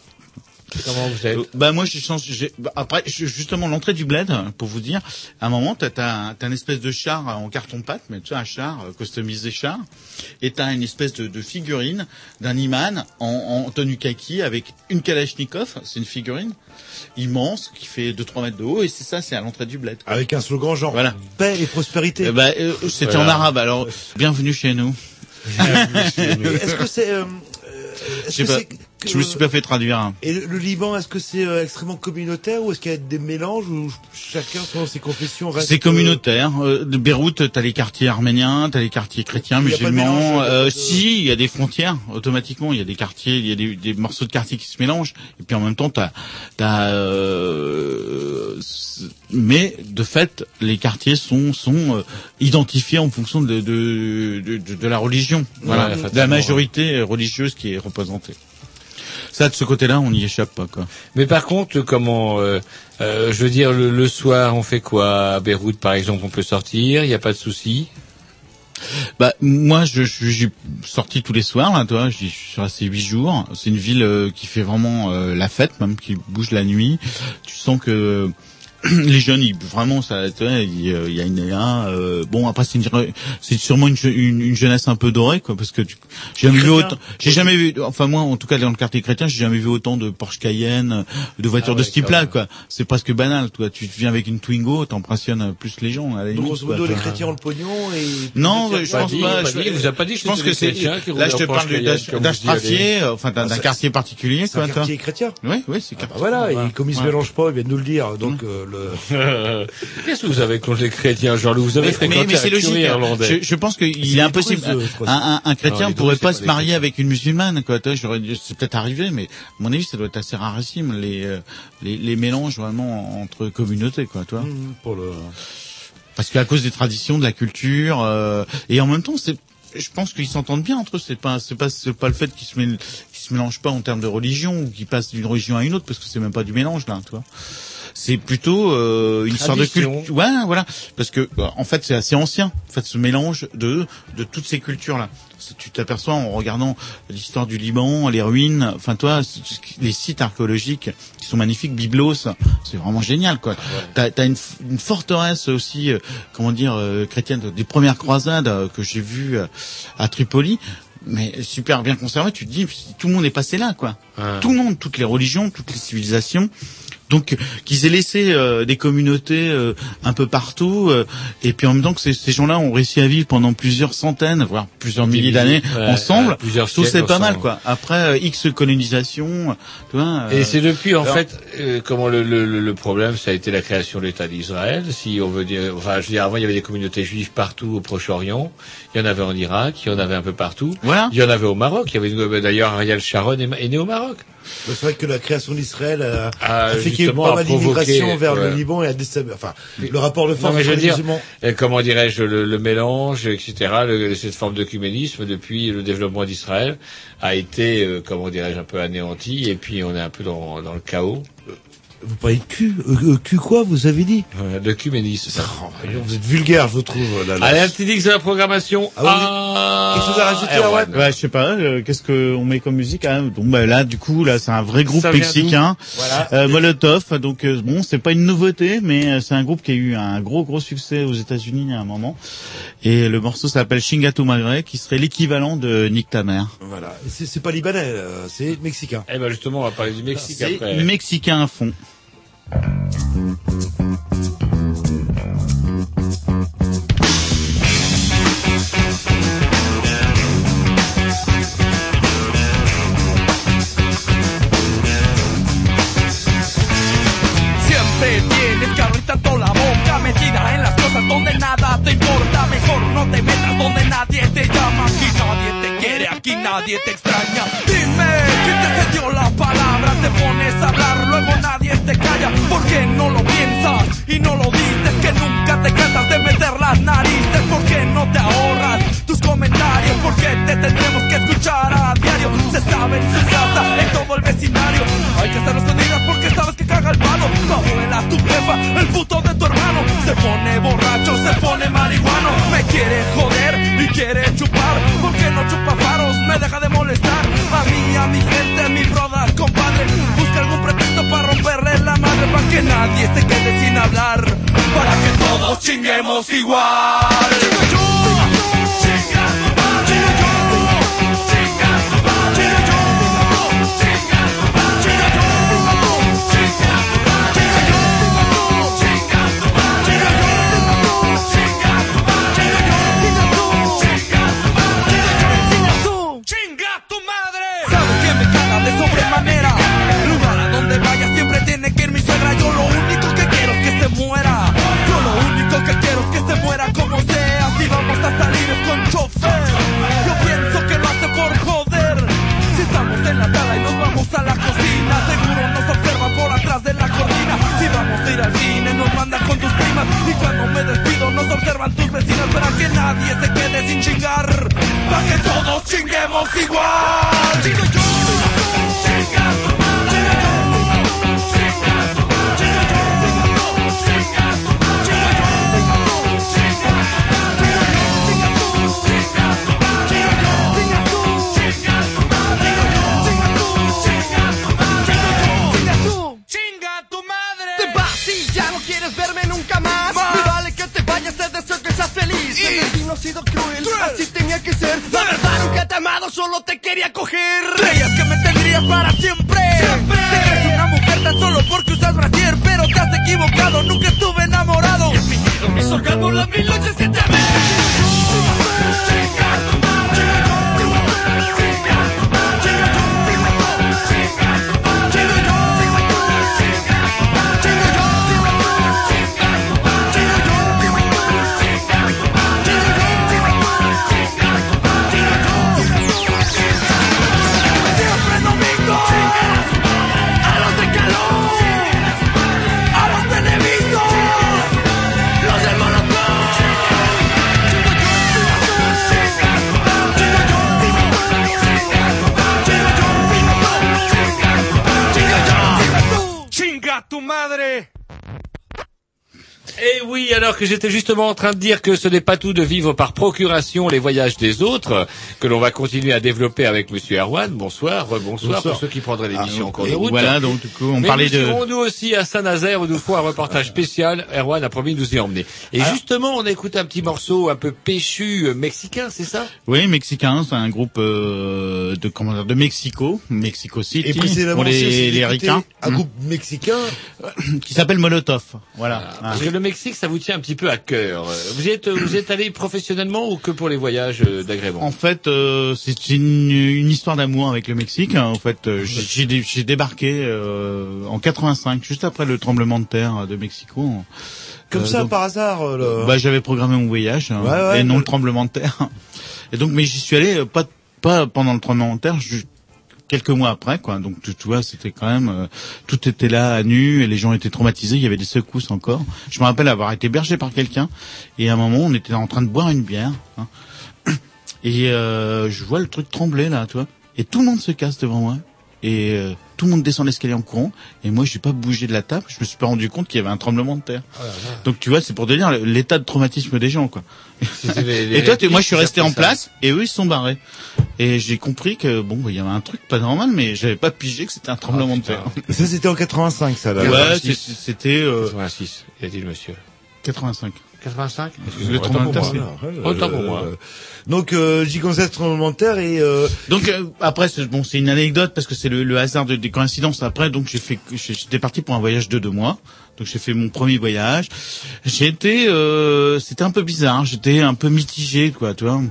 Comment vous êtes Euh, Bah moi j'ai changé. j'ai- bah, après justement l'entrée du bled pour vous dire. À un moment t'as t'as un, t'as une espèce de char en carton pâte, mais tu sais un char euh, customisé char, et t'as une espèce de, de figurine d'un imam en, en tenue kaki avec une kalachnikov, c'est une figurine immense qui fait 2-3 mètres de haut et c'est ça c'est à l'entrée du bled. Avec un slogan genre Voilà. paix et prospérité. Bah, euh, c'était Voilà. en arabe alors bienvenue chez nous. Est-ce que c'est, euh, euh, Je est-ce sais que pas. c'est que- Je me suis pas fait traduire. hein. Et le, le Liban, est-ce que c'est euh, extrêmement communautaire ou est-ce qu'il y a des mélanges ou chacun selon ses confessions reste C'est communautaire. Euh, de Beyrouth, t'as les quartiers arméniens, t'as les quartiers chrétiens, musulmans. Euh, de- Si, il y a des frontières automatiquement. Il y a des quartiers, il y a des, des morceaux de quartiers qui se mélangent. Et puis en même temps, t'as, t'as. euh, mais de fait, les quartiers sont sont euh, identifiés en fonction de de, de, de- de la religion, voilà, de la majorité religieuse qui est représentée. Ça, de ce côté-là, on n'y échappe pas, quoi. Mais par contre, comment euh, euh, Je veux dire, le, le soir, on fait quoi À Beyrouth, par exemple, on peut sortir, il n'y a pas de souci? Bah moi je je- j'ai sorti tous les soirs là, toi, j'y suis resté huit jours. C'est une ville euh, qui fait vraiment euh, la fête, même qui bouge la nuit. Tu sens que les jeunes, ils, vraiment, ça, il y a- une, là, euh, bon après c'est une, c'est sûrement une, une, une jeunesse un peu dorée quoi, parce que tu- j'ai jamais vu autant, j'ai jamais vu, enfin moi en tout cas dans le quartier chrétien, j'ai jamais vu autant de Porsche Cayenne, de voitures Ah de ce type-là quoi. C'est presque banal, toi. Tu viens avec une Twingo, t'impressionnes plus les gens. À la Donc limite, grosso modo, les chrétiens ont le pognon et... non, je pense dit, pas. je, vous a pas dit je pense que c'est. Là, je te parle Porsche du- Cayenne, d'Ach- comme vous d'Ashrafieh, euh, enfin d'un Ah, d'un quartier particulier, quoi. quartier chrétien. Oui, oui, c'est Ah bah quartier. voilà, et comme ils se mélangent pas, ils viennent nous le dire. Donc euh. Qu'est-ce que vous avez contre les chrétiens, Jean-Loup Vous avez Mais, fréquenté mais, mais c'est logique. hein. irlandais. Je, je pense qu'il est impossible. Crois, Un, un, un Non, chrétien les pourrait pas se marier avec une musulmane, quoi. C'est peut-être arrivé, mais à mon avis, ça doit être assez rarissime les euh, les, les mélanges vraiment entre communautés, quoi. Toi. Mmh, pour le... Parce qu'à cause des traditions, de la culture, euh, et en même temps, c'est, je pense qu'ils s'entendent bien entre eux. C'est pas, c'est pas, c'est pas le fait qu'ils se, mêlent- qu'ils se mélangent pas en termes de religion ou qu'ils passent d'une religion à une autre, parce que c'est même pas du mélange là, tu vois. C'est plutôt euh, une sorte de culture. Ouais, voilà. Parce que euh, en fait, c'est assez ancien. En fait, ce mélange de de toutes ces cultures là. tu t'aperçois en regardant l'histoire du Liban, les ruines, enfin toi, les sites archéologiques qui sont magnifiques, Byblos, c'est vraiment génial quoi. T'as as une, une forteresse aussi, euh, comment dire, euh, chrétienne des premières croisades euh, que j'ai vues euh, à Tripoli. Mais super bien conservé, tu te dis, tout le monde est passé là, quoi. Tout le monde, toutes les religions, toutes les civilisations. Donc qu'ils aient laissé euh, des communautés euh, un peu partout, euh, et puis en même temps que ces, ces gens-là ont réussi à vivre pendant plusieurs centaines, voire plusieurs milliers d'années Ouais, ensemble, plusieurs que c'est pas mal quoi. Après euh, X colonisation, tu vois. Et euh, c'est depuis, en alors- fait, euh, comment le, le, le- problème, ça a été la création de l'État d'Israël. Si on veut dire, enfin, je veux dire, avant, il y avait des communautés juives partout au Proche-Orient. Il y en avait en Irak, il y en avait un peu partout. Voilà. Il y en avait au Maroc. Il y avait d'ailleurs Ariel Sharon est, est né au Maroc. C'est vrai que la création d'Israël a, Ah, a fait qu'il y ait pas a mal d'immigration vers ouais. le Liban et a déstabilisé, enfin, le rapport de Non, force mais je veux dire, euh, comment dirais-je, le, le mélange, etc., le- cette forme d'œcuménisme depuis le développement d'Israël a été, euh, comment dirais-je, un peu anéanti, et puis on est un peu dans, dans le chaos. Vous parlez de cul, euh, euh, cul quoi, vous avez dit? Euh, D'œcuménisme. Vous êtes vulgaire, je vous trouve, là, là. Allez, un petit X de la programmation. Ah, Quelque chose à rajouter, Erwan. Ouais, je sais pas, euh, qu'est-ce qu'on met comme musique hein Donc bah, là, du coup, là, c'est un vrai groupe mexicain, Voilà. euh, Molotov. Donc euh, bon, c'est pas une nouveauté, mais c'est un groupe qui a eu un gros gros succès aux États-Unis à un moment. Et le morceau s'appelle Chingatu Magre, qui serait l'équivalent de Nick ta mère. Voilà. Et C'est pas libanais, euh, c'est mexicain. Eh ben justement, on va parler du Mexique C'est après. mexicain à fond. Nadie te extraña. Dime, ¿quién te cedió la palabra? Te pones a hablar, luego nadie te calla ¿Por qué no lo piensas y no lo dices? Que nunca te cansas de meter las narices ¿Por qué no te ahorras tus comentarios? ¿Por qué te tendremos que escuchar a diario? Se sabe en su casa, en todo el vecindario Hay que hacerlo escondidas porque sabes que caga el palo Tu abuela, tu jefa, el puto de tu hermano Se pone borracho, se pone marihuano Me quiere joder y quiere chupar ¿Por qué no chupa faros? Me deja de molestar. A mí, a mi gente, mi brodas, compadre Busca algún pretexto para romperle la madre Para que nadie se quede sin hablar Para que todos chinguemos igual a la cocina, seguro nos observan por atrás de la cortina. Si vamos a ir al cine, nos mandan con tus primas. Y cuando me despido, nos observan tus vecinas para que nadie se quede sin chingar. Para que todos chinguemos igual. Digo yo. Tenía que ser. La verdad nunca te he amado, solo te quería coger. Creías que me tendrías para siempre. Siempre. Te crees una mujer tan solo porque usas brasier, pero te has equivocado. Nunca estuve enamorado. He fingido mis orgasmos las mil noches que te amé. Oui, alors que j'étais justement en train de dire que ce n'est pas tout de vivre par procuration les voyages des autres, que l'on va continuer à développer avec Monsieur Erwan. Bonsoir, rebonsoir Bonsoir. pour ceux qui prendraient l'émission Ah, en cours de route. voilà, donc, du coup, on Mais parlait nous de- serons nous aussi à Saint-Nazaire où nous ferons un reportage spécial. Erwan a promis de nous y emmener. Et Alors- justement, on a écouté un petit morceau un peu péchu euh, mexicain, c'est ça? Oui, mexicain, c'est un groupe euh, de comment dire, de Mexico, Mexico City, Et pour les, les ricains, Un Hmm. groupe mexicain. qui s'appelle Molotov. Voilà. Parce Ah. que le Mexique, ça vous tient un petit peu à cœur. Vous êtes, vous êtes allé professionnellement ou que pour les voyages euh, d'agrément? En fait, euh, c'est une, une histoire d'amour avec le Mexique. En fait, euh, j'ai- j'ai dé- j'ai débarqué euh, en 85, juste après le tremblement de terre de Mexico. Comme Euh, ça, donc- par hasard. le- Bah, j'avais programmé mon voyage hein, Ouais, ouais, et non le tremblement de terre. Et donc, mais j'y suis allé pas pas pendant le tremblement de terre, quelques mois après, quoi. Donc, tu, tu vois, c'était quand même euh, tout était là à nu et les gens étaient traumatisés. Il y avait des secousses encore. Je me rappelle avoir été bergé par quelqu'un et à un moment, on était en train de boire une bière hein, et euh, je vois le truc trembler là, tu vois. Et tout le monde se casse devant moi. Et euh, tout le monde descend l'escalier en courant. Et moi, je n'ai pas bougé de la table. Je me suis pas rendu compte qu'il y avait un tremblement de terre. Donc tu vois, c'est pour te dire l'état de traumatisme des gens, quoi. les- les et toi, tu- moi, je suis resté en ça. place et eux, ils se sont barrés. Et j'ai compris que bon, bah, il y avait un truc pas normal, mais j'avais pas pigé que c'était un tremblement de terre. Ça, c'était en 85, ça, là. Ouais, c'était euh, 86, il a dit le monsieur. 85. 85 Le tremblement de Autant pour moi. Euh, Donc, euh, gigantesque tremblement de terre et... Euh... Donc euh, après, c'est- bon, c'est une anecdote parce que c'est le, le hasard de- des coïncidences. Après, donc j'ai fait, j'étais parti pour un voyage de deux mois. Donc j'ai fait mon premier voyage. J'ai été, euh, c'était un peu bizarre. J'étais un peu mitigé, quoi, tu vois.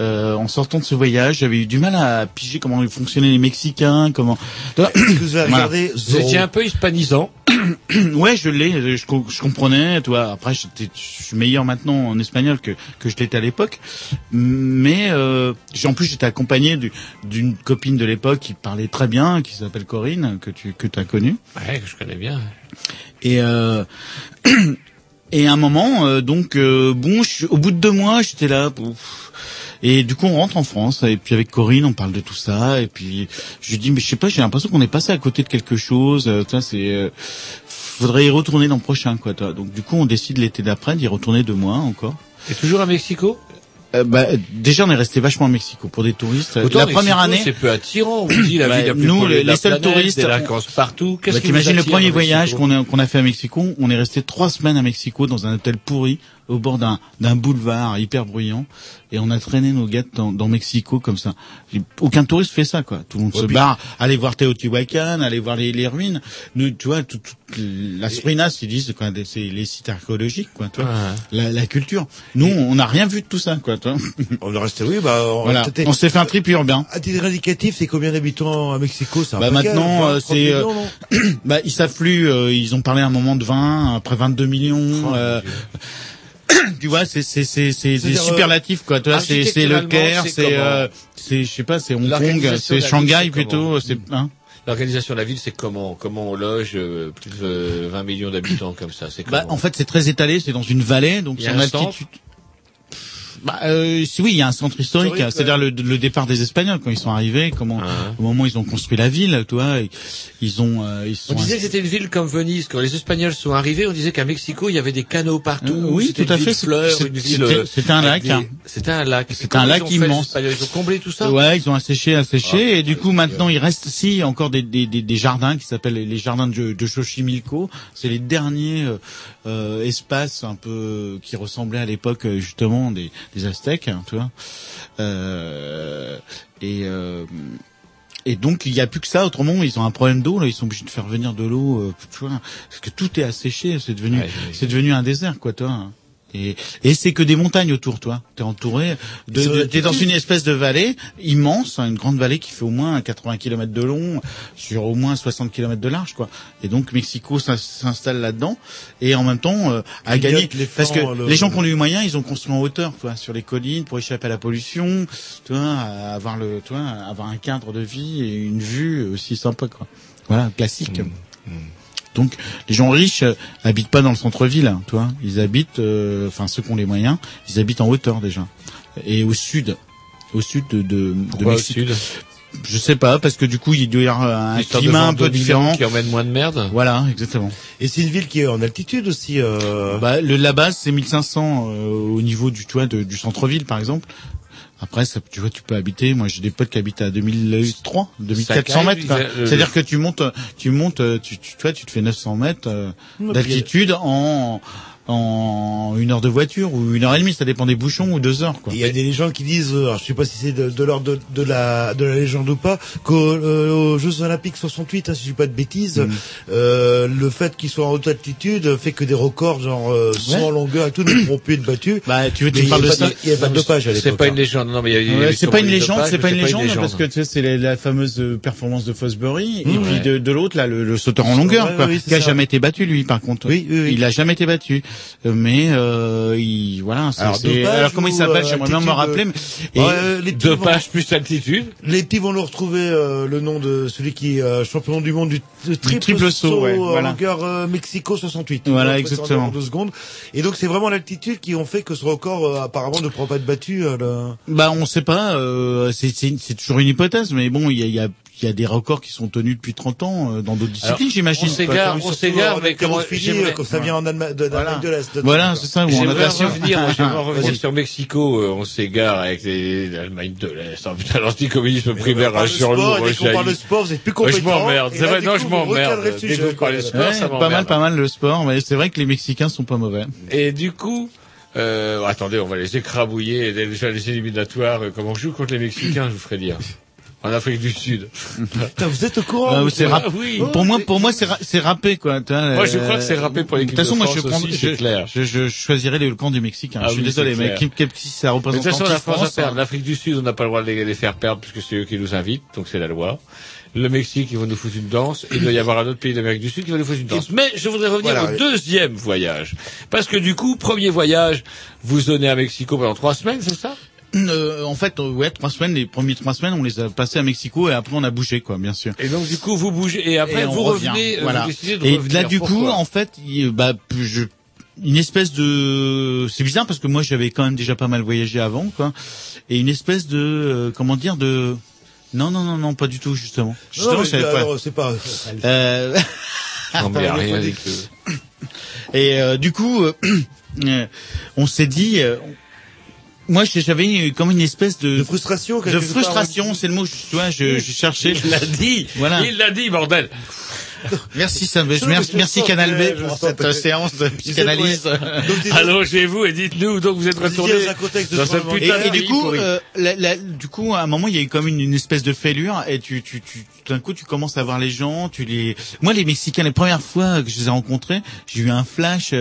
Euh, en sortant de ce voyage, j'avais eu du mal à piger comment fonctionnaient les Mexicains, comment. Tu vois, vous avez voilà. regardé Vous étiez un peu hispanisant. ouais, je l'ai, je, je comprenais, tu vois. Après, je suis meilleur maintenant en espagnol que que je l'étais à l'époque. Mais euh, j'ai- en plus, j'étais accompagné du- d'une copine de l'époque qui parlait très bien, qui s'appelle Corinne, que tu que as connue. Ouais, que je connais bien. Et euh, et à un moment, euh, donc euh, bon, je- au bout de deux mois, j'étais là. pouf. Et du coup, on rentre en France. Et puis avec Corinne, on parle de tout ça. Et puis je lui dis, mais je sais pas, j'ai l'impression qu'on est passé à côté de quelque chose. Euh, tu vois, c'est euh, faudrait y retourner l'an prochain, quoi. toi. Donc du coup, on décide l'été d'après d'y retourner deux mois encore. Et toujours à Mexico? Euh, bah, déjà, on est resté vachement à Mexico pour des touristes. Autant la Mexico, première année, c'est peu attirant. On dit la Bah, la plus nous, les, de la seuls planète, touristes, délinquance partout. Qu'est-ce Bah, qui T'imagines le premier voyage qu'on a, qu'on a fait à Mexico, on est resté trois semaines à Mexico dans un hôtel pourri au bord d'un d'un boulevard hyper bruyant et on a traîné nos gars dans, dans Mexico comme ça. Aucun touriste fait ça quoi. Tout le monde se barre, aller voir Teotihuacan, aller voir les, les ruines. Nous, tu vois, tout, tout- la Sprinas, ils disent quoi, c'est les sites archéologiques quoi, tu vois, la, la culture. Nous, on n'a rien vu de tout ça quoi, tu vois. On est resté, oui, bah... On, Voilà. c'était- On s'est fait un trip urbain. À titre indicatif, c'est combien d'habitants à Mexico? Un Bah maintenant 20, euh, 30 c'est millions, euh, bah ils s'affluent euh, ils ont parlé à un moment de 20 après 22 millions euh, tu vois c'est c'est c'est c'est superlatifs quoi. Tu vois c'est c'est le Caire c'est euh, c'est je sais pas c'est Hong Kong c'est Shanghai plutôt c'est hein L'organisation de la ville, c'est comment Comment on loge euh, plus de 20 millions d'habitants comme ça C'est bah en fait c'est très étalé c'est dans une vallée donc c'est en un altitude bah, euh, si, oui, il y a un centre historique, Historique, c'est-à-dire le, le départ des Espagnols quand ils sont arrivés, comment, au moment où ils ont construit la ville, tu vois, ils ont, euh, ils sont. On disait que c'était une ville comme Venise. Quand les Espagnols sont arrivés, on disait qu'à Mexico, il y avait des canaux partout. Euh, oui, tout à fait. c'était- un lac, hein. C'était un lac. C'était un lac immense. Ils ont comblé tout ça. Ouais, ils ont asséché, asséché, et du coup maintenant il reste si encore des, des, des, des jardins qui s'appellent les jardins de, de Xochimilco. C'est les derniers euh, euh, espaces un peu qui ressemblaient à l'époque euh, justement des, des Aztèques, hein, tu vois. Euh, et euh, et donc il y a plus que ça. Autrement, ils ont un problème d'eau. Là, ils sont obligés de faire venir de l'eau, euh, tu vois, parce que tout est asséché. C'est devenu, Ouais, c'est devenu un désert, quoi, toi. Et, et c'est que des montagnes autour, toi. T'es entouré de, de- t'es dans une espèce de vallée immense, hein, une grande vallée qui fait au moins 80 km de long, sur au moins 60 km de large, quoi. Et donc Mexico s'in- s'installe là-dedans, et en même temps euh, gagner, les parce que le- les gens qui ont eu moyen, ils ont construit en hauteur, tu vois, sur les collines pour échapper à la pollution, à avoir le, tu vois, avoir un cadre de vie et une vue aussi sympa, quoi. Voilà, classique. Donc les gens riches euh, habitent pas dans le centre-ville, hein, tu vois. Ils habitent, euh, enfin ceux qui ont les moyens, ils habitent en hauteur déjà. Et au sud, au sud de, de, de Pourquoi au Mexique. sud Je sais pas, parce que du coup, il doit y avoir un Histoire climat un peu 2000 différent. Qui emmène moins de merde. Voilà, exactement. Et c'est une ville qui est en altitude aussi. Euh... Bah, le, la base, c'est 1500 euh, au niveau du, tu vois, de- du centre-ville, par exemple. Après, ça, tu vois, tu peux habiter. Moi, j'ai des potes qui habitent à 2003, 2400 mètres. euh, le- C'est-à-dire que tu montes, tu montes, euh, tu, tu, toi, tu te fais 900 mètres euh, d'altitude en en une heure de voiture ou une heure et demie, ça dépend des bouchons ou deux heures. Quoi. Il y a des gens qui disent, euh, alors, je sais pas si c'est de, de l'ordre de, de la de la légende ou pas, qu'aux euh, aux Jeux Olympiques 68, hein, si je dis pas de bêtises, Mm. euh, le fait qu'ils soient en haute altitude fait que des records genre euh, 100 Ouais. longueur et tout ne pourront plus être battus. Bah, tu veux, tu parles de ça Il y avait pas de dopage à l'époque. C'est pas une légende. Non, mais il y a, il y a Ouais, c'est pas une légende, c'est pas une légende parce que tu sais, c'est la, la fameuse euh, performance de Fosbury et puis de, de l'autre là, le, le sauteur en longueur, Ouais, quoi, oui, qui a ça. jamais été battu lui, par contre. Oui, oui, oui. Il a jamais été battu, mais euh, il voilà. c'est- Alors, alors comment il s'appelle? euh, J'aimerais bien me altitude, rappeler. mais- Ouais, et- euh, les petits vont- Dopage plus altitude. Les petits vont nous retrouver euh, le nom de celui qui est euh, champion du monde du, du triple, triple saut, ouais, euh, voilà. longueur euh, Mexico 68. Voilà, exactement. en deux secondes. Et donc c'est vraiment l'altitude qui ont fait que ce record euh, apparemment ne pourra pas être battu. euh, le- Bah, on sait pas. Euh, c'est c'est c'est toujours une hypothèse, mais bon, il y a, il y a il y a des records qui sont tenus depuis 30 ans euh, dans d'autres disciplines, j'imagine. on s'égare, on s'égare, j'aimerais- euh, comme ça vient en Allemagne de, l'Est. Voilà, c'est ça. Ou en J'aimerais natation. revenir, revenir sur Mexico, euh, on s'égare avec l'Allemagne de l'Est. Oh, putain, l'anticommunisme primaire on sur nous, qu'on parle de sport, vous êtes plus Ouais, Je m'emmerde, c'est vrai, non, je m'emmerde. Dès que vous parlez sport, pas mal, pas mal le sport, mais c'est vrai que les Mexicains sont pas mauvais. Et du coup, euh, attendez, on va les écrabouiller, déjà les éliminatoires, euh, comment on joue contre les Mexicains, je vous ferai dire? En Afrique du Sud. Putain, vous êtes au courant Ah, c'est quoi. rap- oui. Pour moi, pour moi, c'est ra- c'est râpé quoi. Moi, je euh, crois que c'est râpé pour l'équipe De toute façon, de moi, je, aussi, je, clair. je, je choisirais le camp du Mexicain. Ah je suis oui, désolé, mais qui, ça Mais représente de toute façon, la France va France, perdre. hein. L'Afrique du Sud, on n'a pas le droit de les, les faire perdre puisque c'est eux qui nous invitent, donc c'est la loi. Le Mexique, ils vont nous foutre une danse. Il doit y avoir un autre pays d'Amérique du Sud qui va nous foutre une danse. Mais je voudrais revenir Voilà. au deuxième voyage. Parce que du coup, premier voyage, vous donnez à Mexico pendant trois semaines, c'est ça? Euh, en fait, euh, ouais, trois semaines, les premières trois semaines, on les a passées à Mexico et après on a bougé, quoi, bien sûr. Et donc du coup, vous bougez et après Et vous revient, revenez, euh, voilà. vous de Et revenir. là, du coup, Pourquoi en fait, il- bah, je, une espèce de, c'est bizarre parce que moi j'avais quand même déjà pas mal voyagé avant, quoi, et une espèce de, euh, comment dire, de, non, non, non, non, pas du tout, justement. Justement, Non, mais pas. alors, c'est pas. Euh, Non, mais rien que- Et euh, du coup, euh, euh, on s'est dit, euh, moi j'avais eu comme une espèce de, De frustration, de frustration, c'est le mot. Tu vois, je, je cherchais. Il l'a dit. Voilà. Il l'a dit, bordel. Merci, ça, Je- merci, merci Canal B pour cette euh, séance de psychanalyse. Donc, dis- Allongez-vous et dites-nous. Donc vous êtes Vous retourné dans un contexte de dans ce Et, putain de et du coup, euh, la- la- du coup, à un moment, il y a eu comme une, une espèce de fêlure, et tu, tu, tu, tout d'un coup, tu commences à voir les gens, tu les. Moi, les Mexicains, les premières fois que je les ai rencontrés, j'ai eu un flash.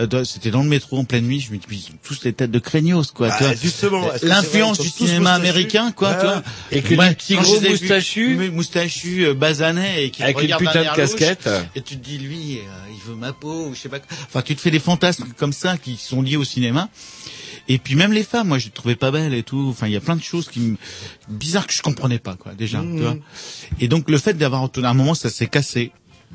Euh, C'était dans le métro en pleine nuit. Je me dis, ils ont tous les têtes de craignos, quoi. Ah, tu vois. justement, L'influence du cinéma américain, quoi. Ouais, tu vois. Et que les petits gros moustachus. mou- moustachus, euh, basanés, et qui te Avec une putain de louche, casquette. Et tu te dis, lui, euh, il veut ma peau, ou je sais pas. quoi. Enfin, tu te fais des fantasmes comme ça qui sont liés au cinéma. Et puis même les femmes, moi je les trouvais pas belles et tout. Enfin, il y a plein de choses qui me... bizarres que je comprenais pas quoi déjà. Tu vois et donc le fait d'avoir à un moment ça s'est cassé.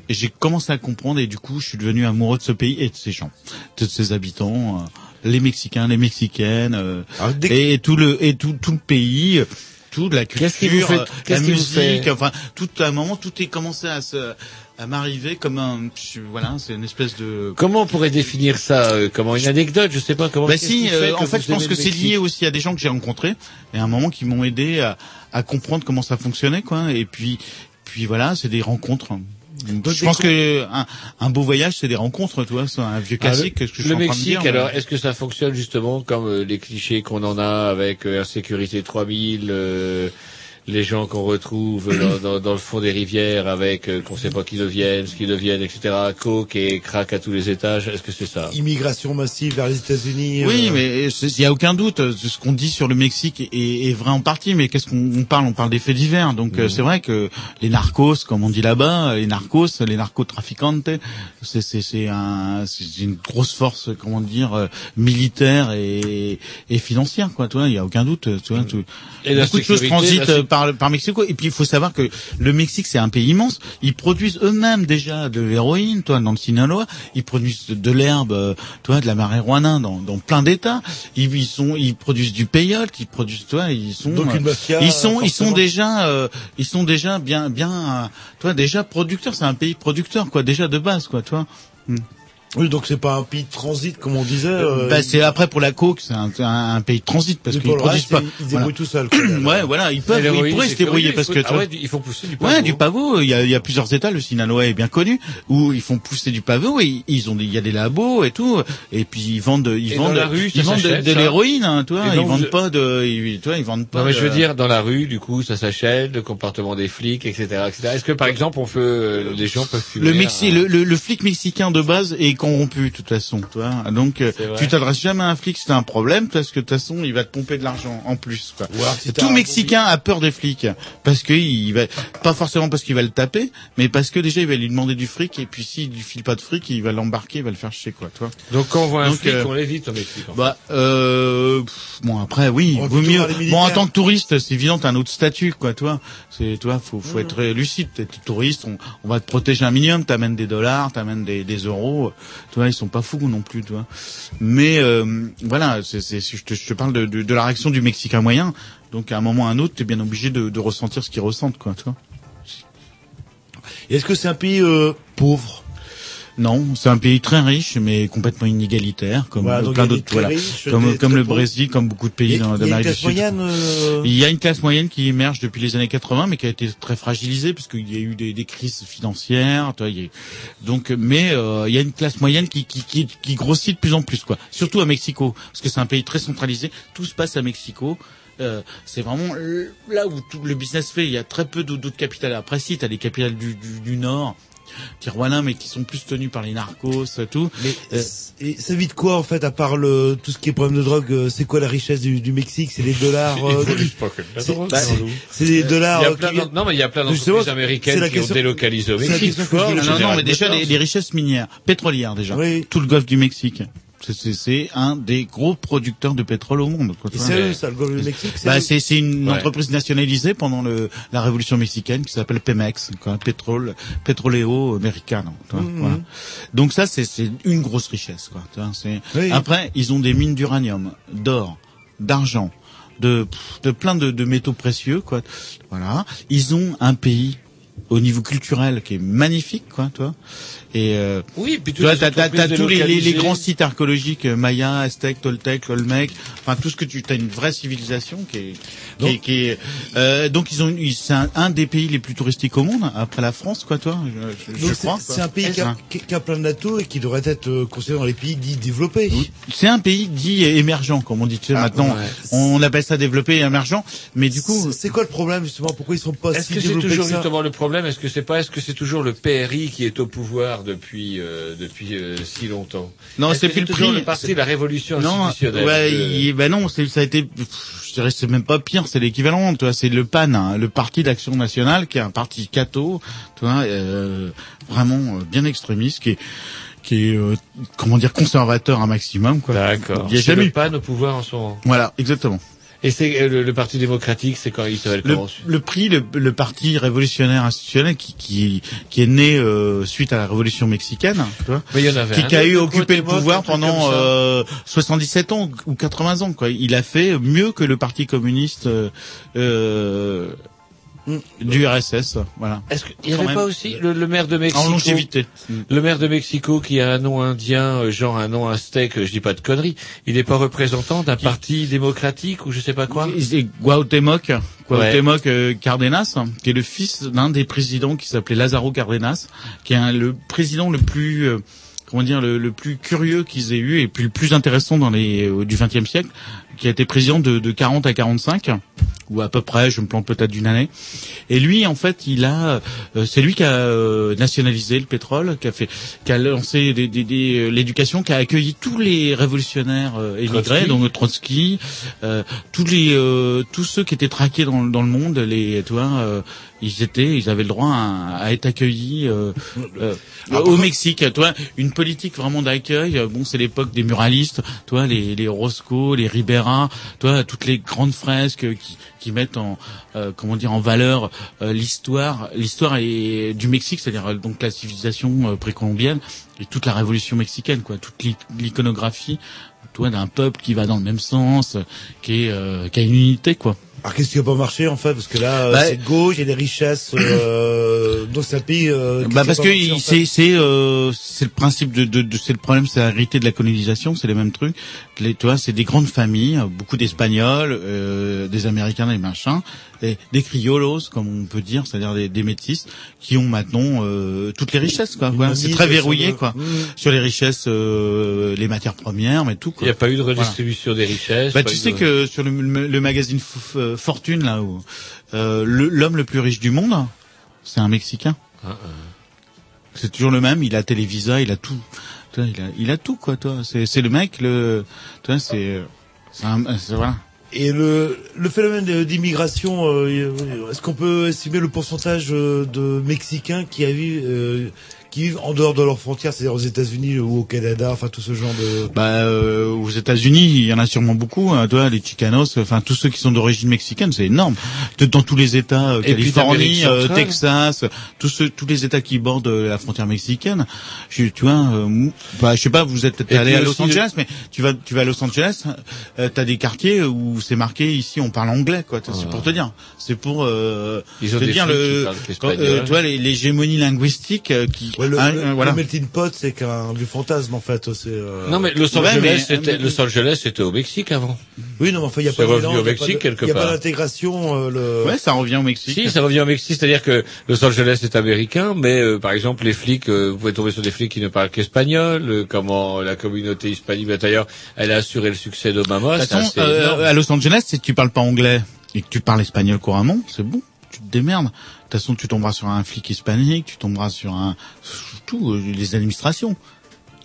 Et j'ai commencé à comprendre et du coup je suis devenu amoureux de ce pays et de ses gens, de ses habitants, euh, les Mexicains, les Mexicaines, euh, Alors, dès et tout le et tout tout le pays, toute la culture, fait- euh, la musique, enfin tout à un moment tout est commencé à se à m'arriver comme un voilà c'est une espèce de Comment on pourrait définir ça euh, Comment une anecdote Je sais pas comment. bah si, euh, en fait, je pense que c'est lié aussi à des gens que j'ai rencontrés et à un moment qui m'ont aidé à, à comprendre comment ça fonctionnait, quoi. Et puis, puis voilà, c'est des rencontres. Je pense que un, un beau voyage, c'est des rencontres, tu vois, c'est un vieux Ah, le- classique. que je suis le en train de Mexique, dire, alors, mais- est-ce que ça fonctionne justement comme euh, les clichés qu'on en a avec euh, Insécurité 3000, euh, les gens qu'on retrouve dans, dans, dans le fond des rivières avec euh, qu'on sait pas qui deviennent, ce qu'ils deviennent, etc. Coke et crack à tous les étages. Est-ce que c'est ça Immigration massive vers les États-Unis. Oui, euh, mais c'est- il y a aucun doute. euh, Ce qu'on dit sur le Mexique est, est vrai en partie, mais qu'est-ce qu'on on parle? On parle des faits divers. Donc Mhm. euh, c'est vrai que les narcos, comme on dit là-bas, les narcos, les narcotraficantes, c'est c'est c'est un c'est une grosse force, comment dire, euh, militaire et, et financière, quoi. Tu vois, il y a aucun doute. Tu vois, tu- Et la beaucoup de choses transitent euh, par, par Mexico. Et puis il faut savoir que le Mexique c'est un pays immense. Ils produisent eux-mêmes déjà de l'héroïne, toi, dans le Sinaloa. Ils produisent de, l'herbe, euh, toi, de la marijuana dans, dans plein d'États. Ils, ils sont, ils produisent du peyote, ils produisent, toi, ils sont, Donc une euh, mafia, ils sont, ils sont déjà, euh, ils sont déjà bien, bien, euh, toi, déjà producteurs. C'est un pays producteur, quoi, déjà de base, quoi, toi. Hmm. Oui, donc c'est pas un pays de transit comme on disait. euh, Bah, c'est après pour la coke, c'est un, un, un pays de transit parce qu'ils produisent pas. ils- ils se débrouillent tout seuls, ouais, voilà, ils peuvent, ils pourraient se débrouiller curieux, parce que ah vois- ouais, il faut pousser du pavot. Ouais, du pavot. Il y a, il y a plusieurs États. Le Sinaloa est bien connu où ils font pousser du pavot. Et ils ont, des- il y a des labos et tout. Et puis ils vendent, ils Et vendent, dans la rue, ils vendent de, l'héroïne, hein, tu vois. Et Ils vendent je- pas de, ils, tu vois, ils vendent pas. Non mais je veux dire dans la rue, du coup, ça s'achète, le comportement des flics, etc., etc. Est-ce que par exemple, on peut, euh, les gens peuvent fumer Le, Mexi, un- le, le, le flic mexicain de base est corrompu de toute façon, tu vois. Donc euh, tu t'adresses jamais à un flic si t'as un problème parce que de toute façon il va te pomper de l'argent en plus. Quoi. si Tout Mexicain a peur des flics parce que il va pas forcément parce qu'il va le taper, mais parce que déjà il va lui demander du fric et puis s'il lui file pas de fric, il va l'embarquer, il va le faire chier quoi, tu vois. Donc quand on voit un Donc, flic, euh, on l'évite Mexique. en fait. Bah, euh, pff, bon après oui, On va vaut mieux. Bon en tant que touriste, c'est évident, t'as un autre statut quoi, toi. C'est toi, faut Mmh. faut être lucide. T'es touriste, on, on va te protéger un minimum. T'amènes des dollars, t'amènes des, des euros. Tu vois, ils sont pas fous non plus, tu vois. Mais euh, voilà, c'est c'est je te, je te parle de, de, de la réaction du Mexicain moyen. Donc à un moment ou à un autre, t'es bien obligé de, de ressentir ce qu'ils ressentent quoi, tu vois. Est-ce que c'est un pays euh, pauvre? Non, c'est un pays très riche, mais complètement inégalitaire, comme Voilà, plein d'autres. Voilà, riches, comme le. Brésil, comme beaucoup de pays d'Amérique du Sud. moyenne, euh, Il y a une classe moyenne qui émerge depuis les années 80, mais qui a été très fragilisée parce qu'il y a eu des, des crises financières. Tu vois, il y a- donc, mais euh, il y a une classe moyenne qui, qui, qui, qui grossit de plus en plus, quoi. Surtout à Mexico, parce que c'est un pays très centralisé. Tout se passe à Mexico. Euh, c'est vraiment là où tout le business fait. Il y a très peu d'autres capitales. Après, si, t'as des capitales du, du, du Nord, Tijuana, mais qui sont plus tenues par les narcos, et tout. Mais Euh, et ça vit de quoi en fait à part le tout ce qui est problème de drogue euh, C'est quoi la richesse du, du Mexique? C'est les dollars. euh, c'est- drogue, bah, des dollars. Il y a euh, plein qui d'en- viennent- non, mais il y a plein d'entreprises américaines qui ont délocalisé au Mexique. Non, non, General mais déjà les, les richesses minières, pétrolières déjà. Tout le golfe du Mexique. C'est- C'est c'est un des gros producteurs de pétrole au monde. c'est eux, ça, le golfe du Mexique, c'est Bah, eux. c'est c'est une Ouais. entreprise nationalisée pendant le, la révolution mexicaine qui s'appelle Pemex, quoi, pétrole, Petroleo Americano. tu vois, Mhm. voilà. Donc ça, c'est c'est une grosse richesse. Quoi, tu vois, c'est- Oui. Après, ils ont des mines d'uranium, d'or, d'argent, de, de plein de, de métaux précieux. Quoi. Voilà. Ils ont un pays au niveau culturel qui est magnifique, quoi, toi. Et euh, Oui, puis tu vois, t'as, t'as entreprises tous les, les, les grands sites archéologiques, euh, Maya, Aztèque, Toltec, Olmec, enfin tout ce que tu, t'as une vraie civilisation qui est, qui est, qui est- euh, donc ils ont, ils- c'est un, un des pays les plus touristiques au monde après la France, quoi, toi. Je, je- je Donc c'est- crois. c'est un pays qui a, Hein. qui- qui a plein d'atouts et qui devrait être euh, considéré dans les pays dits développés. C'est un pays dit émergent, comme on dit. Tu sais, Ah, maintenant, ouais. on appelle ça développé et émergent, mais du coup, C'est- C'est quoi le problème justement? Pourquoi ils sont pas Est-ce si que c'est développés toujours que ça? justement le problème? Est-ce que c'est pas Est-ce que c'est toujours le PRI qui est au pouvoir? Depuis euh, depuis euh, si longtemps Non, c'est plus le prix. le parti de la révolution non, institutionnelle. ouais, de- il- ben non, c'est, ça a été, pff, je dirais, c'est même pas pire, c'est l'équivalent, tu vois, c'est le PAN, hein, le Parti d'Action Nationale, qui est un parti catho, tu vois, euh, vraiment euh, bien extrémiste, qui est, qui est, euh, comment dire, conservateur un maximum, quoi. D'accord. Il y a jamais le eu. PAN au pouvoir en ce moment. Voilà, exactement. Et c'est euh, le, le Parti démocratique, c'est quand il s'appelle Le, le prix, le, le parti révolutionnaire institutionnel qui, qui, qui est né euh, suite à la révolution mexicaine, tu vois, Mais il y en avait qui, un qui a eu occupé le pouvoir pendant euh, 77 ans ou 80 ans. Quoi. Il a fait mieux que le parti communiste euh, euh, du RSS. Voilà. Est-ce qu'il n'y avait même. pas aussi le, le maire de Mexico En longévité. Le maire de Mexico qui a un nom indien, euh, genre un nom aztèque, euh, je dis pas de conneries. Il n'est pas représentant d'un parti démocratique ou je sais pas quoi? C'est Cuauhtémoc, Cuauhtémoc euh, Cardenas, qui est le fils d'un des présidents qui s'appelait Lázaro Cardenas, qui est un- le président le plus euh, comment dire le, le plus curieux qu'ils aient eu et puis le plus intéressant dans les euh, du XXe siècle, qui a été président de, de 40 à 45 ou à peu près, je me plante peut-être d'une année. Et lui, en fait, il a, euh, c'est lui qui a euh, nationalisé le pétrole, qui a fait, qui a lancé des- des- des, euh, l'éducation, qui a accueilli tous les révolutionnaires euh, émigrés, Trotsky. donc Trotsky, euh, tous les, euh, tous ceux qui étaient traqués dans, dans le monde, les, tu vois, euh, ils étaient, ils avaient le droit à, à être accueillis euh, euh, au Mexique. Toi, une politique vraiment d'accueil. euh, Bon, c'est l'époque des muralistes. Toi, les, les Roscoe, les Ribera. Toi, toutes les grandes fresques qui, qui mettent en euh, comment dire en valeur euh, l'histoire, l'histoire est du Mexique, c'est-à-dire euh, donc la civilisation précolombienne et toute la révolution mexicaine, quoi, toute l'i- l'iconographie. Toi, d'un peuple qui va dans le même sens, qui est, euh, qui a une unité, quoi. Alors qu'est-ce qui va pas marcher en fait? Parce que là, euh, Bah, c'est gauche, il y a des richesses, euh, donc c'est un pays. Euh, Bah parce que en fait. c'est c'est euh, c'est le principe de, de, de- c'est le problème c'est hérité de la colonisation c'est les mêmes trucs les tu vois c'est des grandes familles beaucoup d'espagnols euh, des américains des machins et des criolos comme on peut dire c'est-à-dire des, des métis qui ont maintenant euh, toutes les richesses quoi, quoi. c'est très sur verrouillé quoi sur les richesses euh, les matières premières mais tout Il quoi. n'y a pas eu de Voilà. redistribution des richesses. Bah, tu sais de- que sur le, le- le magazine F- F- Fortune là où euh, le- l'homme le plus riche du monde c'est un Mexicain. Ah, C'est toujours le même. Il a Télévisa, il a tout. Tu vois, il a, il a tout quoi, toi. C'est, le mec, le, tu vois, c'est, voilà. Et le, le phénomène d'immigration, euh, est-ce qu'on peut estimer le pourcentage euh, de Mexicains qui, a vu, euh, qui vivent en dehors de leurs frontières, c'est-à-dire aux États-Unis ou au Canada, enfin tout ce genre de... Bah, euh, aux États-Unis, il y en a sûrement beaucoup. Hein, toi, les Chicanos, enfin tous ceux qui sont d'origine mexicaine, c'est énorme. Dans tous les États, euh, Californie, euh. Texas, tous ceux, tous les États qui bordent euh, la frontière mexicaine. Je, tu vois, euh, bah, je sais pas, vous êtes peut-être allé à Los Angeles, mais tu vas, tu vas à Los Angeles, euh, t'as des quartiers où c'est marqué ici on parle anglais, quoi. C'est pour te dire. C'est pour euh, Ils ont te des dire le, euh, tu vois, les- l'hégémonie linguistique euh, qui, Ouais, le, hein, le- voilà. le melting pot, c'est qu'un du fantasme en fait. C'est, euh... Non mais Los Angeles, c'était Los Angeles, c'était au Mexique avant. Oui, non, mais enfin, il y a C'est pas de revenu au y Mexique, quelque Il n'y a pas part. d'intégration. Euh, le... Ouais, ça revient au Mexique. Si, ça revient au Mexique, c'est-à-dire que Los Angeles est américain, mais euh, par exemple les flics, euh, vous pouvez tomber sur des flics qui ne parlent qu'espagnol. euh, comment la communauté hispanique, bah, d'ailleurs, elle a assuré le succès d'Obama. Euh, à Los Angeles, si tu parles pas anglais et que tu parles espagnol couramment, c'est bon. Tu te démerdes. De toute façon, tu tomberas sur un flic hispanique, tu tomberas sur un, tout, euh, les administrations.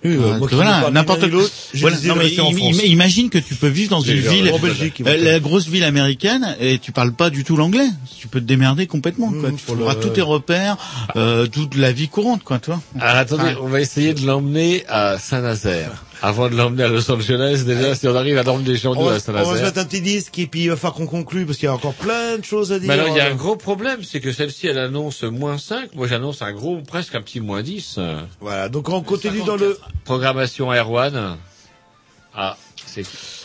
Oui, euh, Ah, moi qui voilà, n'importe l'autre, Voilà, non, mais im- imagine que tu peux vivre dans une ville, en Belgique, euh, la grosse ville américaine, et tu parles pas du tout l'anglais. Tu peux te démerder complètement, quoi. Tu pour trouveras le- tous tes repères, euh, toute la vie courante, quoi, toi. Alors attendez, on va essayer de l'emmener à Saint-Nazaire. Avant de l'emmener à Los Angeles, déjà, si on arrive à l'emmener des va, à on va se mettre un petit disque et puis il va falloir qu'on conclue parce qu'il y a encore plein de choses à dire. Mais alors, il y a un gros problème, c'est que celle-ci, elle annonce moins 5. Moi, j'annonce un gros, presque un petit moins 10. Voilà, donc on continue dans le... Programmation Air One. Ah, c'est...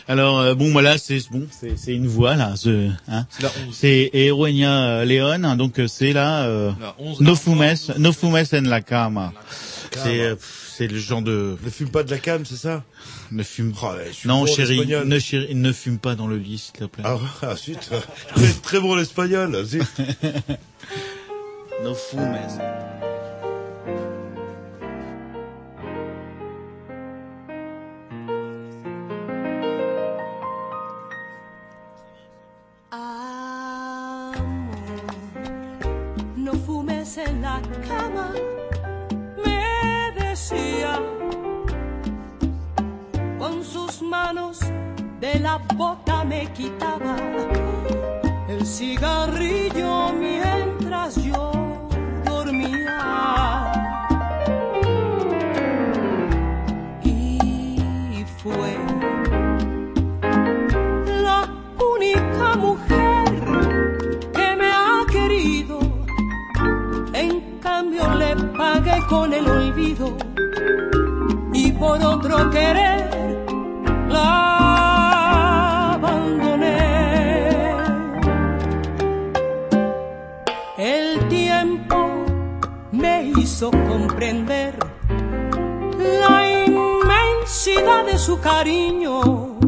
Alors euh, bon voilà c'est bon c'est c'est une voix là ce, hein. c'est Eroenia Leon hein, donc euh, c'est là euh, La 11, No fumes No fumes en la cama c'est euh, c'est le genre de Ne fume pas de la cam, c'est ça? Ne fume Oh, suis non chérie ne chérie ne fume pas dans le lit s'il te plaît. Ah, ah zut, très bon l'espagnol, zut. No fumes. No fumes en la cama, con sus manos de la boca me quitaba el cigarrillo mientras con el olvido y por otro querer la abandoné. El tiempo me hizo comprender la inmensidad de su cariño.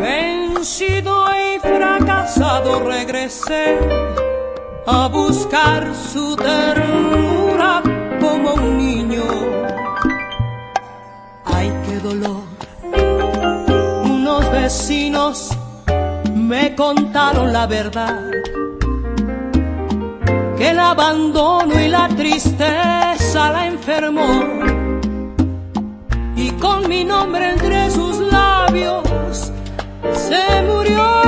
Vencido y fracasado regresé a buscar su ternura como un niño. Ay, qué dolor. Unos vecinos me contaron la verdad. Que el abandono y la tristeza la enfermó. Y con mi nombre entre sus labios se murió.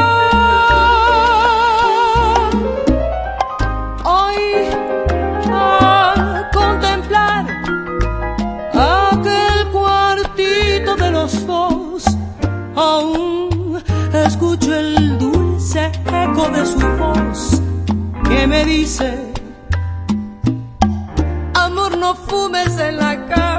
De su voz que me dice, amor no fumes en la cama.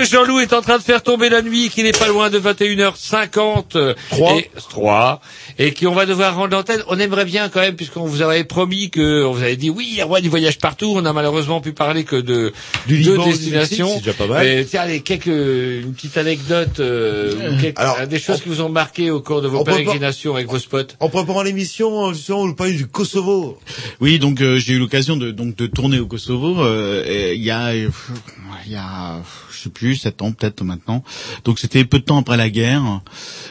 Que Jean-Loup est en train de faire tomber la nuit, qu'il n'est pas loin de 21h50 euh, Trois. et 3 et qu'on va devoir rendre l'antenne. On aimerait bien quand même, puisqu'on vous avait promis que, on vous avait dit oui, il y a roi du voyage partout. On a malheureusement pu parler que de Du deux Liban, destinations. C'est déjà pas mal. Mais tiens, allez, quelques, une petite anecdote, euh, ou quelques- Alors, des choses qui vous ont marqué au cours de vos pérégrinations avec vos spots. En préparant l'émission, justement, on parlait du Kosovo. Oui, donc euh, j'ai eu l'occasion de donc de tourner au Kosovo. euh, Il y a euh, il y a je sais plus sept ans peut-être maintenant. Donc c'était peu de temps après la guerre.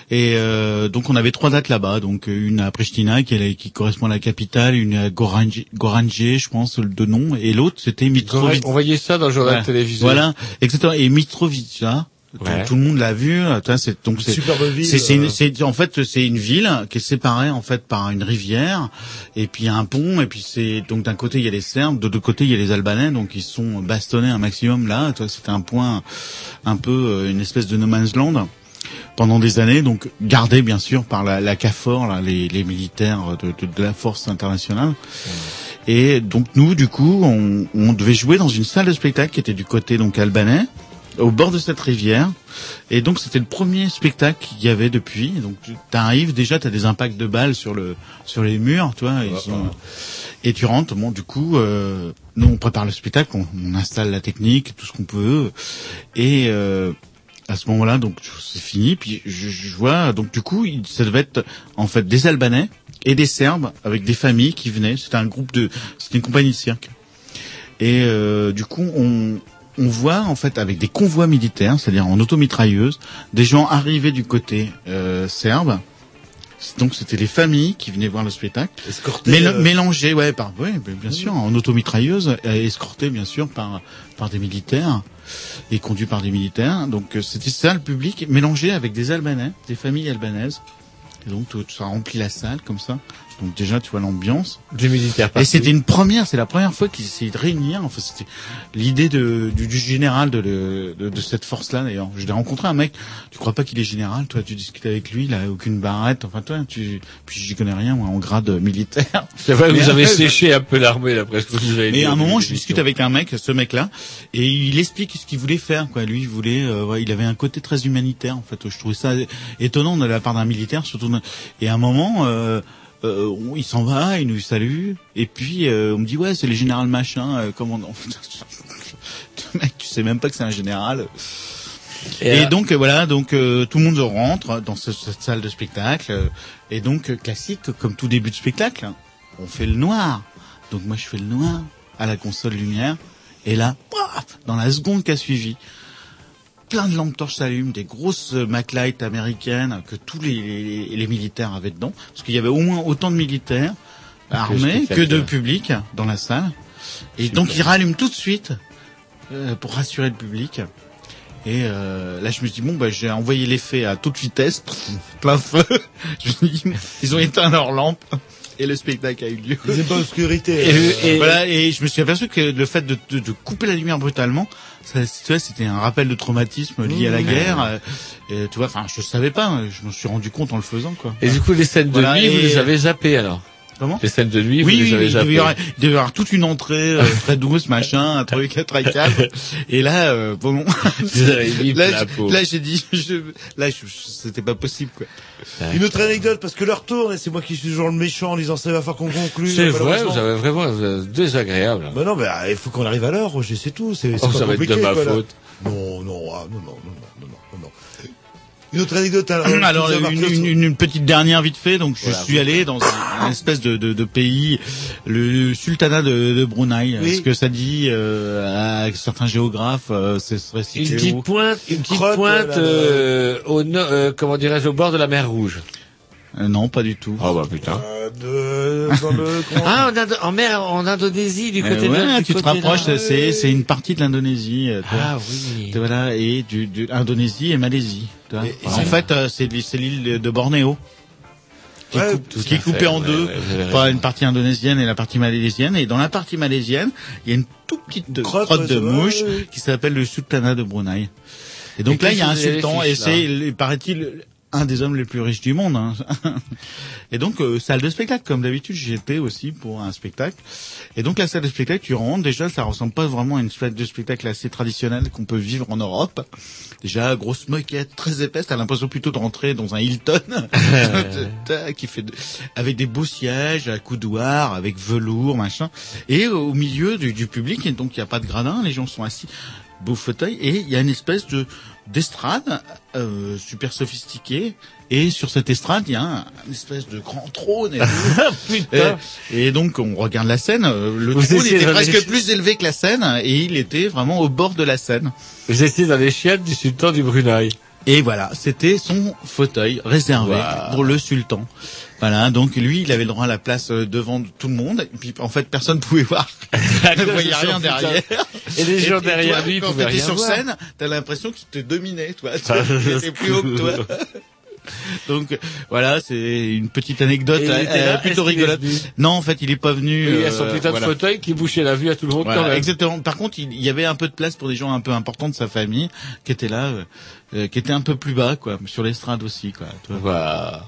Et euh, donc on avait trois dates là-bas. Donc une à Pristina qui, est qui correspond à la capitale, une à Gorange je pense de nom, et l'autre c'était Mitrovica. On voyait ça dans le journal Ouais. télévisé. Voilà, exactement. Et Mitrovica. Tout, Ouais. tout le monde l'a vu. tu vois, C'est donc c'est euh. c'est- en fait c'est une ville qui est séparée en fait par une rivière et puis un pont et puis c'est donc d'un côté il y a les Serbes, de l'autre côté il y a les Albanais donc ils sont bastonnés un maximum là. Tu vois, C'était un point un peu euh, une espèce de no man's land pendant des années, donc gardé bien sûr par la, la CAFOR, là, les, les militaires de, de- de la force internationale. Et donc nous, du coup, on, on devait jouer dans une salle de spectacle qui était du côté donc albanais, au bord de cette rivière. Et donc c'était le premier spectacle qu'il y avait depuis. Donc tu arrives déjà, tu as des impacts de balles sur le sur les murs, tu vois. Ils sont- et tu rentres. Bon, du coup, euh, nous on prépare le spectacle, on, on installe la technique, tout ce qu'on peut. Et euh, à ce moment-là, donc c'est fini. Puis je, je vois, donc du coup, ça devait être en fait des Albanais et des Serbes avec des familles qui venaient. C'était un groupe de, c'était une compagnie de cirque. Et euh, du coup, on on voit en fait avec des convois militaires, c'est-à-dire en automitrailleuse, des gens arrivés du côté euh, serbe. Donc c'était les familles qui venaient voir le spectacle, Mél- euh, mélangés, ouais, par, ouais, bien sûr, en automitrailleuse, escortés bien sûr par par des militaires et conduits par des militaires. Donc euh, c'était ça le public mélangé avec des Albanais, des familles albanaises. Et donc tout, ça remplit la salle comme ça. Donc déjà tu vois l'ambiance. Des militaires Et c'était une première, c'est la première fois qu'ils essayaient de réunir. Enfin, c'était l'idée de, du, du général de, le- de, de cette force-là. D'ailleurs, je l'ai rencontré un mec. Tu crois pas qu'il est général Toi, tu discutes avec lui, il a aucune barrette. Enfin, toi, tu, puis j'y connais rien moi en grade militaire. C'est vrai, Mais vous avez séché un peu l'armée, là, presque. Vous avez dit mais à un moment, je discute avec un mec, ce mec-là, et il explique ce qu'il voulait faire. Quoi, lui, il voulait, euh, ouais, il avait un côté très humanitaire. En fait, je trouvais ça étonnant de la part d'un militaire, surtout. Et à un moment, euh, euh, il s'en va, il nous salue, et puis euh, on me dit ouais, c'est le général machin. Euh, comment mec, tu sais même pas que c'est un général. Et donc euh, voilà, donc euh, tout le monde rentre dans ce- cette salle de spectacle euh, et donc classique comme tout début de spectacle, on fait le noir. Donc moi je fais le noir à la console lumière et là, paf, dans la seconde qui a suivi, plein de lampes torches s'allument, des grosses euh, MacLight américaines que tous les, les, les militaires avaient dedans, parce qu'il y avait au moins autant de militaires armés que de public dans la salle. Et donc ils rallument tout de suite euh, pour rassurer le public. Et euh, là, je me suis dit, bon, bah, j'ai envoyé l'effet à toute vitesse, plein feu. je me dit, ils ont éteint leurs lampes et le spectacle a eu lieu. Aiment pas l'obscurité. Et, et- voilà, et je me suis aperçu que le fait de, de, de couper la lumière brutalement, ça, tu vois, c'était un rappel de traumatisme lié à la Mmh. guerre. euh, Et, tu vois, enfin, je savais pas, je m'en suis rendu compte en le faisant, quoi. Et du coup, les scènes de Voilà, nuit, vous les avez zappées alors? Comment Les scènes de nuit, oui, vous les oui, avez il devait y zappées avoir, il devait y avoir toute une entrée euh, très douce, machin, un truc très calme. Et là, euh, bon, là, j'ai dit, je, là, c'était pas possible, quoi. Une autre anecdote, parce que l'heure tourne et c'est moi qui suis toujours le méchant en disant ça va faire qu'on conclue. C'est vrai, vous avez vraiment désagréable. Bah non, mais ah, il faut qu'on arrive à l'heure, Roger, c'est tout. C'est c'est Oh, pas ça va être de ma quoi, là. faute. Ah, non, non, non, non, non. Une autre anecdote. alors, Alors une, une, une- une petite dernière vite fait. Donc je Voilà, suis allé dans un, un espèce de, de, de pays, le sultanat de, de Brunei. Oui. Ce que ça dit euh, à certains géographes, euh, ce serait Une situé petite où? pointe, une petite crotte, pointe là. euh, au no- euh, comment dirais-je au bord de la mer Rouge. Euh, Non, pas du tout. Oh bah putain. Euh, de, dans le, Ah, en, Indo- en mer, en Indonésie, du Euh, côté de ouais, là, du tu te rapproches, c'est c'est une partie de l'Indonésie. euh, tu vois. Ah oui. Voilà, et du, du Indonésie et Malaisie. Et- et en fait, euh, c'est c'est l'île de Bornéo. Qui, Ouais, coupe- tout qui est coupée fait, en ouais, deux raison. une partie indonésienne et la partie malaisienne. Et dans la partie malaisienne, il y a une toute petite crotte, de mouche ouais, ouais. qui s'appelle le sultanat de Brunei. Et donc Et là, il y a un sultan et c'est, il- paraît-il, un des hommes les plus riches du monde. hein. et donc, euh, salle de spectacle, comme d'habitude, j'y étais aussi pour un spectacle. Et donc, la salle de spectacle, tu rentres, déjà, ça ressemble pas vraiment à une salle de spectacle assez traditionnelle qu'on peut vivre en Europe. Déjà, grosse moquette, très épaisse, t'as l'impression plutôt de rentrer dans un Hilton, qui fait de- avec des beaux sièges, à coudoir, avec velours, machin. Et au milieu du, du public, et donc il n'y a pas de gradin, les gens sont assis, beau fauteuil, et il y a une espèce de d'estrade euh, super sophistiquée. Et sur cette estrade, il y a un, une espèce de grand trône. Et, Putain. et, et donc, on regarde la scène. euh, Le Vous trône était presque plus élevé que la scène, et il était vraiment au bord de la scène. Vous étiez dans les chiottes du sultan du Brunei. Et voilà, c'était son fauteuil réservé pour le sultan. Voilà, donc lui, il avait le droit à la place euh, devant tout le monde. Et puis, en fait, personne ne pouvait voir. ne voyait rien Putain. derrière. Et les gens derrière lui quand t'étais sur voir. scène, t'as l'impression qu'il te dominait, toi. Ah, Il était plus haut que toi. Donc voilà, c'est une petite anecdote il euh, là, plutôt rigolote. Non, en fait, il est pas venu. Oui, il y a son euh, putain voilà. de fauteuil qui bouchait la vue à tout le monde Voilà, quand même. exactement. Par contre, il il y avait un peu de place pour des gens un peu importants de sa famille qui étaient là, euh, qui étaient un peu plus bas, quoi, sur l'estrade aussi, quoi. Voilà.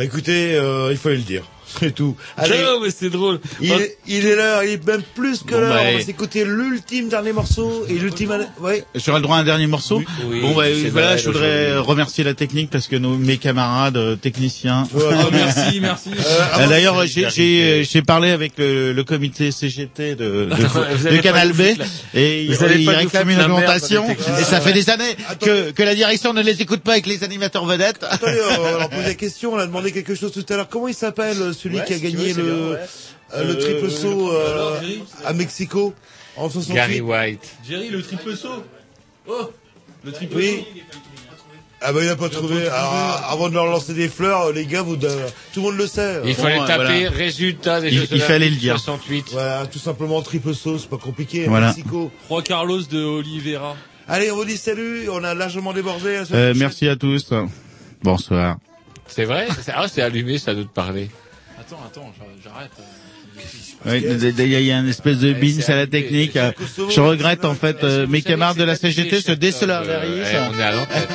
Bah écoutez, euh, il fallait le dire. C'est tout. Allez, Non, mais c'est drôle. il, est, il est l'heure, il est même plus que Bon, l'heure. bah, On va et- s'écouter l'ultime dernier morceau et l'ultime. Ouais. J'aurai le droit à un dernier morceau? Oui, bon, bah, voilà, je voudrais remercier la technique parce que nos, mes camarades euh, techniciens. Ouais, Oh, merci, merci. Euh, Euh, D'ailleurs, j'ai j'ai j'ai parlé avec le, le comité CGT de, de, Canal B et ils, nous réclament une augmentation et ça fait des années que, que la direction ne les écoute pas avec les animateurs vedettes. Attendez, on leur poser la question. On a demandé quelque chose tout à l'heure. Comment il s'appelle euh, celui Ouais, qui a si gagné veux, le, bien, ouais. euh, le triple Euh, saut euh, à Mexico en 68 Gary White. Jerry, le triple saut. Oh, le triple Oui. saut. Ah bah il a pas trouvé. pas Alors, avant de leur lancer des fleurs, les gars, vous, de- tout le monde le sait. Il fallait euh, taper voilà. résultat des Il- Jeux il fallait le dire. 68. Voilà, tout simplement triple saut, c'est pas compliqué. Voilà. Mexico. Juan Carlos de Oliveira. Allez, on vous dit salut. On a largement débordé. à semaine Euh, merci à tous. Bonsoir. C'est vrai? C'est- Ah, c'est allumé, ça doit te parler. Attends, attends, j'a- j'arrête. Oui, il y a- une espèce de bins c'est à la technique. C'est Kosovo, Je regrette en fait euh, mes camarades de la CGT se désolarisent. euh, eh, On est à l'antenne.